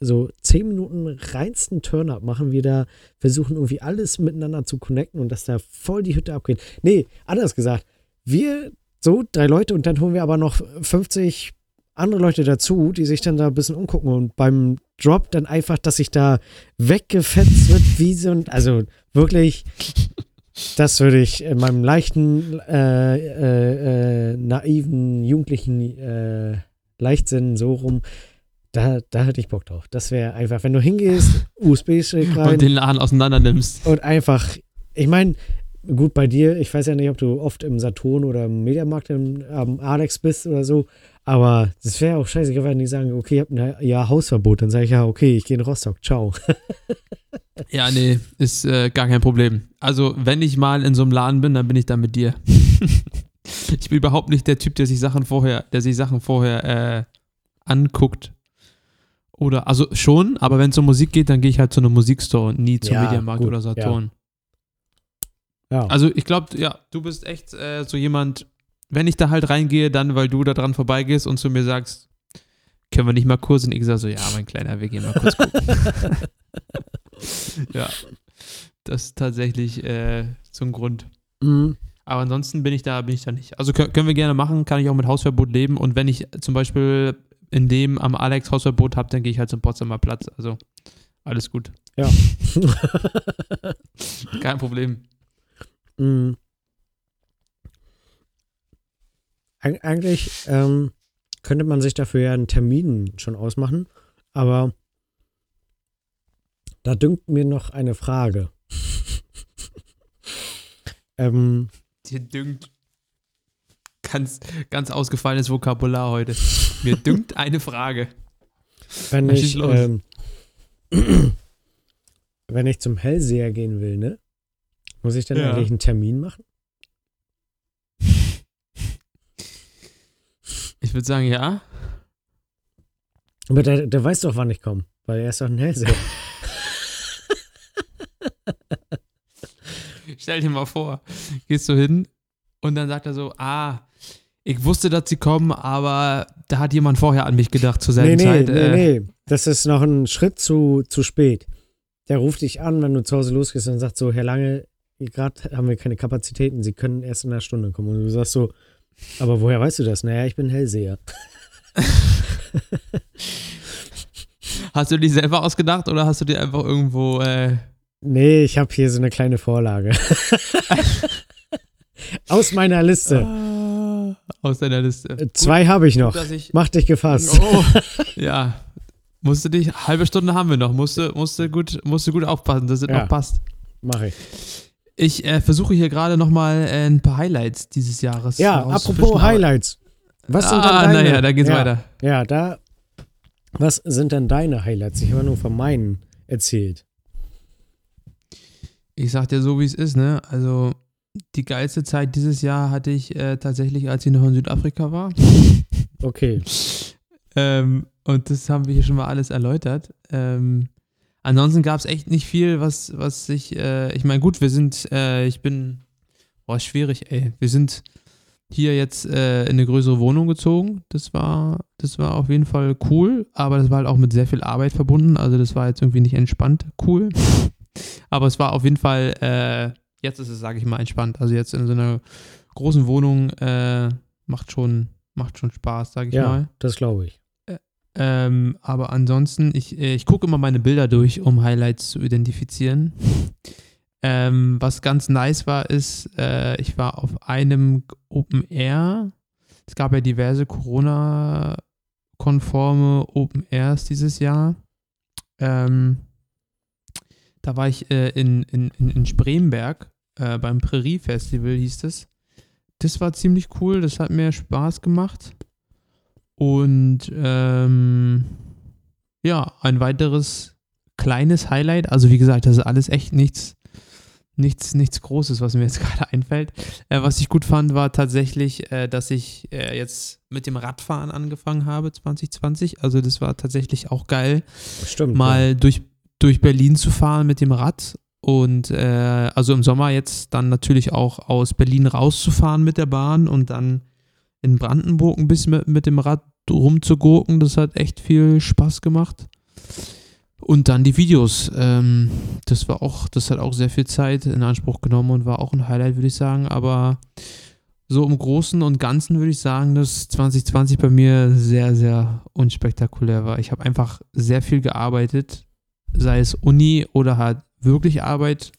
so zehn Minuten reinsten Turn-up machen, wir da versuchen irgendwie alles miteinander zu connecten und dass da voll die Hütte abgeht. Nee, anders gesagt, wir so drei Leute und dann holen wir aber noch 50 andere Leute dazu, die sich dann da ein bisschen umgucken und beim Drop dann einfach, dass sich da weggefetzt wird, wie so ein, also wirklich, das würde ich in meinem leichten, äh, äh, äh, naiven, jugendlichen äh, Leichtsinn so rum, da, da hätte ich Bock drauf. Das wäre einfach, wenn du hingehst, USB-Stick rein Und den Laden auseinander nimmst. und einfach, ich meine, gut bei dir, ich weiß ja nicht, ob du oft im Saturn oder im Mediamarkt im, am Alex bist oder so, aber das wäre auch scheißegal, wenn die sagen, okay, ihr habt ein Jahr Hausverbot, dann sage ich ja, okay, ich gehe in Rostock, ciao. Ja, nee, ist äh, gar kein Problem. Also, wenn ich mal in so einem Laden bin, dann bin ich da mit dir. ich bin überhaupt nicht der Typ, der sich Sachen vorher, der sich Sachen vorher äh, anguckt. Oder, also schon, aber wenn es um Musik geht, dann gehe ich halt zu einem Musikstore und nie zum Ja, Mediamarkt gut, oder Saturn. Ja, Also ich glaube, ja, du bist echt äh, so jemand, wenn ich da halt reingehe, dann, weil du da dran vorbeigehst und zu mir sagst, können wir nicht mal kurz? Und ich sage so, ja, mein Kleiner, wir gehen mal kurz gucken. ja, das ist tatsächlich äh, so ein Grund. Mhm. Aber ansonsten bin ich da, bin ich da nicht. Also kö- können wir gerne machen, kann ich auch mit Hausverbot leben. Und wenn ich zum Beispiel in dem am Alex Hausverbot habe, dann gehe ich halt zum Potsdamer Platz. Also alles gut. Ja. Kein Problem. Mhm. Eig eigentlich, ähm, könnte man sich dafür ja einen Termin schon ausmachen. Aber da dünkt mir noch eine Frage. ähm, Dir dünkt. Ganz, ganz ausgefallenes Vokabular heute. Mir dünkt eine Frage. wenn ich ähm, wenn ich zum Hellseher gehen will, ne? Muss ich dann Ja. eigentlich einen Termin machen? Ich würde sagen, ja. Aber der, der weiß doch, wann ich komme, weil er ist doch ein Hellseher. Stell dir mal vor, gehst du hin und dann sagt er so, ah, ich wusste, dass sie kommen, aber da hat jemand vorher an mich gedacht zur nee, selben nee, Zeit. nee, äh, nee. Das ist noch ein Schritt zu, zu spät. Der ruft dich an, wenn du zu Hause losgehst und sagt so, Herr Lange, gerade haben wir keine Kapazitäten, Sie können erst in einer Stunde kommen. Und du sagst so, aber woher weißt du das? Naja, ich bin Hellseher. Hast du die selber ausgedacht oder hast du dir einfach irgendwo äh, Nee, ich habe hier so eine kleine Vorlage. Aus meiner Liste. ah, aus deiner Liste? Äh, Zwei habe ich Gut, noch. dass ich, Mach dich gefasst. oh, ja. Musste dich, halbe Stunde haben wir noch, musste, musste, gut, musste gut aufpassen, dass es Ja. noch passt. Mach ich. Ich äh, versuche hier gerade nochmal äh, ein paar Highlights dieses Jahres Ja, apropos Highlights. Was sind denn ah, deine? naja, da geht's ja, weiter. Ja, da. Was sind denn deine Highlights? Ich habe nur von meinen erzählt. Ich sag dir so, wie es ist, ne? Also, die geilste Zeit dieses Jahr hatte ich äh, tatsächlich, als ich noch in Südafrika war. Okay. Ähm, und das haben wir hier schon mal alles erläutert. Ähm, ansonsten gab es echt nicht viel, was, was ich, äh, ich meine, gut, wir sind, äh, ich bin, boah, ist schwierig, ey. Wir sind hier jetzt äh, in eine größere Wohnung gezogen. Das war, das war auf jeden Fall cool, aber das war halt auch mit sehr viel Arbeit verbunden. Also das war jetzt irgendwie nicht entspannt cool. Aber es war auf jeden Fall, äh, jetzt ist es, sage ich mal, entspannt. Also jetzt in so einer großen Wohnung äh, macht schon, macht schon Spaß, sage ich Ja, mal. das glaube ich. Ähm, aber ansonsten, ich, äh, ich gucke immer meine Bilder durch, um Highlights zu identifizieren. Ähm, was ganz nice war, ist, äh, ich war auf einem Open Air. Es gab ja diverse Corona-konforme Open Airs dieses Jahr. Ähm, da war ich äh, in, in, in, Spremberg äh, beim Prärie Festival, hieß es. Das war ziemlich cool, das hat mir Spaß gemacht. Und ähm, ja, ein weiteres kleines Highlight. Also wie gesagt, das ist alles echt nichts, nichts, nichts Großes, was mir jetzt gerade einfällt. Äh, was ich gut fand, war tatsächlich, äh, dass ich äh, jetzt mit dem Radfahren angefangen habe 2020. Also das war tatsächlich auch geil, Stimmt. mal durch, durch Berlin zu fahren mit dem Rad. Und äh, also im Sommer jetzt dann natürlich auch aus Berlin rauszufahren mit der Bahn und dann in Brandenburg ein bisschen mit, mit dem Rad rumzugurken. Das hat echt viel Spaß gemacht. Und dann die Videos. Ähm, das war auch, das hat auch sehr viel Zeit in Anspruch genommen und war auch ein Highlight, würde ich sagen. Aber so im Großen und Ganzen würde ich sagen, dass 2020 bei mir sehr, sehr unspektakulär war. Ich habe einfach sehr viel gearbeitet, sei es Uni oder halt wirklich Arbeit.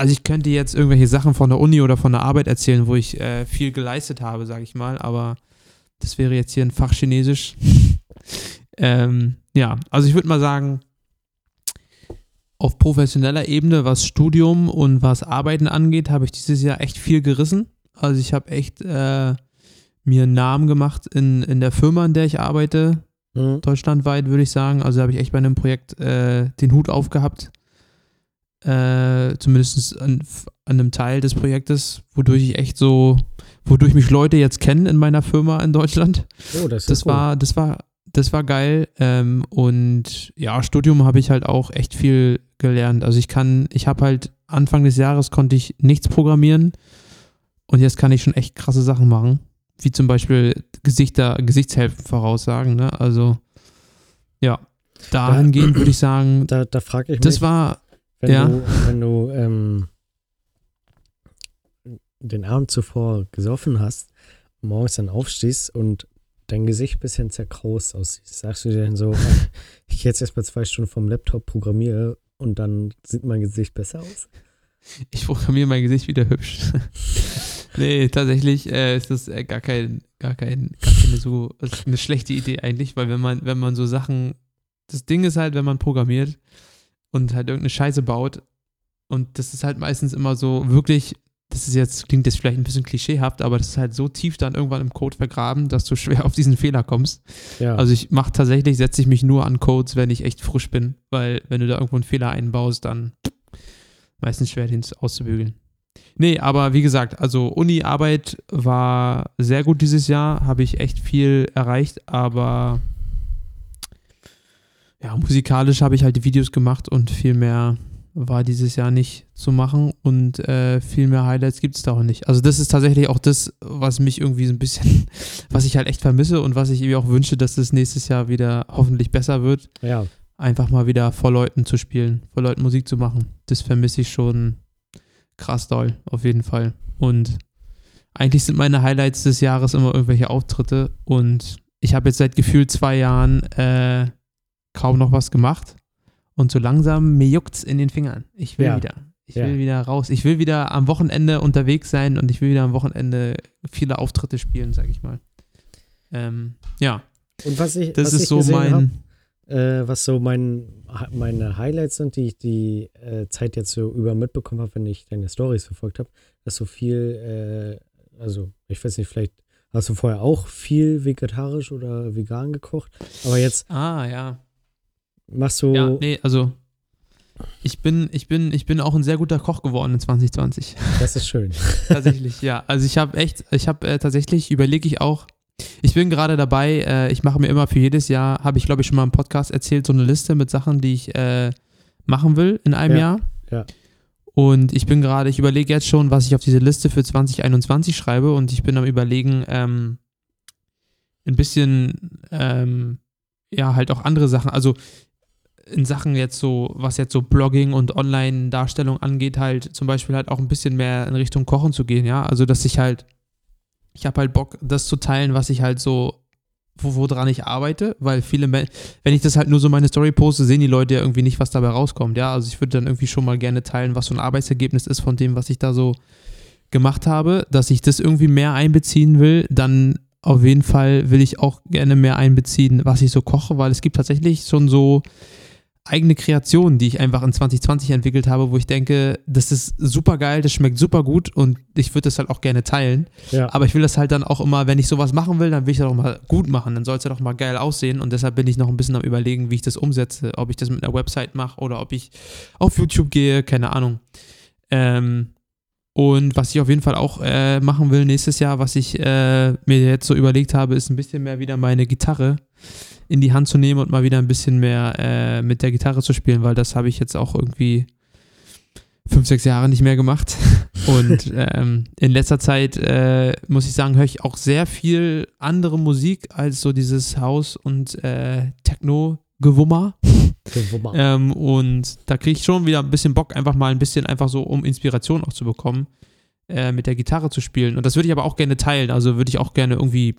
Also ich könnte jetzt irgendwelche Sachen von der Uni oder von der Arbeit erzählen, wo ich äh, viel geleistet habe, sage ich mal, aber das wäre jetzt hier ein Fach Chinesisch. ähm, ja, also ich würde mal sagen, auf professioneller Ebene, was Studium und was Arbeiten angeht, habe ich dieses Jahr echt viel gerissen. Also ich habe echt äh, mir einen Namen gemacht in, in der Firma, in der ich arbeite, Mhm. deutschlandweit, würde ich sagen. Also habe ich echt bei einem Projekt äh, den Hut aufgehabt. Äh, zumindest an, an einem Teil des Projektes, wodurch ich echt so, wodurch mich Leute jetzt kennen in meiner Firma in Deutschland. Oh, das Das cool. war, das war, das war geil. Ähm, und ja, Studium habe ich halt auch echt viel gelernt. Also ich kann, ich habe halt Anfang des Jahres konnte ich nichts programmieren und jetzt kann ich schon echt krasse Sachen machen. Wie zum Beispiel Gesichter, Gesichtshälften voraussagen, ne? Also ja, dahingehend würde ich sagen, Da, da frage ich mich, das war, wenn ja. du, wenn du ähm, den Abend zuvor gesoffen hast, morgens dann aufstehst und dein Gesicht ein bisschen zerkraust aussieht, sagst du dir dann so, ich jetzt erstmal zwei Stunden vom Laptop programmiere und dann sieht mein Gesicht besser aus? ich programmiere mein Gesicht wieder hübsch. Nee, tatsächlich äh, ist das äh, gar, kein, gar, kein, gar keine so ist eine schlechte Idee eigentlich, weil wenn man, wenn man so Sachen, das Ding ist halt, wenn man programmiert und halt irgendeine Scheiße baut und das ist halt meistens immer so wirklich, das ist jetzt, klingt jetzt vielleicht ein bisschen klischeehaft, aber das ist halt so tief dann irgendwann im Code vergraben, dass du schwer auf diesen Fehler kommst. Ja. Also ich mache tatsächlich, setze ich mich nur an Codes, wenn ich echt frisch bin, weil wenn du da irgendwo einen Fehler einbaust, dann meistens schwer, den auszubügeln. Nee, aber wie gesagt, also Uni-Arbeit war sehr gut dieses Jahr, habe ich echt viel erreicht, aber ja, musikalisch habe ich halt die Videos gemacht und viel mehr war dieses Jahr nicht zu machen und äh, viel mehr Highlights gibt es da auch nicht. Also das ist tatsächlich auch das, was mich irgendwie so ein bisschen, was ich halt echt vermisse und was ich mir auch wünsche, dass es nächstes Jahr wieder hoffentlich besser wird ja. einfach mal wieder vor Leuten zu spielen, vor Leuten Musik zu machen. Das vermisse ich schon krass doll, auf jeden Fall. Und eigentlich sind meine Highlights des Jahres immer irgendwelche Auftritte und ich habe jetzt seit gefühlt zwei Jahren äh, kaum noch was gemacht und so langsam mir juckt's in den Fingern. Ich will Ja. wieder. Ich Ja. will wieder raus. Ich will wieder am Wochenende unterwegs sein und ich will wieder am Wochenende viele Auftritte spielen, sag ich mal. Ähm, ja, Und was ich, das was ist ich so mein. hab, äh, was so mein, meine Highlights sind, die ich die äh, Zeit jetzt so über mitbekommen habe, wenn ich deine Stories verfolgt habe, dass so viel, äh, also ich weiß nicht, vielleicht hast du vorher auch viel vegetarisch oder vegan gekocht, aber jetzt Ah, ja. Machst du, Ja, nee, also ich bin, ich bin, ich bin auch ein sehr guter Koch geworden in 2020. das ist schön. tatsächlich, ja. Also ich habe echt, ich habe äh, tatsächlich, überlege ich auch, ich bin gerade dabei, äh, ich mache mir immer für jedes Jahr, habe ich glaube ich schon mal im Podcast erzählt, so eine Liste mit Sachen, die ich äh, machen will in einem Ja, Jahr. ja. Und ich bin gerade, ich überlege jetzt schon, was ich auf diese Liste für 2021 schreibe und ich bin am überlegen, ähm, ein bisschen, ähm, ja, halt auch andere Sachen, also in Sachen jetzt so, was jetzt so Blogging und Online-Darstellung angeht, halt zum Beispiel halt auch ein bisschen mehr in Richtung Kochen zu gehen, ja. Also, dass ich halt, ich habe halt Bock, das zu teilen, was ich halt so, wo, woran ich arbeite, weil viele, Men wenn ich das halt nur so meine Story poste, sehen die Leute ja irgendwie nicht, was dabei rauskommt, ja. Also, ich würde dann irgendwie schon mal gerne teilen, was so ein Arbeitsergebnis ist von dem, was ich da so gemacht habe, dass ich das irgendwie mehr einbeziehen will, dann auf jeden Fall will ich auch gerne mehr einbeziehen, was ich so koche, weil es gibt tatsächlich schon so eigene Kreationen, die ich einfach in 2020 entwickelt habe, wo ich denke, das ist super geil, das schmeckt super gut und ich würde das halt auch gerne teilen. Ja, Aber ich will das halt dann auch immer, wenn ich sowas machen will, dann will ich das auch mal gut machen. Dann soll es ja doch mal geil aussehen. Und deshalb bin ich noch ein bisschen am überlegen, wie ich das umsetze. Ob ich das mit einer Website mache oder ob ich auf YouTube gehe, keine Ahnung. Ähm, und was ich auf jeden Fall auch äh, machen will nächstes Jahr, was ich äh, mir jetzt so überlegt habe, ist ein bisschen mehr wieder meine Gitarre in die Hand zu nehmen und mal wieder ein bisschen mehr äh, mit der Gitarre zu spielen, weil das habe ich jetzt auch irgendwie fünf, sechs Jahre nicht mehr gemacht. Und ähm, in letzter Zeit, äh, muss ich sagen, höre ich auch sehr viel andere Musik als so dieses Haus- und äh, Techno-Gewummer. Ähm, und da kriege ich schon wieder ein bisschen Bock, einfach mal ein bisschen einfach so, um Inspiration auch zu bekommen, äh, mit der Gitarre zu spielen. Und das würde ich aber auch gerne teilen. Also würde ich auch gerne irgendwie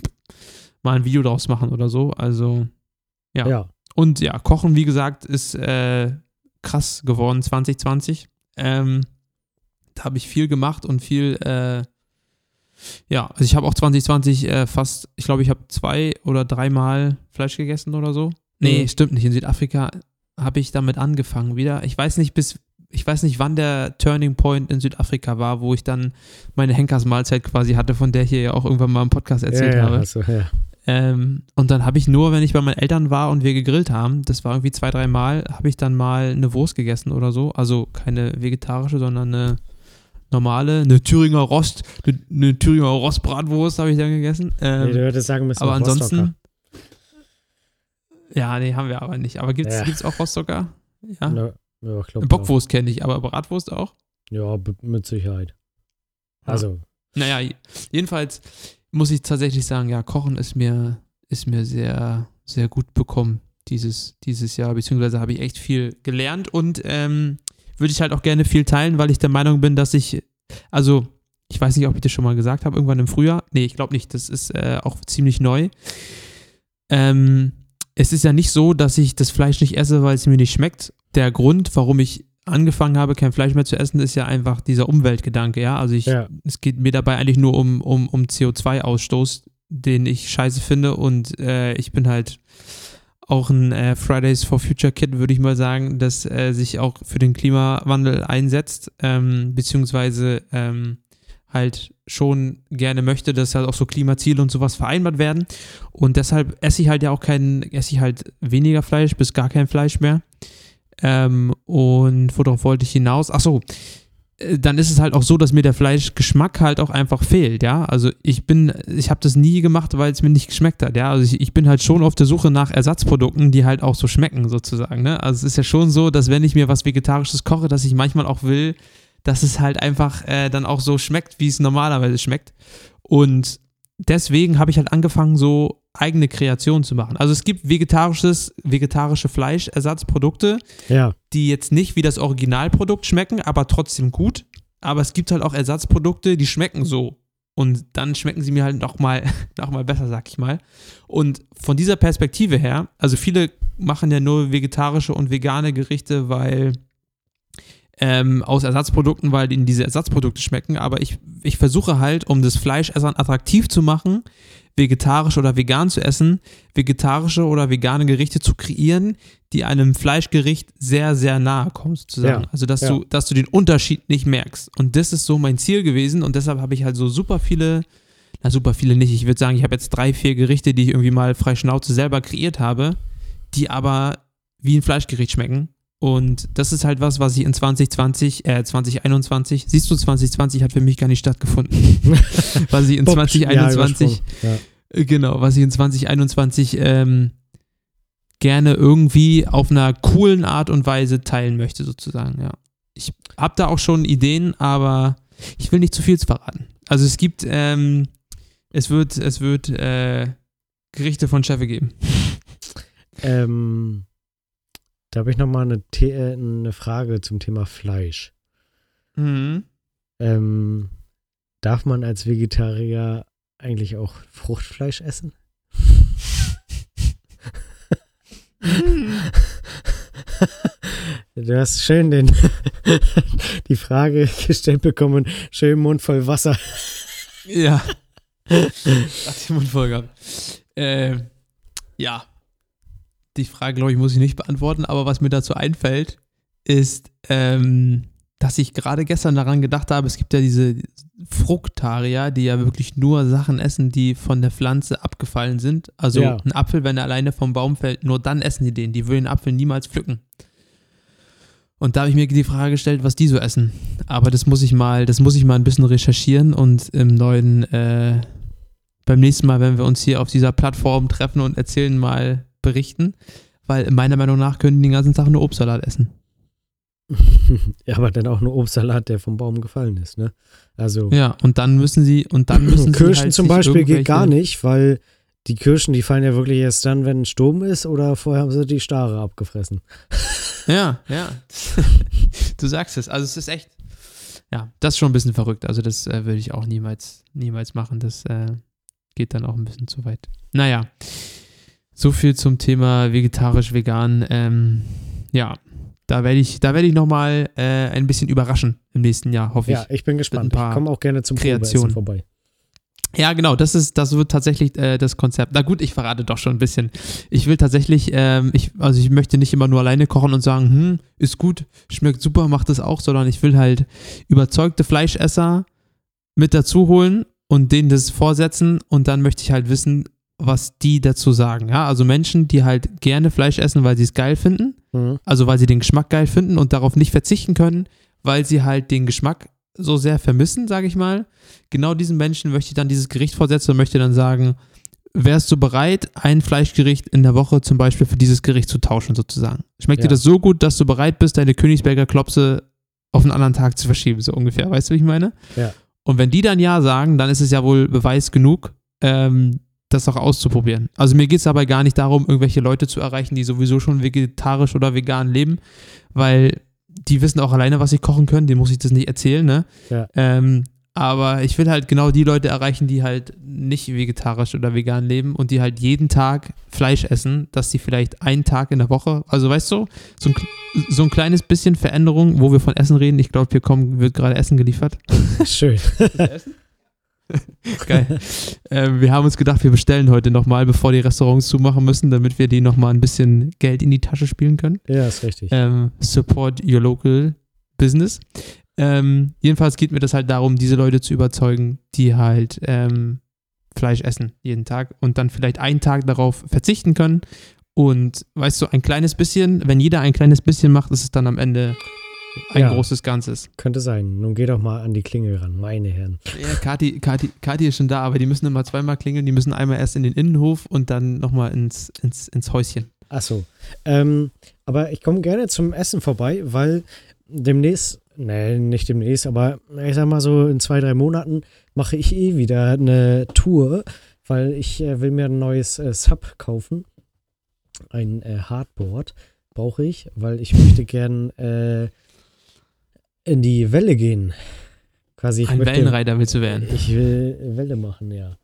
mal ein Video draus machen oder so. Also, ja. ja. Und ja, Kochen, wie gesagt, ist äh, krass geworden 2020. Ähm, da habe ich viel gemacht und viel, äh, ja, also ich habe auch 2020 äh, fast, ich glaube, ich habe zwei oder dreimal Fleisch gegessen oder so. Nee, Mhm. stimmt nicht. In Südafrika habe ich damit angefangen wieder. Ich weiß nicht bis, ich weiß nicht, wann der Turning Point in Südafrika war, wo ich dann meine Henkersmahlzeit quasi hatte, von der ich hier ja auch irgendwann mal im Podcast erzählt ja, ja, habe. Also, ja. Ähm, und dann habe ich nur, wenn ich bei meinen Eltern war und wir gegrillt haben, das war irgendwie zwei, drei Mal, habe ich dann mal eine Wurst gegessen oder so. Also keine vegetarische, sondern eine normale, eine Thüringer Rost, eine, eine Thüringer Rostbratwurst habe ich dann gegessen. Ähm, nee, du hättest sagen müssen, aber ansonsten. Ja, nee, haben wir aber nicht. Aber gibt es Ja. auch Rostocker? Ja. Ne, ja, Bockwurst kenne ich, aber Bratwurst auch? Ja, mit Sicherheit. Also, Naja, j- jedenfalls muss ich tatsächlich sagen, ja, Kochen ist mir, ist mir sehr, sehr gut bekommen dieses, dieses Jahr, beziehungsweise habe ich echt viel gelernt und ähm, würde ich halt auch gerne viel teilen, weil ich der Meinung bin, dass ich, also ich weiß nicht, ob ich das schon mal gesagt habe, irgendwann im Frühjahr. Nee, ich glaube nicht, das ist äh, auch ziemlich neu. Ähm, es ist ja nicht so, dass ich das Fleisch nicht esse, weil es mir nicht schmeckt. Der Grund, warum ich angefangen habe, kein Fleisch mehr zu essen, ist ja einfach dieser Umweltgedanke, ja. Also ich, Ja. es geht mir dabei eigentlich nur um, um, um CO2-Ausstoß, den ich scheiße finde und äh, ich bin halt auch ein äh, Fridays for Future Kid, würde ich mal sagen, das äh, sich auch für den Klimawandel einsetzt, ähm, beziehungsweise ähm, halt schon gerne möchte, dass halt auch so Klimaziele und sowas vereinbart werden. Und deshalb esse ich halt ja auch kein, esse ich halt weniger Fleisch bis gar kein Fleisch mehr. Ähm, und worauf wollte ich hinaus? Ach so, äh, dann ist es halt auch so, dass mir der Fleischgeschmack halt auch einfach fehlt, ja. Also ich bin, ich habe das nie gemacht, weil es mir nicht geschmeckt hat, ja. Also ich, ich bin halt schon auf der Suche nach Ersatzprodukten, die halt auch so schmecken, sozusagen, ne. Also es ist ja schon so, dass wenn ich mir was Vegetarisches koche, dass ich manchmal auch will, dass es halt einfach äh, dann auch so schmeckt, wie es normalerweise schmeckt. Und deswegen habe ich halt angefangen, so eigene Kreationen zu machen. Also es gibt vegetarisches, vegetarische Fleischersatzprodukte, Ja, die jetzt nicht wie das Originalprodukt schmecken, aber trotzdem gut. Aber es gibt halt auch Ersatzprodukte, die schmecken so. Und dann schmecken sie mir halt nochmal noch mal besser, sag ich mal. Und von dieser Perspektive her, also viele machen ja nur vegetarische und vegane Gerichte, weil ähm, aus Ersatzprodukten, weil ihnen diese Ersatzprodukte schmecken. Aber ich, ich versuche halt, um das Fleischessern attraktiv zu machen, vegetarisch oder vegan zu essen, vegetarische oder vegane Gerichte zu kreieren, die einem Fleischgericht sehr, sehr nahe kommen, sozusagen. Ja, Also, dass, ja. du, dass du den Unterschied nicht merkst. Und das ist so mein Ziel gewesen und deshalb habe ich halt so super viele, na super viele nicht, ich würde sagen, ich habe jetzt drei, vier Gerichte, die ich irgendwie mal frei Schnauze selber kreiert habe, die aber wie ein Fleischgericht schmecken. Und das ist halt was, was ich in 2020, äh, 2021, siehst du, 2020 hat für mich gar nicht stattgefunden. was ich in Bob, 2021, Ja, übersprungen. äh, Genau, was ich in 2021 ähm, gerne irgendwie auf einer coolen Art und Weise teilen möchte, sozusagen, ja. Ich habe da auch schon Ideen, aber ich will nicht zu viel verraten. Also es gibt, ähm, es wird, es wird äh, Gerichte von Cheffe geben. ja. Ähm, da habe ich nochmal eine, The- äh, eine Frage zum Thema Fleisch. Mhm. Ähm, darf man als Vegetarier eigentlich auch Fruchtfleisch essen? Du hast schön den, die Frage gestellt bekommen, schön Mund voll Wasser. Ja. Hat den Mund voll gehabt. Äh, ja. Die Frage, glaube ich, muss ich nicht beantworten, aber was mir dazu einfällt, ist, ähm, dass ich gerade gestern daran gedacht habe, es gibt ja diese Fruktarier, die ja wirklich nur Sachen essen, die von der Pflanze abgefallen sind. Also Ja. ein Apfel, wenn er alleine vom Baum fällt, nur dann essen die den. Die würden den Apfel niemals pflücken. Und da habe ich mir die Frage gestellt, was die so essen. Aber das muss ich mal, das muss ich mal ein bisschen recherchieren und im neuen, äh, beim nächsten Mal, wenn wir uns hier auf dieser Plattform treffen und erzählen, mal berichten. Weil meiner Meinung nach können die den ganzen Tag nur Obstsalat essen. ja, aber dann auch nur Obstsalat, der vom Baum gefallen ist, ne? Also Ja, und dann müssen sie, und dann müssen sie Kirschen halt zum Beispiel geht gar nicht, weil die Kirschen, die fallen ja wirklich erst dann, wenn Sturm ist oder vorher haben sie die Stare abgefressen. Ja, ja. du sagst es. Also es ist echt, ja, das ist schon ein bisschen verrückt. Also das äh, würde ich auch niemals, niemals machen. Das äh, geht dann auch ein bisschen zu weit. Naja, so viel zum Thema vegetarisch, vegan. Ähm, ja, da werde ich, da werde ich nochmal äh, ein bisschen überraschen im nächsten Jahr, hoffe Ja, ich. ich bin gespannt. Ich paar komme auch gerne zum Kreationen. Probeessen vorbei. Ja, genau, das ist, das wird tatsächlich äh, das Konzept. Na gut, ich verrate doch schon ein bisschen. Ich will tatsächlich, ähm, ich, also ich möchte nicht immer nur alleine kochen und sagen, hm, ist gut, schmeckt super, macht das auch, sondern ich will halt überzeugte Fleischesser mit dazu holen und denen das vorsetzen und dann möchte ich halt wissen, was die dazu sagen. Ja, also Menschen, die halt gerne Fleisch essen, weil sie es geil finden, Mhm. also weil sie den Geschmack geil finden und darauf nicht verzichten können, weil sie halt den Geschmack so sehr vermissen, sage ich mal. Genau diesen Menschen möchte ich dann dieses Gericht vorsetzen und möchte dann sagen, wärst du bereit, ein Fleischgericht in der Woche zum Beispiel für dieses Gericht zu tauschen, sozusagen? Schmeckt Ja. dir das so gut, dass du bereit bist, deine Königsberger Klopse auf einen anderen Tag zu verschieben, so ungefähr? Weißt du, wie ich meine? Ja. Und wenn die dann Ja sagen, dann ist es ja wohl Beweis genug, ähm, das auch auszuprobieren. Also mir geht es dabei gar nicht darum, irgendwelche Leute zu erreichen, die sowieso schon vegetarisch oder vegan leben, weil die wissen auch alleine, was sie kochen können, denen muss ich das nicht erzählen, ne? Ja. Ähm, Aber ich will halt genau die Leute erreichen, die halt nicht vegetarisch oder vegan leben und die halt jeden Tag Fleisch essen, dass die vielleicht einen Tag in der Woche, also weißt du, so ein, so ein kleines bisschen Veränderung, wo wir von Essen reden. Ich glaube, hier kommen, wird gerade Essen geliefert. Schön. Geil. ähm, wir haben uns gedacht, wir bestellen heute nochmal, bevor die Restaurants zumachen müssen, damit wir die nochmal ein bisschen Geld in die Tasche spielen können. Ja, ist richtig. Ähm, support your local business. Ähm, jedenfalls geht mir das halt darum, diese Leute zu überzeugen, die halt ähm, Fleisch essen jeden Tag und dann vielleicht einen Tag darauf verzichten können. Und weißt du, ein kleines bisschen, wenn jeder ein kleines bisschen macht, ist es dann am Ende ein Ja. großes Ganzes. Könnte sein. Nun geh doch mal an die Klingel ran, meine Herren. Ja, Kati, Kati, Kati ist schon da, aber die müssen immer zweimal klingeln. Die müssen einmal erst in den Innenhof und dann nochmal ins, ins, ins Häuschen. Ach so. Ähm, aber ich komme gerne zum Essen vorbei, weil demnächst, nee, nicht demnächst, aber ich sag mal so in zwei, drei Monaten mache ich eh wieder eine Tour, weil ich äh, will mir ein neues äh, Sub kaufen. Ein äh, Hardboard brauche ich, weil ich möchte gern äh, in die Welle gehen. Quasi Ein möchte, Wellenreiter willst du werden. Ich will Welle machen, ja.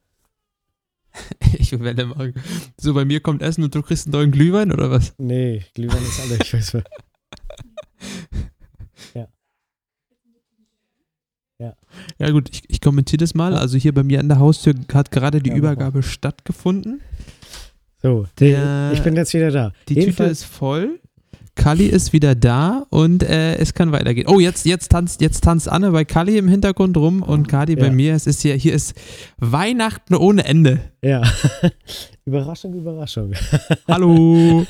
Ich will Welle machen. So, bei mir kommt Essen und du kriegst einen neuen Glühwein oder was? Nee, Glühwein ist alle, ich weiß was. Ja gut, ich, ich kommentiere das mal. Also hier bei mir an der Haustür hat gerade die Ja. Übergabe stattgefunden. So, die, Der- ich bin jetzt wieder da. Die Tüte Jedenfalls- ist voll. Kali ist wieder da und äh, es kann weitergehen. Oh, jetzt, jetzt, tanzt, jetzt tanzt Anne bei Kali im Hintergrund rum und Kadi bei Ja. mir. Es ist hier, hier ist Weihnachten ohne Ende. Ja. Überraschung, Überraschung. Hallo.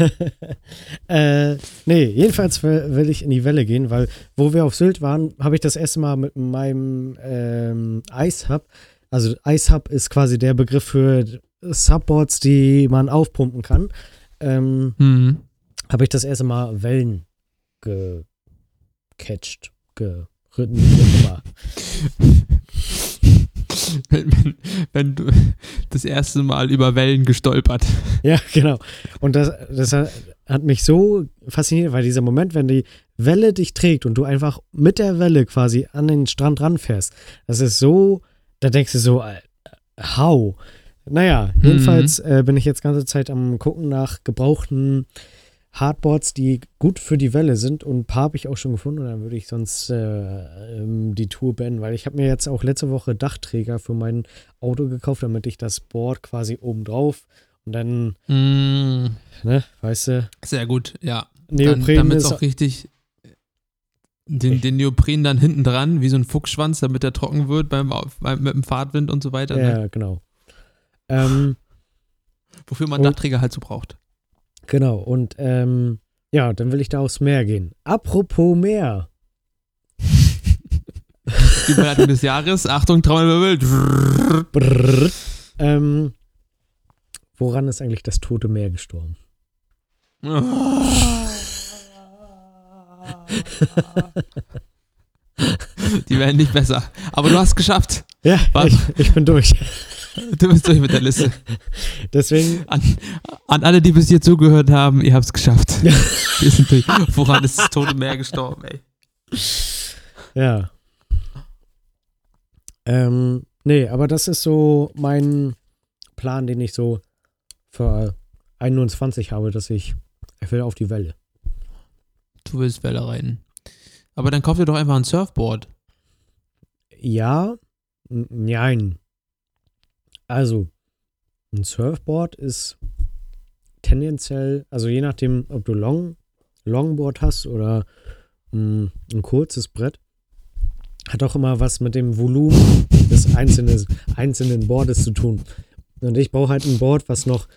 äh, nee, jedenfalls will, ich in die Welle gehen, weil wo wir auf Sylt waren, habe ich das erste Mal mit meinem ähm, Eishub, also Eishub ist quasi der Begriff für Subboards, die man aufpumpen kann, ähm, hm. Habe ich das erste Mal Wellen gecatcht, geritten. Wenn, wenn, wenn du das erste Mal über Wellen gestolpert. Ja, genau. Und das, das hat mich so fasziniert, weil dieser Moment, wenn die Welle dich trägt und du einfach mit der Welle quasi an den Strand ranfährst, das ist so, da denkst du so, how? Naja, jedenfalls äh, bin ich jetzt ganze Zeit am gucken nach gebrauchten Hardboards, die gut für die Welle sind und ein paar habe ich auch schon gefunden und dann würde ich sonst äh, ähm, die Tour beenden, weil ich habe mir jetzt auch letzte Woche Dachträger für mein Auto gekauft, damit ich das Board quasi oben drauf und dann, Mm, ne, weißt du, sehr gut, ja. Neopren damit es ist auch richtig den, den Neopren dann hinten dran, wie so ein Fuchsschwanz, damit er trocken wird beim, beim, mit dem Fahrtwind und so weiter. Ne? ja, genau. Ähm, Wofür man Dachträger halt so braucht. Genau, und ähm, ja, dann will ich da aufs Meer gehen. Apropos Meer. Die Überleitung des Jahres. Achtung, Trommelwirbel. Ähm, woran ist eigentlich das Tote Meer gestorben? Die werden nicht besser. Aber du hast es geschafft. Ja, ich, ich bin durch. Du bist durch mit der Liste. Deswegen, An, an alle, die bis hier zugehört haben, ihr habt es geschafft. Wir sind durch. Woran ist das Tote Meer gestorben, ey? ja. Ähm, nee, aber das ist so mein Plan, den ich so für 21 habe, dass ich, ich will auf die Welle. Du willst Welle reiten. Aber dann kauf dir doch einfach ein Surfboard. Ja, n- nein. Also, ein Surfboard ist tendenziell, also je nachdem, ob du Long, Longboard hast oder mh, ein kurzes Brett, hat auch immer was mit dem Volumen des einzelnen, einzelnen Boardes zu tun. Und ich brauche halt ein Board, was noch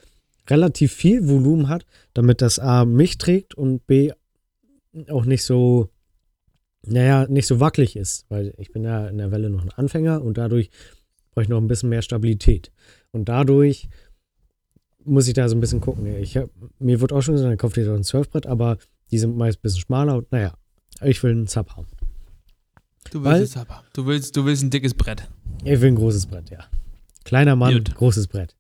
relativ viel Volumen hat, damit das A mich trägt und B auch nicht so naja, nicht so wackelig ist, weil ich bin ja in der Welle noch ein Anfänger und dadurch brauche ich noch ein bisschen mehr Stabilität. Und dadurch muss ich da so ein bisschen gucken. Ich hab, mir wird auch schon gesagt, dann kauft ihr doch ein Surfbrett, aber die sind meist ein bisschen schmaler und naja, ich will einen Sub haben. Du Weil- willst es aber. Du willst, du willst ein dickes Brett. Ich will ein großes Brett, ja. Kleiner Mann, Gut. großes Brett.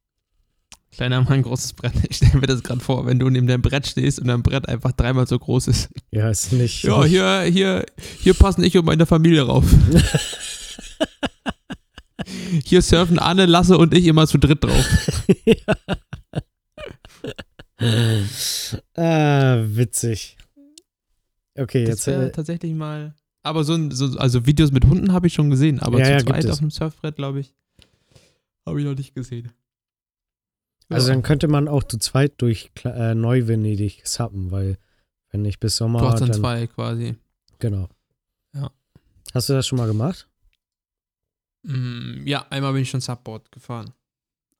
Kleiner Mann, großes Brett. Ich stelle mir das gerade vor, wenn du neben deinem Brett stehst und dein Brett einfach dreimal so groß ist. Ja, ist nicht. Ja, hier, hier, hier passen ich und meine Familie rauf. hier surfen Anne, Lasse und ich immer zu dritt drauf. ah, witzig. Okay, Das jetzt. Äh, tatsächlich mal. Aber so, ein, so also Videos mit Hunden habe ich schon gesehen, aber Ja, zu ja, zweit auf dem Surfbrett, glaube ich, habe ich noch nicht gesehen. also Ja. dann könnte man auch zu zweit durch äh, Neu-Venedig suppen, weil wenn ich bis Sommer. du hast dann dann, zwei quasi. Genau. Ja. Hast du das schon mal gemacht? Mm, ja, einmal bin ich schon Subboard gefahren.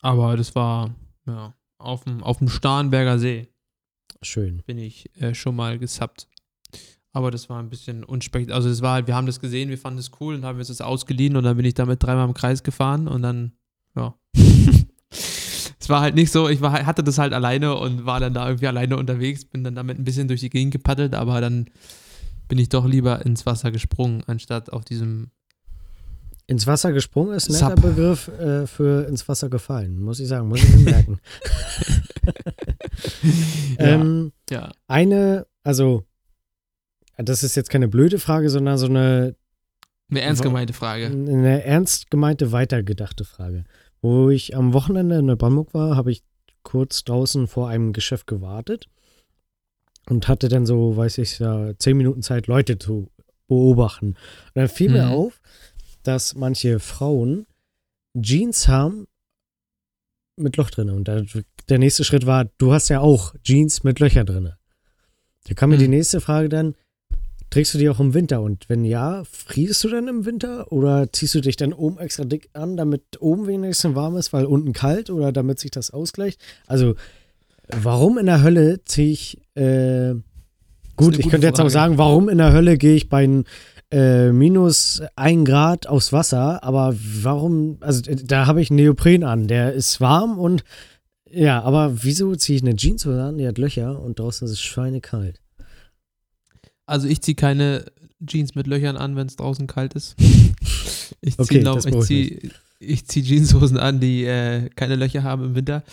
Aber das war, ja, auf dem, auf dem Starnberger See Schön. bin ich äh, schon mal gesubbt. Aber das war ein bisschen unspektakulär. Also das war halt, wir haben das gesehen, wir fanden es cool und haben uns das ausgeliehen und dann bin ich damit dreimal im Kreis gefahren und dann, ja. es war halt nicht so, ich war, hatte das halt alleine und war dann da irgendwie alleine unterwegs, bin dann damit ein bisschen durch die Gegend gepaddelt, aber dann bin ich doch lieber ins Wasser gesprungen, anstatt auf diesem Ins Wasser gesprungen ist ein netter Sub. Begriff äh, für ins Wasser gefallen, muss ich sagen, muss ich mir merken. ähm, ja. eine, also, das ist jetzt keine blöde Frage, sondern so eine, Eine ernst gemeinte Frage. eine ernst gemeinte, weitergedachte Frage. Wo ich am Wochenende in Neubrandenburg war, habe ich kurz draußen vor einem Geschäft gewartet und hatte dann so, weiß ich ja, zehn Minuten Zeit, Leute zu beobachten. Und dann fiel mir Mhm. auf, dass manche Frauen Jeans haben mit Loch drin. Und der nächste Schritt war, du hast ja auch Jeans mit Löcher drin. Da kam mir Mhm. die nächste Frage dann, trägst du die auch im Winter? Und wenn ja, frierst du dann im Winter? Oder ziehst du dich dann oben extra dick an, damit oben wenigstens warm ist, weil unten kalt oder damit sich das ausgleicht? Also, warum in der Hölle ziehe ich, äh, gut, ich könnte jetzt auch Frage. sagen, warum in der Hölle gehe ich bei äh, minus ein Grad aufs Wasser, aber warum, also äh, da habe ich einen Neopren an, der ist warm und ja, aber wieso ziehe ich eine Jeanshose an, die hat Löcher und draußen ist es schweinekalt? Also ich ziehe keine Jeans mit Löchern an, wenn es draußen kalt ist. Ich Okay, ziehe beruhigt zieh, ich zieh Jeanshosen an, die äh, keine Löcher haben im Winter.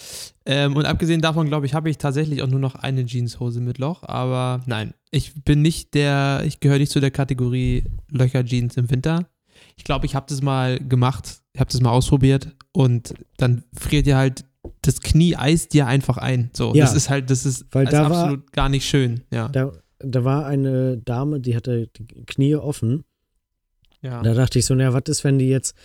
Ähm, und abgesehen davon, glaube ich, habe ich tatsächlich auch nur noch eine Jeanshose mit Loch. Aber nein, ich bin nicht der, ich gehöre nicht zu der Kategorie Löcher-Jeans im Winter. Ich glaube, ich habe das mal gemacht, ich habe das mal ausprobiert und dann friert dir halt das Knie eist dir einfach ein. So, Ja. das ist halt, das ist, Weil da war- absolut gar nicht schön. Ja, Da, da war eine Dame, die hatte die Knie offen. ja. Da dachte ich so, naja, was ist, wenn die jetzt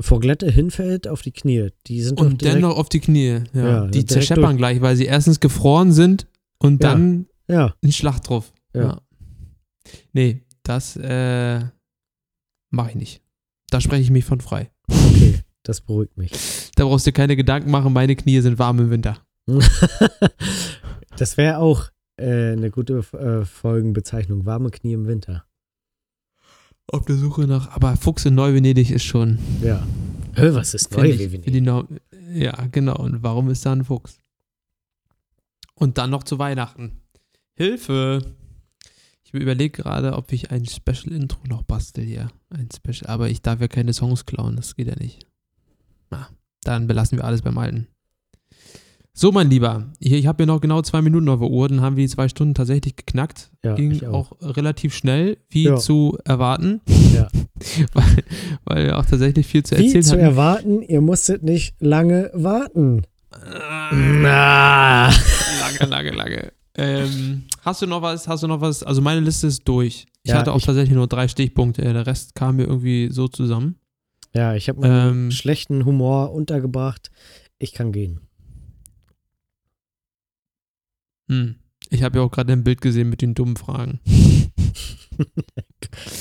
vor Glätte hinfällt auf die Knie? Die sind Und direkt, dennoch auf die Knie. Ja. Ja, die zerscheppern durch. gleich, weil sie erstens gefroren sind und Ja. dann Ja, ein Schlag drauf. Ja. Nee, das äh, mache ich nicht. Da spreche ich mich von frei. okay, das beruhigt mich. Da brauchst du dir keine Gedanken machen, meine Knie sind warm im Winter. das wäre auch äh, eine gute äh, Folgenbezeichnung. Warme Knie im Winter. Auf der Suche nach, aber Fuchs in Neu-Venedig ist schon. Ja. Hä, was ist find neu? ich, find ich noch, ja, genau. Und warum ist da ein Fuchs? Und dann noch zu Weihnachten. Hilfe! Ich überlege gerade, ob ich ein Special-Intro noch bastel hier. Ein Special, aber ich darf ja keine Songs klauen, das geht ja nicht. Na, dann belassen wir alles beim Alten. So, mein Lieber, ich, ich habe hier noch genau zwei Minuten auf der Uhr, dann haben wir die zwei Stunden tatsächlich geknackt. Ja, Ging auch. auch. relativ schnell, wie Ja. zu erwarten. Ja. weil, weil wir auch tatsächlich viel zu Wie erzählen zu hatten. erwarten, ihr musstet nicht lange warten. Ah. Na. Lange, lange, lange. Ähm, hast du noch was? Hast du noch was? Also meine Liste ist durch. Ich Ja, hatte auch ich- tatsächlich nur drei Stichpunkte. Der Rest kam mir irgendwie so zusammen. Ja, ich habe meinen Ähm. schlechten Humor untergebracht. Ich kann gehen. Hm. Ich habe ja auch gerade ein Bild gesehen mit den dummen Fragen.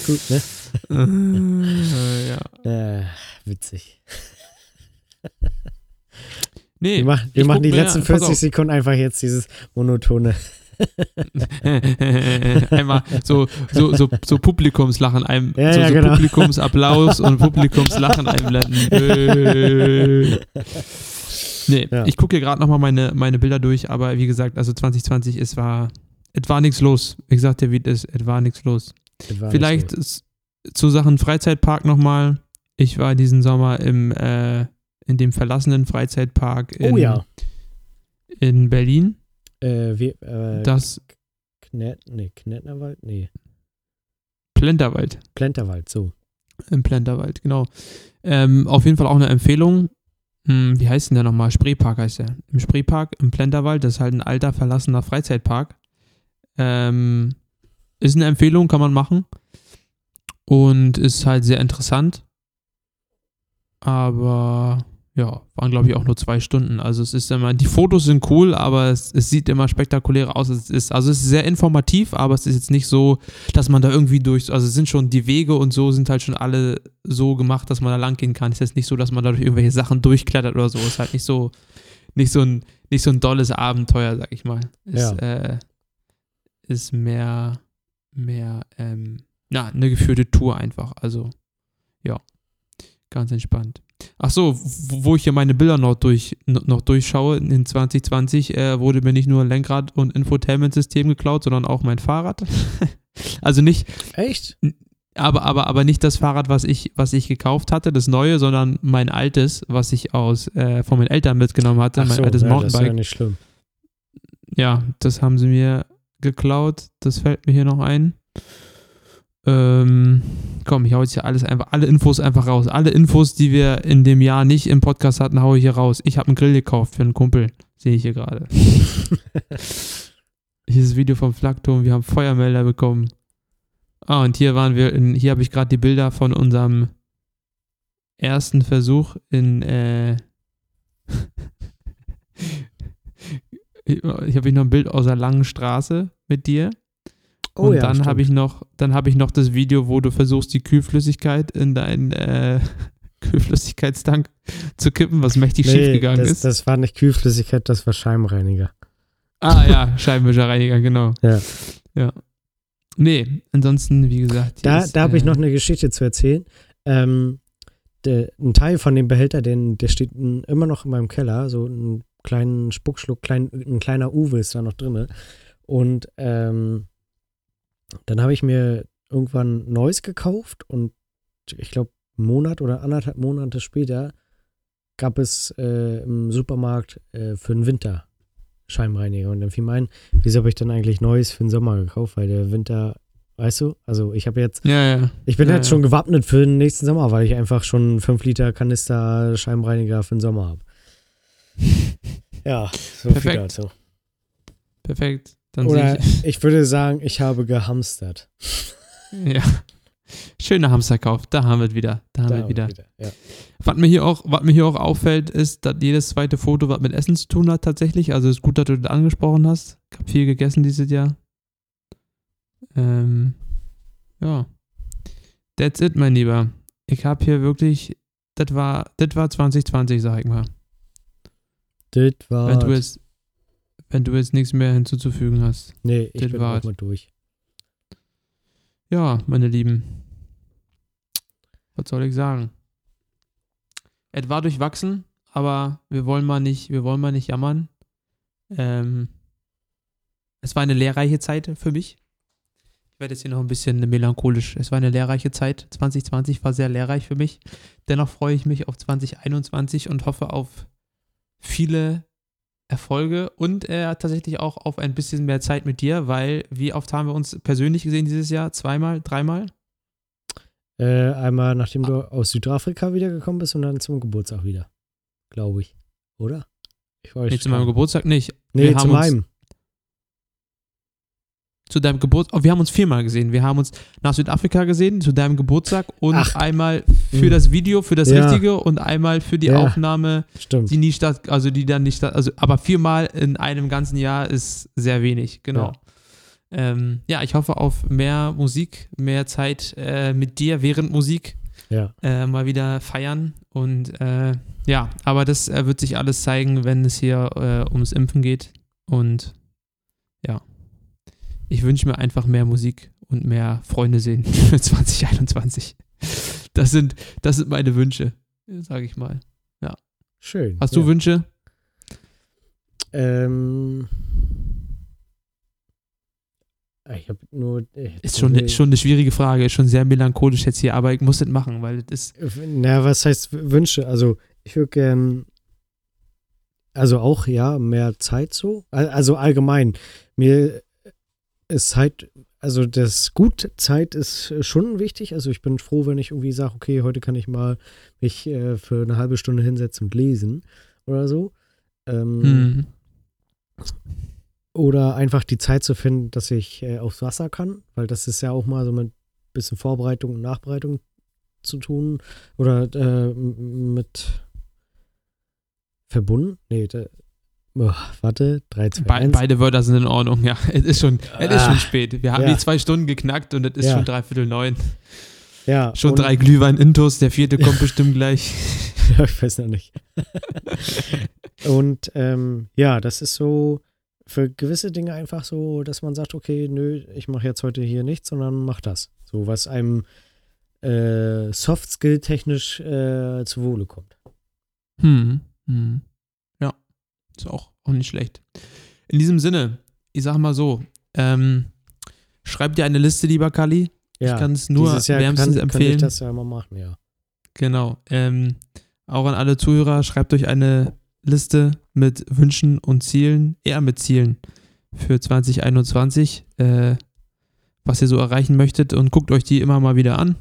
Gut, ne? äh, ja. Äh, witzig. Nee, Wir, machen, ich wir machen die letzten pass 40 auf. Sekunden einfach jetzt dieses monotone. Einmal so, so, so, so Publikumslachen ein, Ja, so, ja, so genau. Publikumsapplaus und Publikumslachen einblenden. Äh. Nee, Ja. ich gucke hier gerade nochmal meine, meine Bilder durch, aber wie gesagt, also 2020, es war, es war nichts los. Ich sag dir, wie es ist, es war nichts los. War Vielleicht so. ist, zu Sachen Freizeitpark nochmal. Ich war diesen Sommer im, äh, in dem verlassenen Freizeitpark in, Oh ja. in Berlin. Äh, wie, äh, Das Knät, nee, Knätnerwald? Nee, Plenterwald. Plenterwald, so. Im Plenterwald, genau. Ähm, auf jeden Fall auch eine Empfehlung. Hm, wie heißt denn der nochmal? Spreepark heißt der. Im Spreepark im Plenterwald, das ist halt ein alter, verlassener Freizeitpark. Ähm, ist eine Empfehlung, kann man machen. Und ist halt sehr interessant. Aber ja, waren glaube ich auch nur zwei Stunden. Also es ist immer, die Fotos sind cool, aber es, es sieht immer spektakulärer aus. Es ist, also es ist sehr informativ, aber es ist jetzt nicht so, dass man da irgendwie durch, also es sind schon die Wege und so sind halt schon alle so gemacht, dass man da lang gehen kann. Es ist jetzt nicht so, dass man da durch irgendwelche Sachen durchklettert oder so. Es ist halt nicht so, nicht so ein, nicht so ein dolles Abenteuer, sag ich mal. Es, Ja. äh, ist mehr, mehr, ähm, na, eine geführte Tour einfach. Also, ja, ganz entspannt. Ach so, wo ich hier meine Bilder noch, durch, noch durchschaue, in 2020 äh, wurde mir nicht nur Lenkrad und Infotainment-System geklaut, sondern auch mein Fahrrad. also nicht, Echt? aber, aber, aber nicht das Fahrrad, was ich, was ich gekauft hatte, das neue, sondern mein altes, was ich aus, äh, von meinen Eltern mitgenommen hatte, Ach mein so, altes ja, das ist Mountainbike. ja nicht schlimm. Ja, das haben sie mir geklaut. Das fällt mir hier noch ein. Ähm, komm, ich hau jetzt hier alles einfach, alle Infos einfach raus. Alle Infos, die wir in dem Jahr nicht im Podcast hatten, hau ich hier raus. Ich habe einen Grill gekauft für einen Kumpel. Sehe ich hier gerade. hier ist das Video vom Flakturm. Wir haben Feuermelder bekommen. Ah, und hier waren wir, in, hier habe ich gerade die Bilder von unserem ersten Versuch in, äh, ich habe noch ein Bild aus der langen Straße mit dir. Oh und ja, dann habe ich noch, dann habe ich noch das Video, wo du versuchst, die Kühlflüssigkeit in deinen äh, Kühlflüssigkeitstank zu kippen, was mächtig Nee, schief gegangen das, ist. Das war nicht Kühlflüssigkeit, das war Scheibenreiniger. ah ja, Scheibenwischerreiniger, genau. Ja. Ja. Nee, ansonsten, wie gesagt. Da, ist, da habe ich äh, noch eine Geschichte zu erzählen. Ähm, der, ein Teil von dem Behälter, den, der steht immer noch in meinem Keller, so einen kleinen Spuckschluck, klein, ein kleiner Uwe ist da noch drin. Und ähm, dann habe ich mir irgendwann neues gekauft und ich glaube, einen Monat oder anderthalb Monate später gab es äh, im Supermarkt äh, für den Winter Scheibenreiniger. Und dann fiel mir ein, wieso habe ich dann eigentlich Neues für den Sommer gekauft? Weil der Winter, weißt du, also ich habe jetzt Ja, ja. ich bin Ja, jetzt schon gewappnet für den nächsten Sommer, weil ich einfach schon 5 Liter Kanister Scheibenreiniger für den Sommer habe. Ja, so Perfekt. viel dazu. Perfekt. Dann Oder sehe ich würde sagen, ich habe gehamstert. ich. Ja. Schöner Hamsterkauf. Da haben wir es wieder. Da haben Da wir haben wieder. wieder. Ja. Was mir hier auch, was mir hier auch auffällt, ist, dass jedes zweite Foto was mit Essen zu tun hat tatsächlich. Also ist gut, dass du das angesprochen hast. Ich habe viel gegessen dieses Jahr. Ähm, ja. That's it, mein Lieber. Ich habe hier wirklich, das war, das war 2020, sag ich mal. Das war. Wenn du jetzt, wenn du jetzt nichts mehr hinzuzufügen hast. nee, ich bin auch mal durch. Ja, meine Lieben. Was soll ich sagen? Es war durchwachsen, aber wir wollen mal nicht, wir wollen mal nicht jammern. Ähm, es war eine lehrreiche Zeit für mich. Ich werde jetzt hier noch ein bisschen melancholisch. Es war eine lehrreiche Zeit. 2020 war sehr lehrreich für mich. Dennoch freue ich mich auf 2021 und hoffe auf viele Erfolge und äh, tatsächlich auch auf ein bisschen mehr Zeit mit dir, weil wie oft haben wir uns persönlich gesehen dieses Jahr? Zweimal, dreimal? Äh, einmal, nachdem du aus Südafrika wiedergekommen bist und dann zum Geburtstag wieder. Glaube ich. Oder? Ich weiß Nee, zu meinem Geburtstag nicht. Nee, wir zu meinem. Zu deinem Geburtstag. Oh, wir haben uns viermal gesehen. Wir haben uns nach Südafrika gesehen, zu deinem Geburtstag und Ach. einmal für Hm. das Video, für das Ja. Richtige und einmal für die Ja. Aufnahme, Stimmt. die nie statt, also die dann nicht statt, also aber viermal in einem ganzen Jahr ist sehr wenig, genau. Ja, ähm, ja ich hoffe auf mehr Musik, mehr Zeit äh, mit dir während Musik. Ja. äh, mal wieder feiern. Und äh, ja, aber das äh, wird sich alles zeigen, wenn es hier äh, ums Impfen geht. Und ich wünsche mir einfach mehr Musik und mehr Freunde sehen für 2021. Das sind, das sind meine Wünsche, sage ich mal. Schön. Hast du ja. Wünsche? Ähm. ah, Ich habe nur. äh, Ist schon, schon eine schwierige Frage, ist schon sehr melancholisch jetzt hier, aber ich muss das machen, weil das ist. Na, was heißt Wünsche? Also, ich würde gern. Also auch, ja, mehr Zeit so. Al- Also allgemein. Mir ist Zeit also das gut Zeit ist schon wichtig. Also ich bin froh, wenn ich irgendwie sage, okay, heute kann ich mal mich äh, für eine halbe Stunde hinsetzen und lesen oder so. Ähm, Hm. Oder einfach die Zeit zu finden, dass ich äh, aufs Wasser kann, weil das ist ja auch mal so mit bisschen Vorbereitung und Nachbereitung zu tun. Oder äh, mit verbunden? Nee, da, oh, warte, 3, 2, Be 1. beide Wörter sind in Ordnung, ja. Es ist schon, es ist Ah. schon spät. Wir haben Ja. die zwei Stunden geknackt und es ist Ja. schon dreiviertel neun. Ja, Schon drei Glühwein-Intos, der vierte kommt bestimmt gleich. Ja, ich weiß noch nicht. und ähm, ja, das ist so für gewisse Dinge einfach so, dass man sagt, okay, nö, ich mache jetzt heute hier nichts, sondern mach das. So, was einem äh, Soft-Skill-technisch äh, zu Wohle kommt. Hm. hm. Ist auch, auch nicht schlecht. In diesem Sinne, ich sag mal so, ähm, schreib dir eine Liste, lieber Kali. Ja, ich kann es nur wärmstens kann, kann empfehlen. ich das ja mal machen, ja. Genau. Ähm, auch an alle Zuhörer, schreibt euch eine Liste mit Wünschen und Zielen, eher mit Zielen für 2021, äh, was ihr so erreichen möchtet und guckt euch die immer mal wieder an.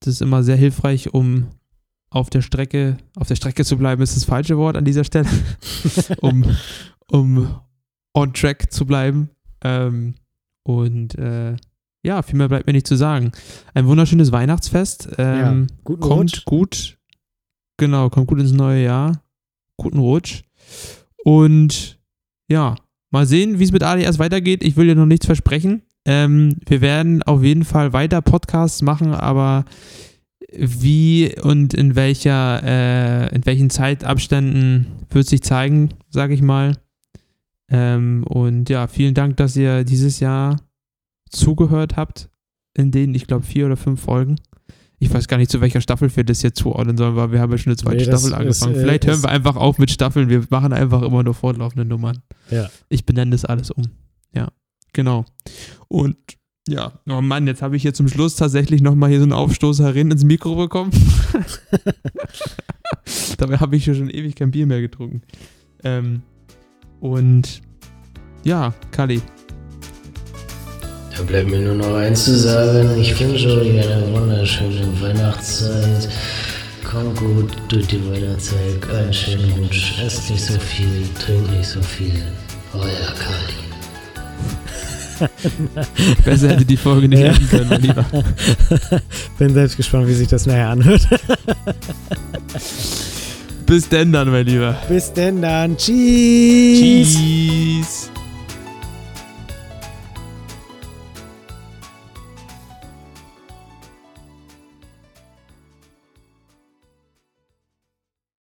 Das ist immer sehr hilfreich, um auf der Strecke, auf der Strecke zu bleiben, ist das falsche Wort an dieser Stelle, um, um on track zu bleiben. Ähm, und äh, ja, viel mehr bleibt mir nicht zu sagen. Ein wunderschönes Weihnachtsfest. Ähm, ja, kommt Rutsch. gut. Genau, kommt gut ins neue Jahr. Guten Rutsch. Und ja, mal sehen, wie es mit ADS weitergeht. Ich will dir noch nichts versprechen. Ähm, wir werden auf jeden Fall weiter Podcasts machen, aber wie und in welcher, äh, in welchen Zeitabständen wird sich zeigen, sage ich mal. Ähm, und ja, vielen Dank, dass ihr dieses Jahr zugehört habt, in denen, ich glaube, vier oder fünf Folgen. Ich weiß gar nicht, zu welcher Staffel wir das jetzt zuordnen sollen, weil wir haben ja schon eine zweite Nee, Staffel angefangen. ist, äh, Vielleicht hören wir einfach auf mit Staffeln. Wir machen einfach immer nur fortlaufende Nummern. Ja. Ich benenne das alles um. Ja, genau. Und ja, oh Mann, jetzt habe ich hier zum Schluss tatsächlich nochmal hier so einen Aufstoßer rein ins Mikro bekommen. Dabei habe ich hier schon ewig kein Bier mehr getrunken. Ähm, und ja, Kali, Da bleibt mir nur noch eins zu sagen. Ich wünsche euch eine wunderschöne Weihnachtszeit. Kommt gut durch die Weihnachtszeit. Einen schönen Rutsch. Esst nicht so viel, trinkt nicht so viel. Euer Kali. besser hätte die Folge nicht enden können, mein Lieber. Bin selbst gespannt, wie sich das nachher anhört. Bis denn dann, mein Lieber. Bis denn dann. Tschüss. Tschüss.